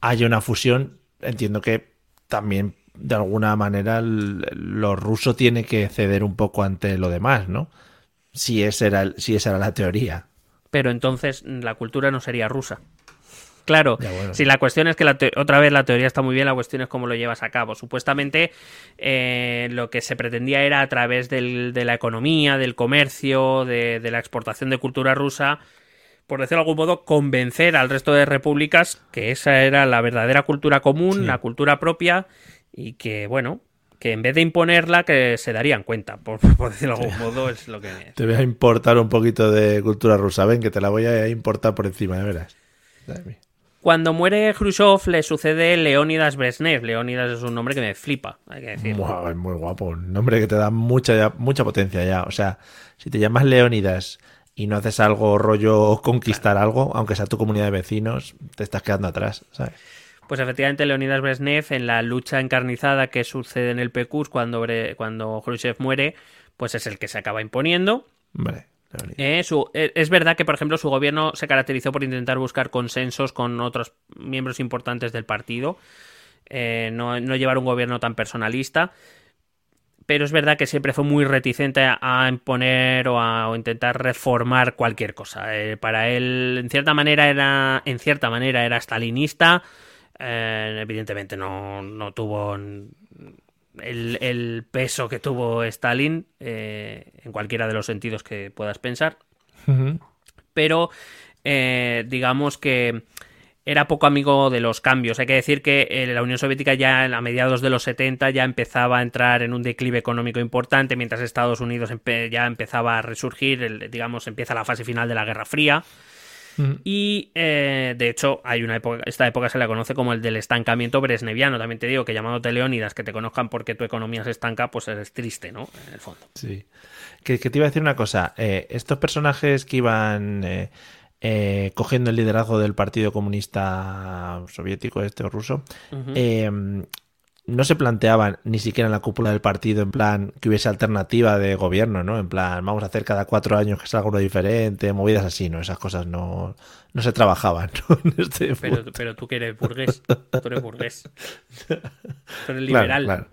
haya una fusión, entiendo que también de alguna manera lo ruso tiene que ceder un poco ante lo demás, ¿no? Si, esa era, si esa era la teoría. Pero entonces la cultura no sería rusa. Claro, si la cuestión es que otra vez la teoría está muy bien, la cuestión es cómo lo llevas a cabo. Supuestamente eh, lo que se pretendía era a través de la economía, del comercio, de, la exportación de cultura rusa, por decirlo de algún modo, convencer al resto de repúblicas que esa era la verdadera cultura común, la cultura propia, y que, bueno, que en vez de imponerla, que se darían cuenta, por, decirlo de algún modo, es lo que... Te voy a importar un poquito de cultura rusa, ven, que te la voy a importar por encima, de veras. Cuando muere Khrushchev le sucede Leónidas Brezhnev. Leónidas es un nombre que me flipa, hay que decir. es muy guapo, un nombre que te da mucha, mucha potencia ya. O sea, si te llamas Leónidas y no haces algo rollo conquistar algo, aunque sea tu comunidad de vecinos, te estás quedando atrás, ¿sabes? Pues efectivamente, Leonidas Brezhnev, en la lucha encarnizada que sucede en el PQS cuando, cuando Khrushchev muere, pues es el que se acaba imponiendo. Vale. Eh, eh, es verdad que, por ejemplo, su gobierno se caracterizó por intentar buscar consensos con otros miembros importantes del partido, eh, no, no, llevar un gobierno tan personalista, pero es verdad que siempre fue muy reticente a imponer o a intentar reformar cualquier cosa. Eh, para él, en cierta manera, era, en cierta manera, era stalinista. Eh, evidentemente no, no tuvo el, peso que tuvo Stalin eh, en cualquiera de los sentidos que puedas pensar. Pero digamos que era poco amigo de los cambios. Hay que decir que eh, la Unión Soviética ya a mediados de los 70 ya empezaba a entrar en un declive económico importante, mientras Estados Unidos ya empezaba a resurgir, digamos, empieza la fase final de la Guerra Fría. Y eh, de hecho, hay una época, esta época se la conoce como el del estancamiento bresneviano. También te digo que llamándote Leónidas, que te conozcan porque tu economía se estanca, pues eres triste, ¿no? En el fondo. Sí. Que, te iba a decir una cosa. Eh, estos personajes que iban eh, cogiendo el liderazgo del Partido Comunista Soviético, este o ruso, em, no se planteaban ni siquiera en la cúpula del partido en plan que hubiese alternativa de gobierno, ¿no? En plan, vamos a hacer cada cuatro años que salga uno diferente, movidas así, ¿no? Esas cosas no, no se trabajaban, este pero, tú que eres burgués, tú eres burgués. Tú eres liberal.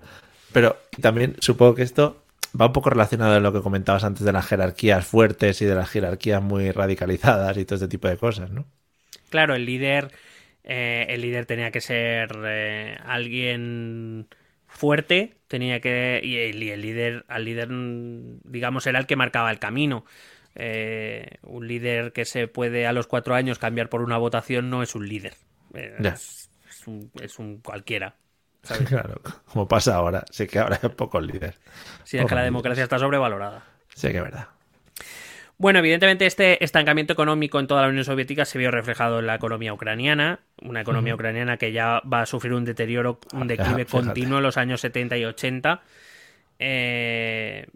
Pero también supongo que esto va un poco relacionado a lo que comentabas antes de las jerarquías fuertes y de las jerarquías muy radicalizadas y todo este tipo de cosas, ¿no? Claro, el líder, eh, el líder tenía que ser eh, alguien fuerte, tenía que y el, líder, al líder, digamos, era el que marcaba el camino. Eh, un líder que se puede a los cuatro años cambiar por una votación no es un líder, es, un, es un cualquiera. Claro, como pasa ahora. Sí que ahora es poco líder. Sí, es que la democracia está sobrevalorada. Sí que es verdad. Bueno, evidentemente este estancamiento económico en toda la Unión Soviética se vio reflejado en la economía ucraniana, una economía ucraniana que ya va a sufrir un deterioro, un declive continuo en los años 70 y 80. Eh,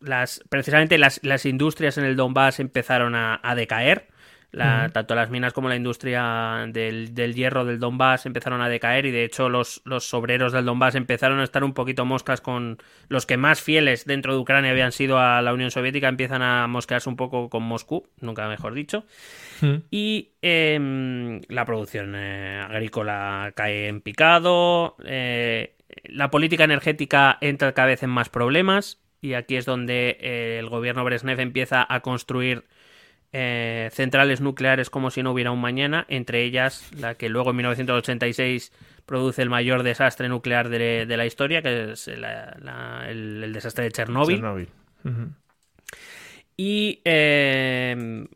las, precisamente las, industrias en el Donbass empezaron a decaer tanto las minas como la industria del, hierro del Donbass empezaron a decaer y de hecho los, los, obreros del Donbass empezaron a estar un poquito moscas con los que más fieles dentro de Ucrania habían sido a la Unión Soviética, empiezan a mosquearse un poco con Moscú, nunca mejor dicho. Y em, la producción eh, agrícola cae en picado, eh, la política energética entra cada vez en más problemas y aquí es donde eh, el gobierno Brezhnev empieza a construir eh, centrales nucleares como si no hubiera un mañana, entre ellas la que luego en 1986 produce el mayor desastre nuclear de, la historia, que es el, desastre de Chernóbil. Y eh,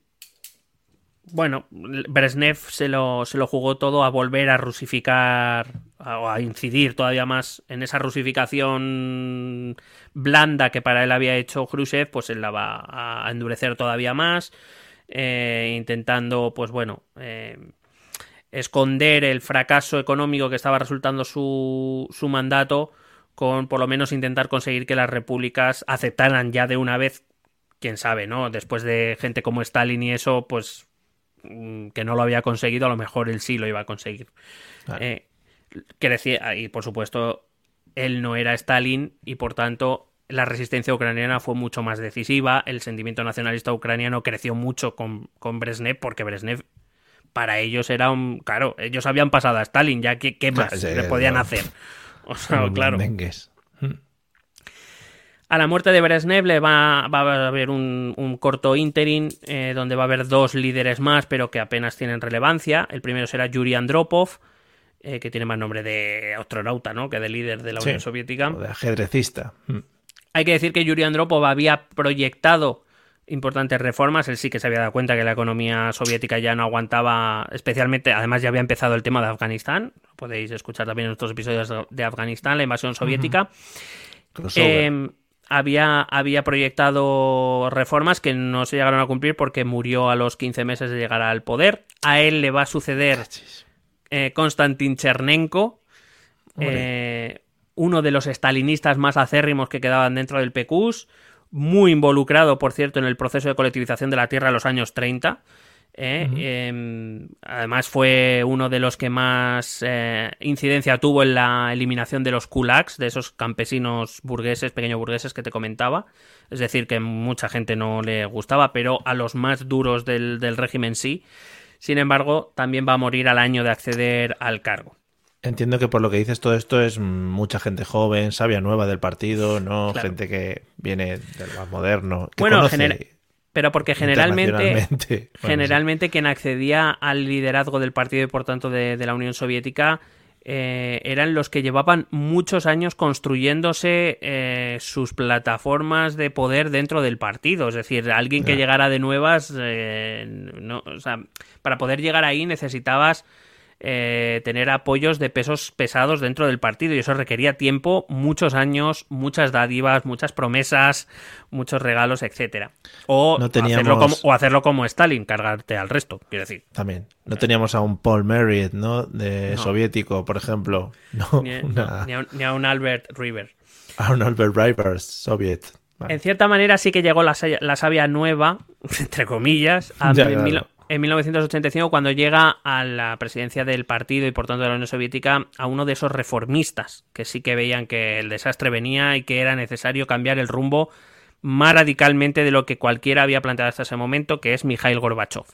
bueno, Brezhnev se lo, se lo jugó todo a volver a rusificar o a incidir todavía más en esa rusificación blanda que para él había hecho Khrushchev, pues él la va a endurecer todavía más. Eh, intentando, pues bueno, eh, esconder el fracaso económico que estaba resultando su, su mandato con por lo menos intentar conseguir que las repúblicas aceptaran ya de una vez, quién sabe, ¿no? Después de gente como Stalin y eso, pues mm, que no lo había conseguido, a lo mejor él sí lo iba a conseguir. Eh, que decía, y por supuesto, él no era Stalin y por tanto la resistencia ucraniana fue mucho más decisiva, el sentimiento nacionalista ucraniano creció mucho con, con Brezhnev, porque Brezhnev para ellos era un... Claro, ellos habían pasado a Stalin, ya que qué más le podían hacer. O sea, claro. A la muerte de Brezhnev le va, va a haber un, corto interim eh, donde va a haber dos líderes más, pero que apenas tienen relevancia. El primero será Yuri Andropov, eh, que tiene más nombre de astronauta, ¿no? Que de líder de la Unión Soviética. O de ajedrecista. Hay que decir que Yuri Andropov había proyectado importantes reformas. Él sí que se había dado cuenta que la economía soviética ya no aguantaba, especialmente, además ya había empezado el tema de Afganistán. Podéis escuchar también en estos episodios de Afganistán, la invasión soviética. Em, había, había proyectado reformas que no se llegaron a cumplir porque murió a los 15 meses de llegar al poder. A él le va a suceder eh, Konstantin Chernenko, eh, uno de los estalinistas más acérrimos que quedaban dentro del PQS, muy involucrado, por cierto, en el proceso de colectivización de la tierra en los años 30. ¿eh? Em, además fue uno de los que más eh, incidencia tuvo en la eliminación de los kulaks, de esos campesinos burgueses, pequeños burgueses que te comentaba. Es decir, que mucha gente no le gustaba, pero a los más duros del, del régimen sí. Sin embargo, también va a morir al año de acceder al cargo. Entiendo que por lo que dices todo esto es mucha gente joven, sabia nueva del partido, no gente que viene del más moderno. bueno, pero porque generalmente, generalmente quien accedía al liderazgo del partido y por tanto de, la Unión Soviética eh, eran los que llevaban muchos años construyéndose eh, sus plataformas de poder dentro del partido. Es decir, alguien que llegara de nuevas, eh, no, o sea, para poder llegar ahí necesitabas eh, tener apoyos de pesos pesados dentro del partido y eso requería tiempo, muchos años, muchas dádivas, muchas promesas, muchos regalos, etcétera. O, No teníamos- hacerlo como, o hacerlo como Stalin, cargarte al resto, quiero decir. También. No teníamos a un Paul Merritt, ¿no? De No. soviético, por ejemplo. No, Ni, una- ni a, un- ni a un Albert River. a un Albert Rivers, soviet. Vale. En cierta manera sí que llegó la, la savia nueva, entre comillas, a- Ya, claro. mil- en 1985 cuando llega a la presidencia del partido y por tanto de la Unión Soviética a uno de esos reformistas que sí que veían que el desastre venía y que era necesario cambiar el rumbo más radicalmente de lo que cualquiera había planteado hasta ese momento, que es Mikhail Gorbachev.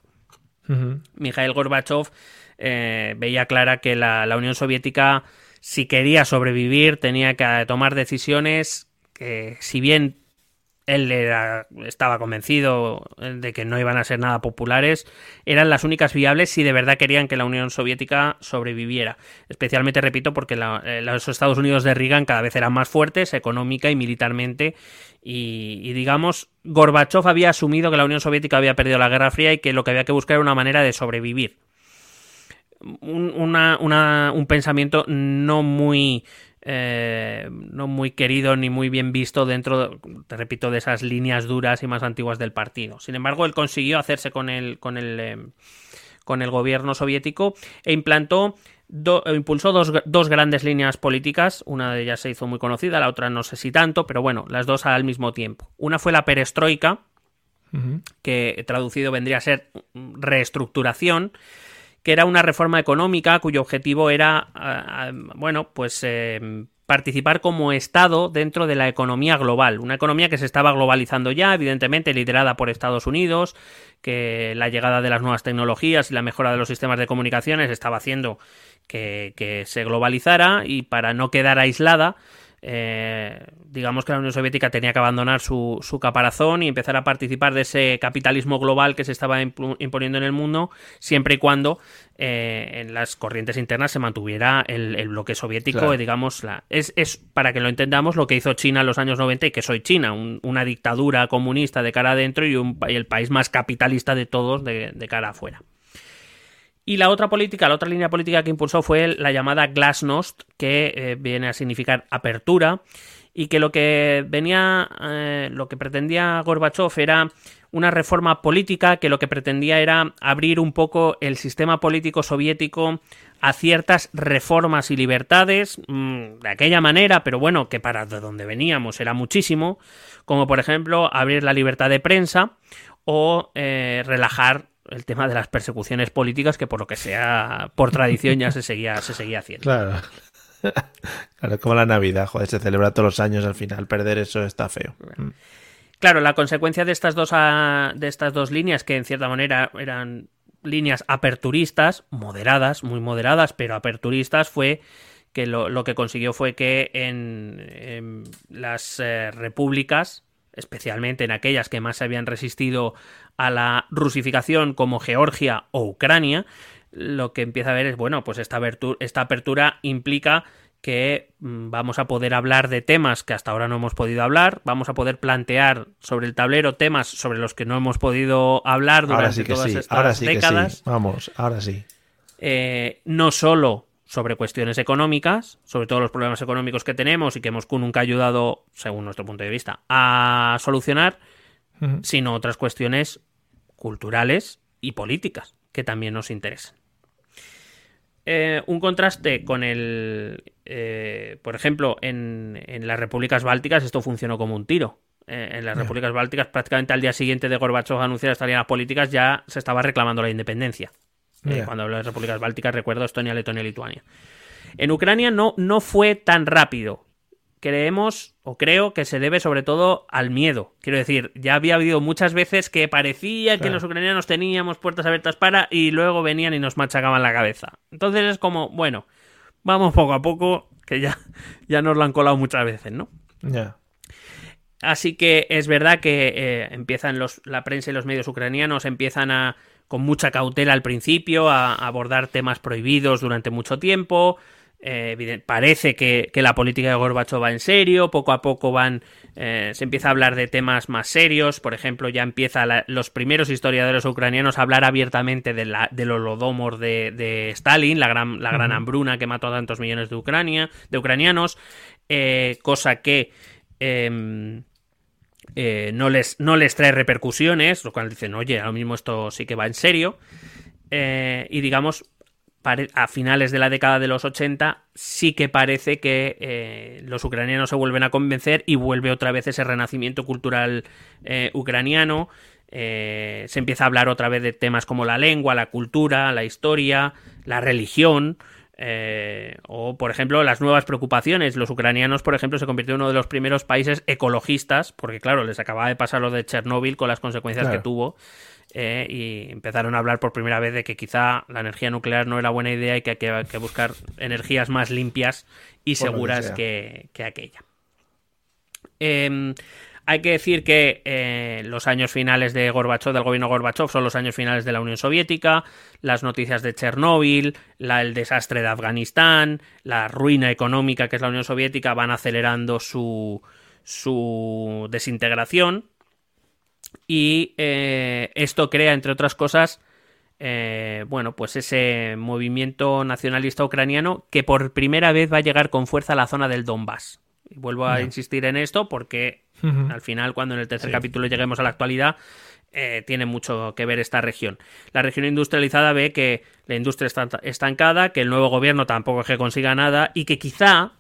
Ujú. Mikhail Gorbachev eh, veía clara que la, la Unión Soviética, si quería sobrevivir, tenía que tomar decisiones que, si bien él era- estaba convencido de que no iban a ser nada populares, eran las únicas viables si de verdad querían que la Unión Soviética sobreviviera. Especialmente, repito, porque eh, los Estados Unidos de Reagan cada vez eran más fuertes económica y militarmente y, digamos, Gorbachev había asumido que la Unión Soviética había perdido la Guerra Fría y que lo que había que buscar era una manera de sobrevivir. Un pensamiento no muy eh, no muy querido ni muy bien visto dentro, te repito, de esas líneas duras y más antiguas del partido. Sin embargo, él consiguió hacerse con el, con el, eh, con el gobierno soviético e implantó do- e impulsó dos, dos grandes líneas políticas. Una de ellas se hizo muy conocida, la otra no sé si tanto, pero bueno, las dos al mismo tiempo. Una fue la perestroika, que traducido vendría a ser reestructuración, que era una reforma económica cuyo objetivo era, ah, ah, bueno, pues eh, participar como Estado dentro de la economía global, una economía que se estaba globalizando ya, evidentemente liderada por Estados Unidos, que la llegada de las nuevas tecnologías y la mejora de los sistemas de comunicaciones estaba haciendo que, que se globalizara y para no quedar aislada, eh, digamos que la Unión Soviética tenía que abandonar su, su caparazón y empezar a participar de ese capitalismo global que se estaba imponiendo en el mundo, siempre y cuando eh, en las corrientes internas se mantuviera el, el bloque soviético, Claro. digamos, la, es, es, para que lo entendamos, lo que hizo China en los años 90 y que soy China, un- una dictadura comunista de cara adentro y, un, y el país más capitalista de todos de, de cara afuera. Y la otra política, la otra línea política que impulsó fue la llamada Glasnost, que eh, viene a significar apertura, y que lo que venía, eh, lo que pretendía Gorbachev era una reforma política que lo que pretendía era abrir un poco el sistema político soviético a ciertas reformas y libertades mmm, de aquella manera, pero bueno, que para de donde veníamos era muchísimo, como por ejemplo abrir la libertad de prensa o eh, relajar el tema de las persecuciones políticas que por lo que sea por tradición ya se seguía se seguía haciendo. Claro. claro, como la Navidad, joder, se celebra todos los años al final. Perder eso está feo. Claro, la consecuencia de estas dos de estas dos líneas que en cierta manera eran líneas aperturistas, moderadas, muy moderadas, pero aperturistas, fue que lo, lo que consiguió fue que en, en las eh, repúblicas, especialmente en aquellas que más se habían resistido a la rusificación como Georgia o Ucrania, lo que empieza a ver es, bueno, pues esta, apertura, esta apertura implica que mm, vamos a poder hablar de temas que hasta ahora no hemos podido hablar, vamos a poder plantear sobre el tablero temas sobre los que no hemos podido hablar durante Ahora sí que todas sí, estas ahora sí décadas. que sí. Vamos, ahora sí. Eh, no solo sobre cuestiones económicas, sobre todos los problemas económicos que tenemos y que Moscú nunca ha ayudado, según nuestro punto de vista, a solucionar, sino otras cuestiones culturales y políticas que también nos interesan. Eh, un contraste con el, eh, por ejemplo, en, en, las repúblicas bálticas esto funcionó como un tiro. Eh, en las repúblicas bálticas prácticamente al día siguiente de Gorbachev anunciar estas líneas políticas ya se estaba reclamando la independencia. Eh. Cuando hablo de repúblicas bálticas recuerdo Estonia, Letonia y Lituania. En Ucrania no, no fue tan rápido. Creemos o creo que se debe sobre todo al miedo. Quiero decir, ya había habido muchas veces que parecía que Claro. los ucranianos teníamos puertas abiertas para y luego venían y nos machacaban la cabeza. Entonces es como, bueno, vamos poco a poco, que ya, ya nos lo han colado muchas veces, ¿no? Ya. Así que es verdad que eh, empiezan los, la prensa y los medios ucranianos empiezan a, con mucha cautela al principio, a, a abordar temas prohibidos durante mucho tiempo. Eh, parece que, la política de Gorbachev va en serio, poco a poco van, eh, se empieza a hablar de temas más serios, por ejemplo, ya empieza los primeros historiadores ucranianos a hablar abiertamente de la, del holodomor de, Stalin, la gran, la gran hambruna que mató a tantos millones de, Ucrania, de ucranianos, eh, cosa que em, no, les, no les trae repercusiones, lo cual dicen, oye, ahora mismo esto sí que va en serio. y digamos, a finales de la década de los 80 sí que parece que eh, los ucranianos se vuelven a convencer y vuelve otra vez ese renacimiento cultural eh, ucraniano. Eh, se empieza a hablar otra vez de temas como la lengua, la cultura, la historia, la religión. O, por ejemplo, las nuevas preocupaciones. Los ucranianos, por ejemplo, se convirtió en uno de los primeros países ecologistas, porque, claro, les acababa de pasar lo de Chernóbil con las consecuencias que tuvo. Eh, y empezaron a hablar por primera vez de que quizá la energía nuclear no era buena idea y que hay que, buscar energías más limpias y seguras que, aquella. Em, hay que decir que eh, los años finales de Gorbachev, del gobierno Gorbachev, son los años finales de la Unión Soviética, las noticias de Chernóbil, el desastre de Afganistán, la ruina económica que es la Unión Soviética van acelerando su, su desintegración y eh, esto crea, entre otras cosas, eh, bueno, pues ese movimiento nacionalista ucraniano que por primera vez va a llegar con fuerza a la zona del Donbass. Y vuelvo a insistir en esto porque al final, cuando en el tercer capítulo lleguemos a la actualidad, eh, tiene mucho que ver esta región. La región industrializada ve que la industria está estancada, que el nuevo gobierno tampoco es que consiga nada y que quizá,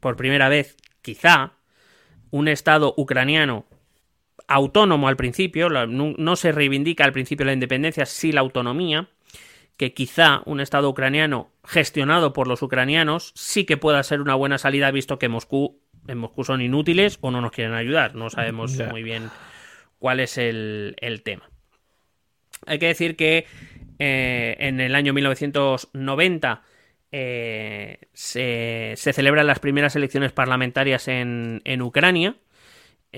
por primera vez, quizá, un Estado ucraniano autónomo al principio, no, se reivindica al principio la independencia, sí la autonomía, que quizá un Estado ucraniano gestionado por los ucranianos sí que pueda ser una buena salida, visto que Moscú, en Moscú son inútiles o no nos quieren ayudar. No sabemos muy bien cuál es el, tema. Hay que decir que eh, en el año 1990 eh, se, celebran las primeras elecciones parlamentarias en Ucrania.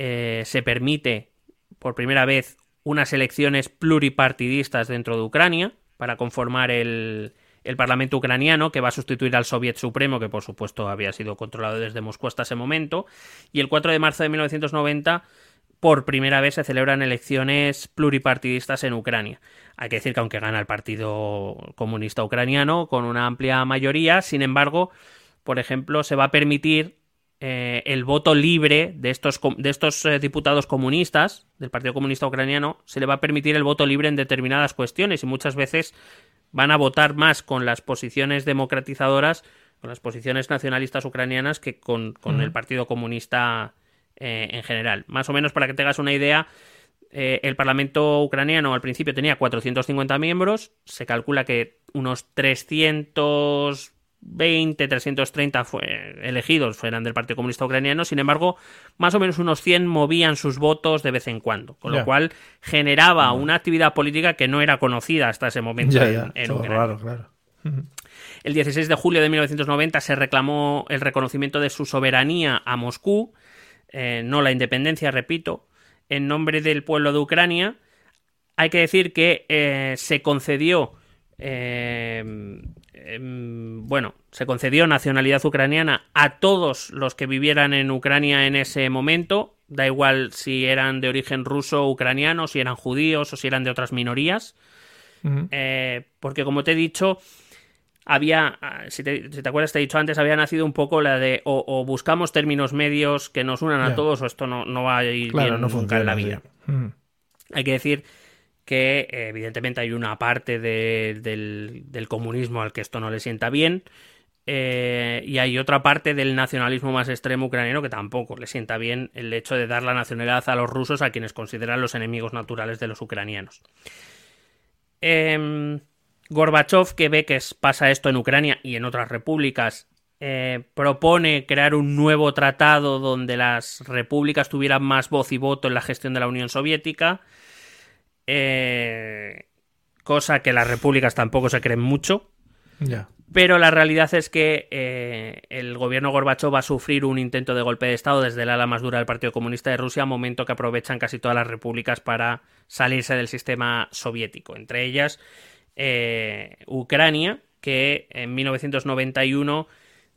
Eh, se permite por primera vez unas elecciones pluripartidistas dentro de Ucrania para conformar el, Parlamento ucraniano que va a sustituir al Soviet Supremo, que por supuesto había sido controlado desde Moscú hasta ese momento. Y el 4 de marzo de 1990, por primera vez se celebran elecciones pluripartidistas en Ucrania. Hay que decir que aunque gana el Partido Comunista Ucraniano con una amplia mayoría, sin embargo, por ejemplo, se va a permitir eh, el voto libre de estos, de estos eh, diputados comunistas del Partido Comunista Ucraniano, se le va a permitir el voto libre en determinadas cuestiones y muchas veces van a votar más con las posiciones democratizadoras, con las posiciones nacionalistas ucranianas que con, el Partido Comunista eh, en general. Más o menos para que tengas una idea, el Parlamento ucraniano al principio tenía 450 miembros, se calcula que unos 300 20, 330 fue, elegidos fueran del Partido Comunista Ucraniano, sin embargo, más o menos unos 100 movían sus votos de vez en cuando, con lo cual generaba una actividad política que no era conocida hasta ese momento en, Ucrania. El 16 de julio de 1990 se reclamó el reconocimiento de su soberanía a Moscú, eh, no la independencia, repito, en nombre del pueblo de Ucrania. Hay que decir que eh, se concedió eh, Em, bueno, se concedió nacionalidad ucraniana a todos los que vivieran en Ucrania en ese momento, da igual si eran de origen ruso o ucraniano, si eran judíos o si eran de otras minorías, eh, porque como te he dicho, había, ah, si te, acuerdas, te he dicho antes, había nacido un poco la de o, buscamos términos medios que nos unan a todos o esto no, va a ir bien nunca en la vida. Hay que decir que evidentemente hay una parte del, comunismo al que esto no le sienta bien. Eh, y hay otra parte del nacionalismo más extremo ucraniano que tampoco le sienta bien el hecho de dar la nacionalidad a los rusos, a quienes consideran los enemigos naturales de los ucranianos. Eh, Gorbachev, que ve que pasa esto en Ucrania y en otras repúblicas, eh, propone crear un nuevo tratado donde las repúblicas tuvieran más voz y voto en la gestión de la Unión Soviética. Eh, cosa que las repúblicas tampoco se creen mucho. Pero la realidad es que eh, el gobierno Gorbachev va a sufrir un intento de golpe de Estado desde el ala más dura del Partido Comunista de Rusia, momento que aprovechan casi todas las repúblicas para salirse del sistema soviético. Entre ellas, eh, Ucrania, que en 1991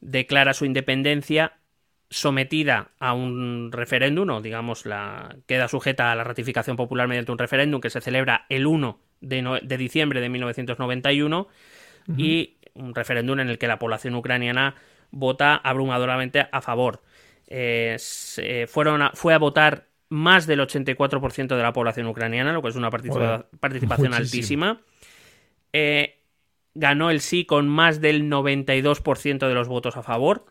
declara su independencia sometida a un referéndum, o digamos, la, queda sujeta a la ratificación popular mediante un referéndum que se celebra el 1 de, diciembre de 1991 y un referéndum en el que la población ucraniana vota abrumadoramente a favor. Eh, fueron fue a votar más del 84% de la población ucraniana, lo que es una participación altísima. Eh, ganó el sí con más del 92% de los votos a favor.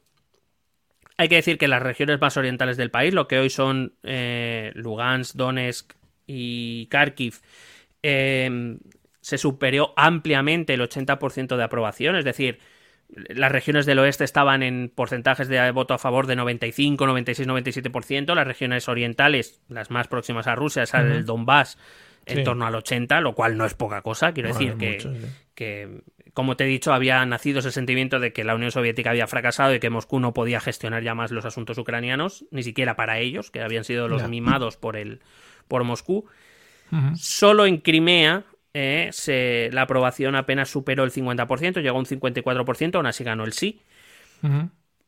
Hay que decir que las regiones más orientales del país, lo que hoy son eh, Lugansk, Donetsk y Kharkiv, em, se superó ampliamente el 80% de aprobación, es decir, las regiones del oeste estaban en porcentajes de voto a favor de 95, 96, 97%, las regiones orientales, las más próximas a Rusia, es el Donbass, en torno al 80, lo cual no es poca cosa, quiero decir que, que como te he dicho, había nacido ese sentimiento de que la Unión Soviética había fracasado y que Moscú no podía gestionar ya más los asuntos ucranianos, ni siquiera para ellos, que habían sido los mimados por, el, por Moscú. Solo en Crimea eh, la aprobación apenas superó el 50%, llegó a un 54%, aún así ganó el sí.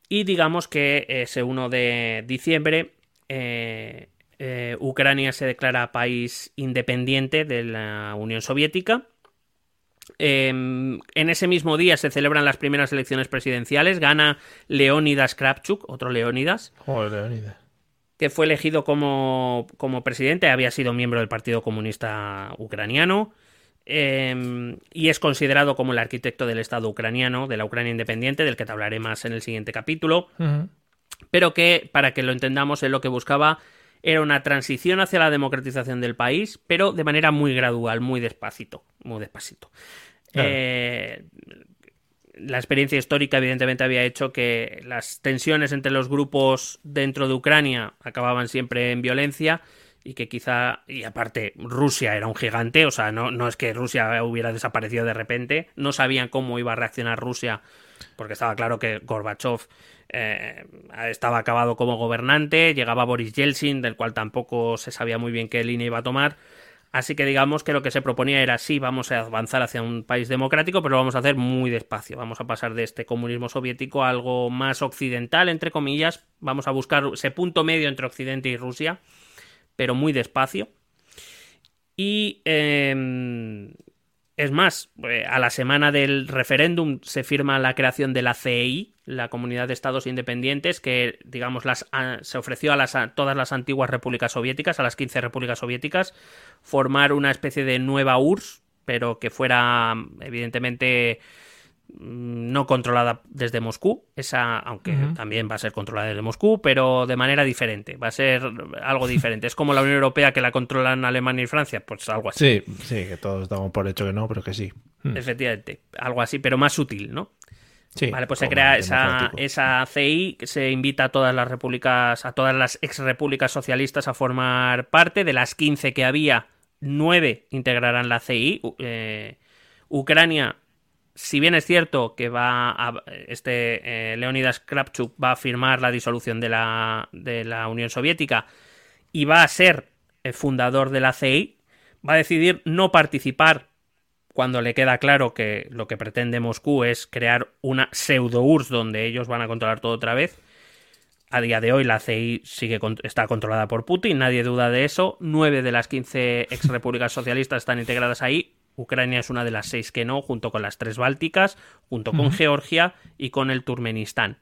Y digamos que ese 1 de diciembre eh, eh, Ucrania se declara país independiente de la Unión Soviética Em, en ese mismo día se celebran las primeras elecciones presidenciales. Gana Leónidas Kravchuk, otro Leónidas. Que fue elegido como, como, presidente. Había sido miembro del Partido Comunista Ucraniano. Em, y es considerado como el arquitecto del Estado ucraniano, de la Ucrania independiente, del que te hablaré más en el siguiente capítulo. Pero que, para que lo entendamos, él lo que buscaba era una transición hacia la democratización del país, pero de manera muy gradual, muy despacito, muy despacito. Eh, la experiencia histórica evidentemente había hecho que las tensiones entre los grupos dentro de Ucrania acababan siempre en violencia y que quizá, y aparte Rusia era un gigante, o sea, no, no es que Rusia hubiera desaparecido de repente, no sabían cómo iba a reaccionar Rusia, porque estaba claro que Gorbachev eh, estaba acabado como gobernante, llegaba Boris Yeltsin, del cual tampoco se sabía muy bien qué línea iba a tomar, Así que digamos que lo que se proponía era sí, vamos a avanzar hacia un país democrático, pero lo vamos a hacer muy despacio. Vamos a pasar de este comunismo soviético a algo más occidental, entre comillas. Vamos a buscar ese punto medio entre Occidente y Rusia, pero muy despacio. Y em, es más, eh, a la semana del referéndum se firma la creación de la CEI, la Comunidad de Estados Independientes, que, digamos, las, se ofreció a, las, a todas las antiguas repúblicas soviéticas, a las 15 repúblicas soviéticas, formar una especie de nueva URSS, pero que fuera, evidentemente, no controlada desde Moscú, esa, aunque también va a ser controlada desde Moscú, pero de manera diferente, va a ser algo diferente. Es como la Unión Europea que la controlan Alemania y Francia, pues algo así. Sí, sí, que todos damos por hecho que no, pero que sí. Hmm. Efectivamente, algo así, pero más sutil, ¿no? Sí, vale, pues se crea esa, esa CI, se invita a todas las repúblicas, a todas las ex repúblicas socialistas a formar parte. De las 15 que había, 9 integrarán la CI. Eh, Ucrania si bien es cierto que va a, este eh, Leonidas Kravchuk va a firmar la disolución de la, de la Unión Soviética y va a ser el fundador de la CEI, va a decidir no participar cuando le queda claro que lo que pretende Moscú es crear una pseudo-URSS donde ellos van a controlar todo otra vez. A día de hoy la CEI sigue, está controlada por Putin, nadie duda de eso. Nueve de las quince ex repúblicas socialistas están integradas ahí, Ucrania es una de las seis que no, junto con las tres bálticas, junto con Georgia y con el Turmenistán.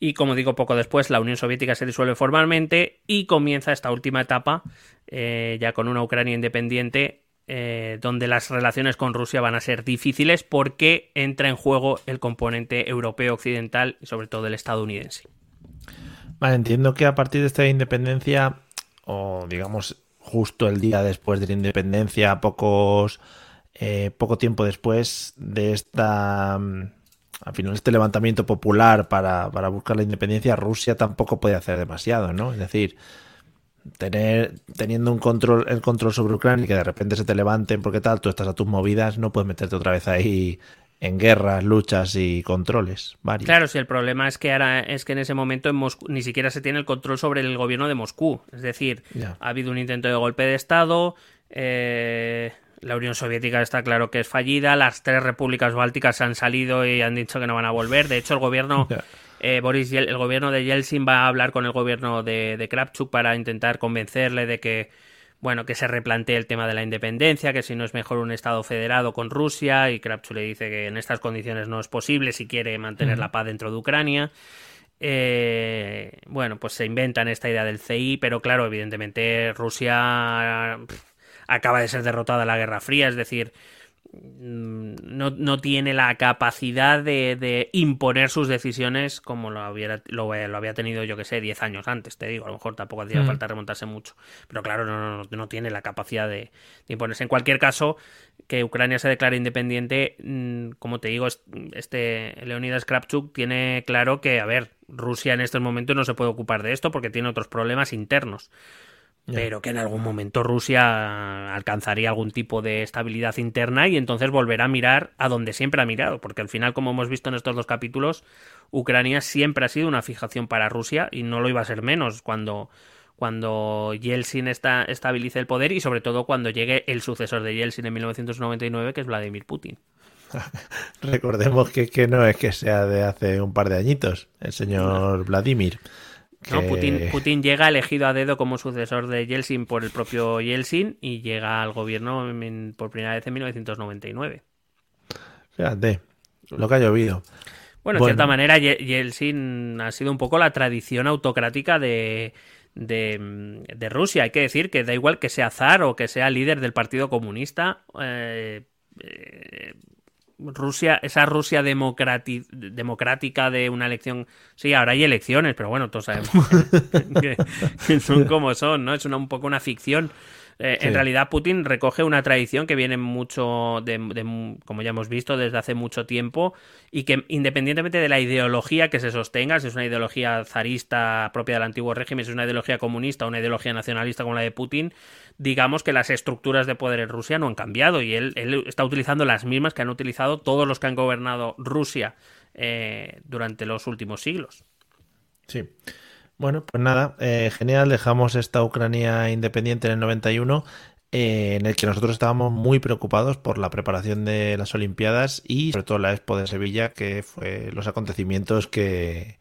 Y como digo, poco después la Unión Soviética se disuelve formalmente y comienza esta última etapa, eh, ya con una Ucrania independiente, eh, donde las relaciones con Rusia van a ser difíciles porque entra en juego el componente europeo occidental y sobre todo el estadounidense. Vale, entiendo que a partir de esta independencia, o digamos justo el día después de la independencia, pocos, eh, poco tiempo después de esta, mm, al final, este levantamiento popular para, para buscar la independencia, Rusia tampoco puede hacer demasiado, ¿no? Es decir, tener teniendo un control el control sobre Ucrania y que de repente se te levanten porque tal tú estás a tus movidas no puedes meterte otra vez ahí en guerras, luchas y controles varios. Claro, si el problema es que ahora es que en ese momento en Moscú ni siquiera se tiene el control sobre el gobierno de Moscú. Es decir, ha habido un intento de golpe de Estado, eh, La Unión Soviética está claro que es fallida, las tres repúblicas bálticas han salido y han dicho que no van a volver. De hecho, el gobierno, eh, Boris, el gobierno de Yeltsin va a hablar con el gobierno de, de Kravchuk para intentar convencerle de que, bueno, que se replantee el tema de la independencia, que si no es mejor un Estado federado con Rusia, y Kravchuk le dice que en estas condiciones no es posible si quiere mantener la paz dentro de Ucrania. Eh, bueno, pues se inventan esta idea del CI, pero claro, evidentemente Rusia acaba de ser derrotada en la Guerra Fría, es decir, no, no tiene la capacidad de, de, imponer sus decisiones como lo, hubiera, lo, lo había tenido, yo que sé, 10 años antes, te digo, a lo mejor tampoco hacía mm. falta remontarse mucho, pero claro, no, no, no tiene la capacidad de, de, imponerse. En cualquier caso, que Ucrania se declare independiente, mm, como te digo, este Leonidas Kravchuk tiene claro que, a ver, Rusia en estos momentos no se puede ocupar de esto porque tiene otros problemas internos pero que en algún momento Rusia alcanzaría algún tipo de estabilidad interna y entonces volverá a mirar a donde siempre ha mirado, porque al final, como hemos visto en estos dos capítulos, Ucrania siempre ha sido una fijación para Rusia y no lo iba a ser menos cuando, cuando Yeltsin está, estabilice el poder y sobre todo cuando llegue el sucesor de Yeltsin en 1999, que es Vladimir Putin. Recordemos que, que, no es que sea de hace un par de añitos, el señor Vladimir. No, Putin, Putin, llega elegido a dedo como sucesor de Yeltsin por el propio Yeltsin y llega al gobierno en, por primera vez en 1999. Fíjate, lo que ha llovido. Bueno, de cierta manera, Yeltsin ha sido un poco la tradición autocrática de, de, de, Rusia. Hay que decir que da igual que sea zar o que sea líder del Partido Comunista. Eh, eh, Rusia, esa Rusia democrática de una elección. Sí, ahora hay elecciones, pero bueno, todos sabemos que, son como son, ¿no? Es una, un poco una ficción. Eh, sí. En realidad, Putin recoge una tradición que viene mucho, de, de, como ya hemos visto, desde hace mucho tiempo y que independientemente de la ideología que se sostenga, si es una ideología zarista propia del antiguo régimen, si es una ideología comunista o una ideología nacionalista como la de Putin, digamos que las estructuras de poder en Rusia no han cambiado y él, él está utilizando las mismas que han utilizado todos los que han gobernado Rusia eh, durante los últimos siglos. Sí. Bueno, pues nada, eh, genial, dejamos esta Ucrania independiente en el 91, eh, en el que nosotros estábamos muy preocupados por la preparación de las Olimpiadas y sobre todo la Expo de Sevilla, que fue los acontecimientos que,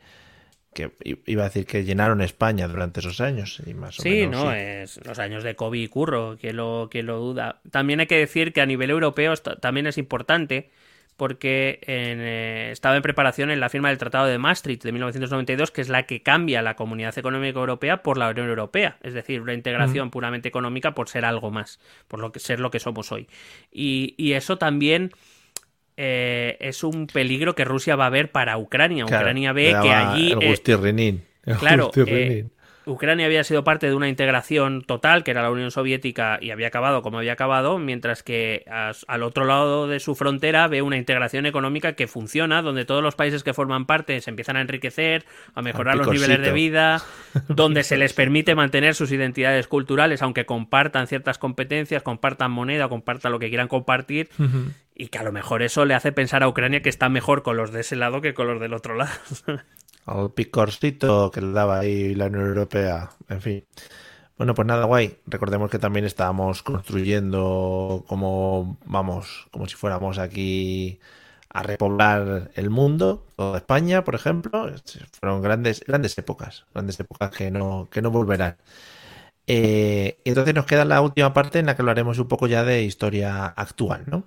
que iba a decir que llenaron España durante esos años. Y más o sí, menos, no, sí. es los años de Kobe y Curro, que lo, que lo duda. También hay que decir que a nivel europeo también es importante porque en, eh, estaba en preparación en la firma del Tratado de Maastricht de 1992, que es la que cambia la Comunidad Económica Europea por la Unión Europea, es decir, una integración mm. puramente económica por ser algo más, por lo que ser lo que somos hoy. Y, y eso también eh, es un peligro que Rusia va a ver para Ucrania. Claro, Ucrania ve que allí... El. Eh, claro, eh, Ucrania había sido parte de una integración total, que era la Unión Soviética, y había acabado como había acabado, mientras que a, al otro lado de su frontera ve una integración económica que funciona, donde todos los países que forman parte se empiezan a enriquecer, a mejorar los niveles de vida, donde se les permite mantener sus identidades culturales, aunque compartan ciertas competencias, compartan moneda, compartan lo que quieran compartir, uh -huh. y que a lo mejor eso le hace pensar a Ucrania que está mejor con los de ese lado que con los del otro lado. al picorcito que le daba ahí la Unión Europea, en fin. Bueno, pues nada, guay. Recordemos que también estábamos construyendo como, vamos, como si fuéramos aquí a repoblar el mundo, toda España, por ejemplo. Fueron grandes, grandes épocas, grandes épocas que no, que no volverán. Eh, entonces nos queda la última parte en la que hablaremos un poco ya de historia actual, ¿no?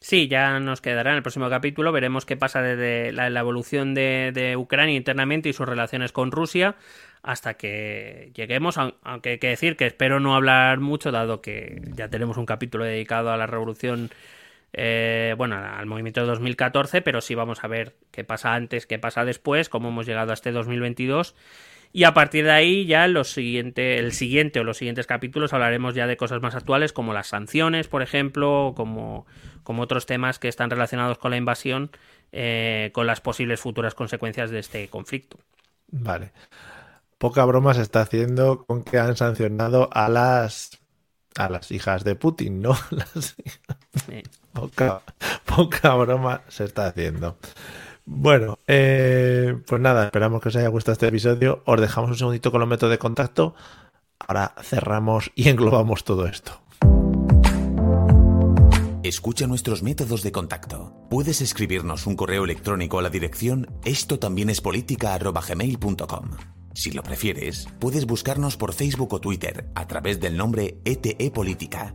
Sí, ya nos quedará en el próximo capítulo. Veremos qué pasa desde la, la evolución de, Ucrania internamente y sus relaciones con Rusia hasta que lleguemos, aunque hay que decir que espero no hablar mucho, dado que ya tenemos un capítulo dedicado a la revolución, eh, bueno, al movimiento de 2014, pero sí vamos a ver qué pasa antes, qué pasa después, cómo hemos llegado a este 2022 y a partir de ahí ya los siguiente, el siguiente o los siguientes capítulos hablaremos ya de cosas más actuales como las sanciones, por ejemplo, como, como otros temas que están relacionados con la invasión, eh, con las posibles futuras consecuencias de este conflicto. Vale. Poca broma se está haciendo con que han sancionado a las a las hijas de Putin, ¿no? Las... Sí. Poca, poca broma se está haciendo. Bueno, eh, pues nada, esperamos que os haya gustado este episodio. Os dejamos un segundito con los métodos de contacto. Ahora cerramos y englobamos todo esto. Escucha nuestros métodos de contacto. Puedes escribirnos un correo electrónico a la dirección esto también es política@gmail.com. Si lo prefieres, puedes buscarnos por Facebook o Twitter a través del nombre ETE Política.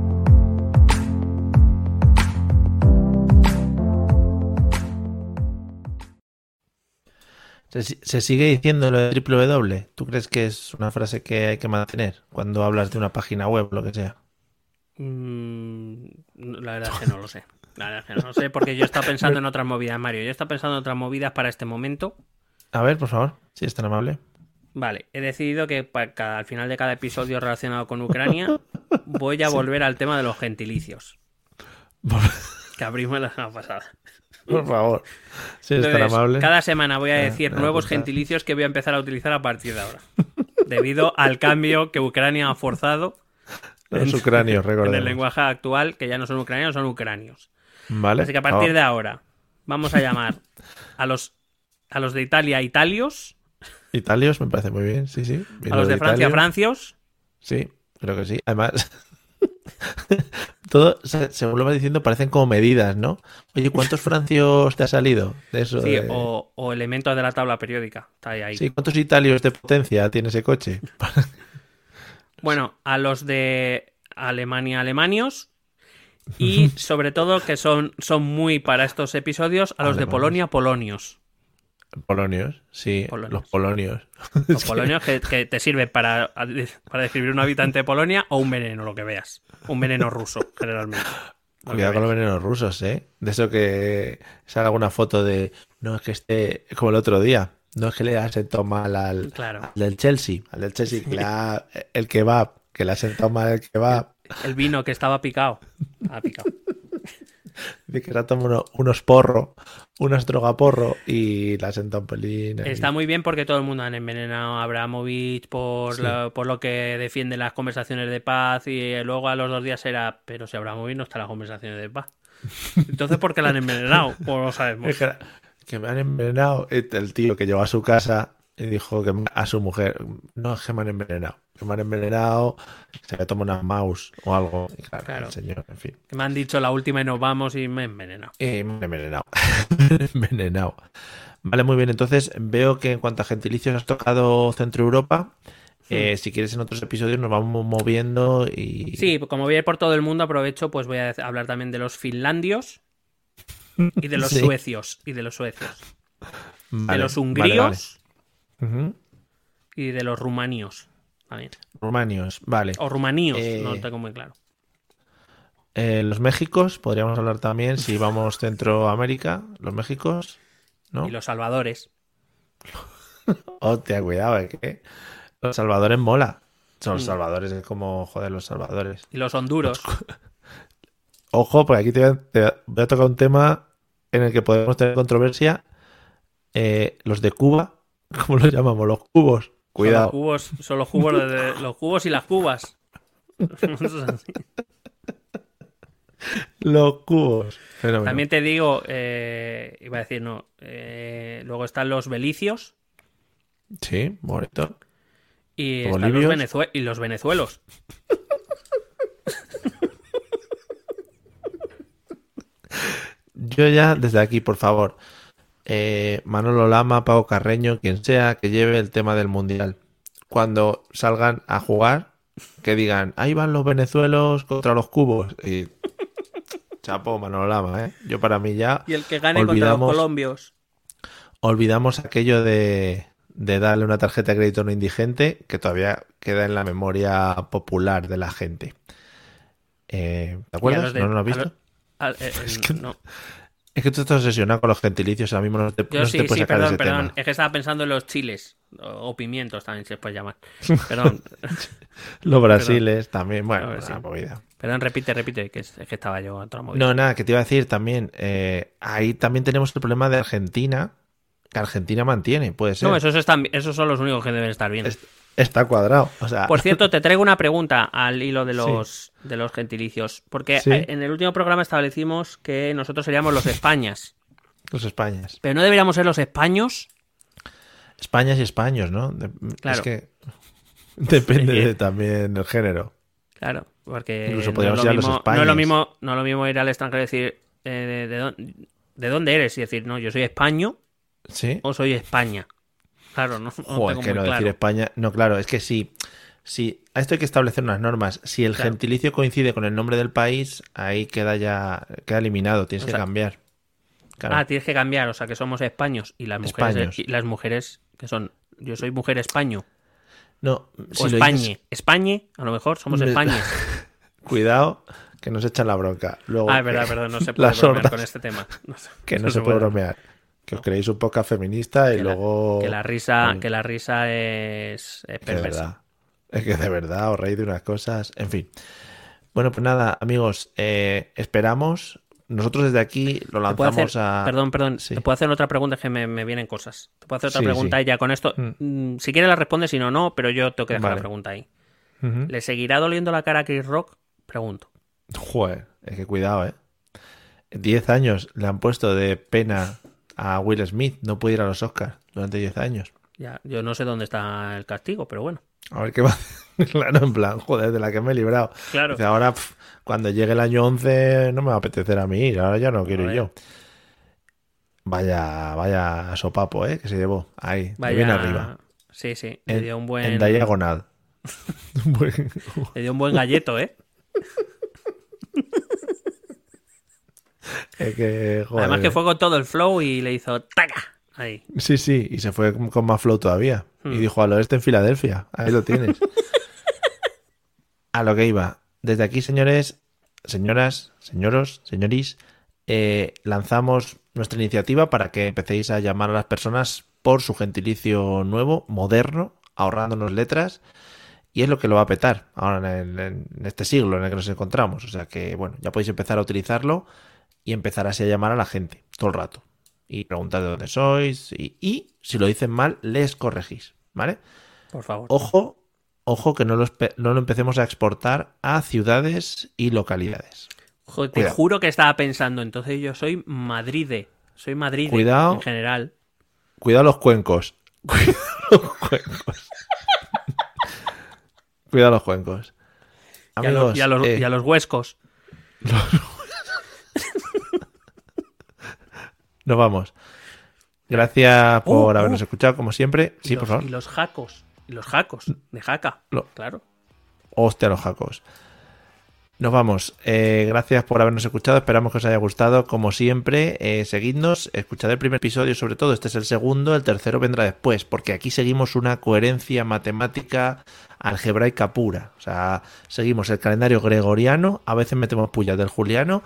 Se, se sigue diciendo lo de triple W. ¿Tú crees que es una frase que hay que mantener cuando hablas de una página web o lo que sea? Mm, la verdad es que no lo sé. La verdad es que no lo sé porque yo estaba pensando en otras movidas, Mario. Yo estaba pensando en otras movidas para este momento. A ver, por favor, si es tan amable. Vale, he decidido que para cada- al final de cada episodio relacionado con Ucrania voy a volver al tema de los gentilicios que abrimos la semana pasada. Por favor, si es tan Entonces, amable. cada semana voy a Ah, decir nuevos gentilicios que voy a empezar a utilizar a partir de ahora. Debido al cambio que Ucrania ha forzado Los ucranios, en el recordemos. lenguaje actual, que ya no son ucranianos, son ucranios. Vale. Así que a partir de ahora vamos a llamar a los a los de Italia italios, Italios me parece muy bien, sí, sí. A los de Francia francios, Sí, creo que sí. Además, todo, se- según lo vas diciendo, parecen como medidas, ¿no? Oye, ¿cuántos francios te ha salido de eso? sí, de- o, o elementos de la tabla periódica. Está ahí, ahí. Sí, ¿cuántos italios de potencia tiene ese coche? Bueno, a los de Alemania alemanios y sobre todo que son, son muy para estos episodios a los de. Polonia polonios. Polonios, sí, Polonios. los polonios. Los polonios que, que te sirven para, para describir un habitante de Polonia o un veneno, lo que veas. Un veneno ruso, generalmente. Lo que Cuidado con los venenos rusos, ¿eh? De eso que salga alguna foto de. No, es que esté. Como el otro día. No es que le ha sentado mal al, Claro. al del Chelsea. Al del Chelsea, que le ha- el kebab. Que le ha sentado mal el kebab. El vino que estaba picado. Estaba picado. De que se uno- unos porro. Unas drogaporro. Y le ha sentado un pelín. ahí. Está muy bien porque todo el mundo han envenenado a Abramovich por, Sí. la- por lo que defiende las conversaciones de paz y luego a los dos días era, pero si Abramovich no está en las conversaciones de paz. Entonces, ¿por qué la han envenenado? Pues lo sabemos. Es que, que me han envenenado. El tío que llegó a su casa y dijo que a su mujer, no, es que me han envenenado. Que me han envenenado, se le toma una mouse o algo. Y claro, Claro. el señor, en fin. Que me han dicho la última y nos vamos y me he envenenado. Eh, me han envenenado. Han envenenado. Vale, muy bien. Entonces veo que en cuanto a gentilicios has tocado Centro Europa. Eh, si quieres en otros episodios nos vamos moviendo y... Sí, como voy a ir por todo el mundo, aprovecho, pues voy a hablar también de los finlandios y de los Sí. suecios. Y de los suecios. Vale, de los vale, hungríos y de los rumanios. También. Rumanios, vale. O rumaníos, Eh, no lo tengo muy claro. Eh, los Méxicos, podríamos hablar también si vamos Centroamérica, los Méxicos, ¿no? Y los salvadores. Hostia, cuidado, ¿eh? Los salvadores mola. Son los Mm. salvadores, es como, joder, los salvadores. Y los honduros. Ojo, porque aquí te voy a, te voy a tocar un tema en el que podemos tener controversia. Eh, los de Cuba, ¿cómo los llamamos? Los cubos. Son los Cuidado. cubos, son los cubos, de- los cubos y las cubas. Los cubos. Fenómeno. También te digo, eh, iba a decir, no, eh, luego están los belicios Sí, bonito. y, Los están los, bolivios. venezue- y los venezuelos. Yo ya, desde aquí, por favor, eh, Manolo Lama, Pau Carreño, quien sea, que lleve el tema del Mundial. Cuando salgan a jugar, que digan, ahí van los venezuelos contra los cubos. Y chapo, Manolo Lama, ¿eh? Yo para mí ya Y el que gane contra los Olvidamos- colombios. olvidamos aquello de, de darle una tarjeta de crédito a un indigente que todavía queda en la memoria popular de la gente. Eh, ¿Te acuerdas? de- ¿No, lo has visto? a- eh, eh, no. Es que tú estás obsesionado con los gentilicios, ahora mismo no te, Yo no sí, te puedes sí, sacar de perdón, ese perdón. tema. Es que estaba pensando en los chiles. O, pimientos también se puede llamar. Perdón, Los brasiles también, bueno, ver, sí. una movida. perdón, repite, repite, que es, es que estaba yo a otra movida. No, nada, que te iba a decir también, eh, ahí también tenemos el problema de Argentina que Argentina mantiene, puede ser. No, esos, están, esos son los únicos que deben estar bien. Es- Está cuadrado. O sea, Por cierto, te traigo una pregunta al hilo de los, de los gentilicios. Porque Sí. eh, en el último programa establecimos que nosotros seríamos los Españas. los Españas. Pero no deberíamos ser los Españos. Españas y españos, ¿no? De- Claro. Es que depende Sí. de también el género. Claro, porque Incluso no, podríamos es lo mismo, Españas. no es lo mismo, no es lo mismo ir al extranjero y decir eh, de, de dónde, de dónde eres y decir, no, yo soy español ¿Sí? o soy España. Claro, no, no Joder, tengo que muy no claro. decir España. No, claro, es que sí. Si, a esto hay que establecer unas normas. Si el Claro. gentilicio coincide con el nombre del país, ahí queda ya queda eliminado. Tienes O que sea- cambiar. Claro. Ah, tienes que cambiar, o sea, que somos españos y las mujeres, Españos. y las mujeres que son, yo soy mujer españo no, si España. dices- España, a lo mejor somos España. cuidado, que nos echan la bronca. Luego, Ah, es verdad, perdón, no se puede bromear sordas. con este tema. No que no, se puede bromear. Que os creéis un poco feminista y Que la- luego. Que la risa, que la risa es, es Que de perversa. verdad. Es que de verdad os reís de unas cosas. En fin. Bueno, pues nada, amigos, eh, esperamos. Nosotros desde aquí lo ¿Te puedo lanzamos hacer- a. Perdón, perdón. Sí. ¿Te puedo hacer otra pregunta? Es que me, me vienen cosas. Te puedo hacer otra Sí, pregunta sí. y ya con esto. Mm. mm, Si quieres la respondes, si no, no, pero yo tengo que dejar Vale. la pregunta ahí. ¿Le seguirá doliendo la cara a Chris Rock? Pregunto. Joder, es que cuidado, eh. Diez años le han puesto de pena a Will Smith. No puede ir a los Oscars durante diez años. Ya, yo no sé dónde está el castigo, pero bueno. A ver qué va. claro, en plan, joder, de la que me he librado. Claro. Dice, ahora, cuando llegue el año 11, no me va a apetecer a mí ir. Ahora ya no quiero ir yo. Vaya, vaya sopapo, ¿eh? Que se llevó. Ahí, Vaya... bien arriba. Sí, sí. Le dio un buen, en diagonal. Le dio un buen galleto, ¿eh? es que, joder. Además que fue con todo el flow y le hizo ¡taca! Ahí. Sí, sí, y se fue con- más flow todavía. Y Hmm. dijo, al oeste en Filadelfia. Ahí lo tienes. a lo que iba. Desde aquí, señores, señoras, señoros, señorís, eh, lanzamos nuestra iniciativa para que empecéis a llamar a las personas por su gentilicio nuevo, moderno, ahorrándonos letras. Y es lo que lo va a petar ahora en, el- en este siglo en el que nos encontramos. O sea que, bueno, ya podéis empezar a utilizarlo y empezar así a llamar a la gente todo el rato. Y preguntar de dónde sois. Y, y si lo dicen mal, les corregís. ¿Vale? Por favor. Ojo, ojo que no lo, no lo empecemos a exportar a ciudades y localidades. Te juro que estaba pensando, entonces yo soy Madride. Soy Madrid Cuidado. en general. Cuidado los cuencos. Cuidado los cuencos. Cuidado los cuencos. Y a, los, Amigos, y a los- eh, y a los huescos. Nos vamos. Gracias por Uh, habernos uh. escuchado, como siempre. Sí, los, por favor. Y los jacos. Y los jacos. De jaca. Lo- Claro. Hostia, los jacos. Nos vamos. Eh, gracias por habernos escuchado. Esperamos que os haya gustado. Como siempre, eh, seguidnos. Escuchad el primer episodio, sobre todo. Este es el segundo. El tercero vendrá después. Porque aquí seguimos una coherencia matemática algebraica pura. O sea, seguimos el calendario gregoriano. A veces metemos pullas del juliano.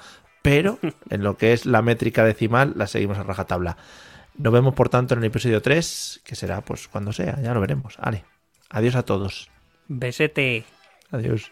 Pero en lo que es la métrica decimal, la seguimos a rajatabla. Nos vemos, por tanto, en el episodio 3. Que será, pues, cuando sea. Ya lo veremos. Vale. Adiós a todos. Besete. Adiós.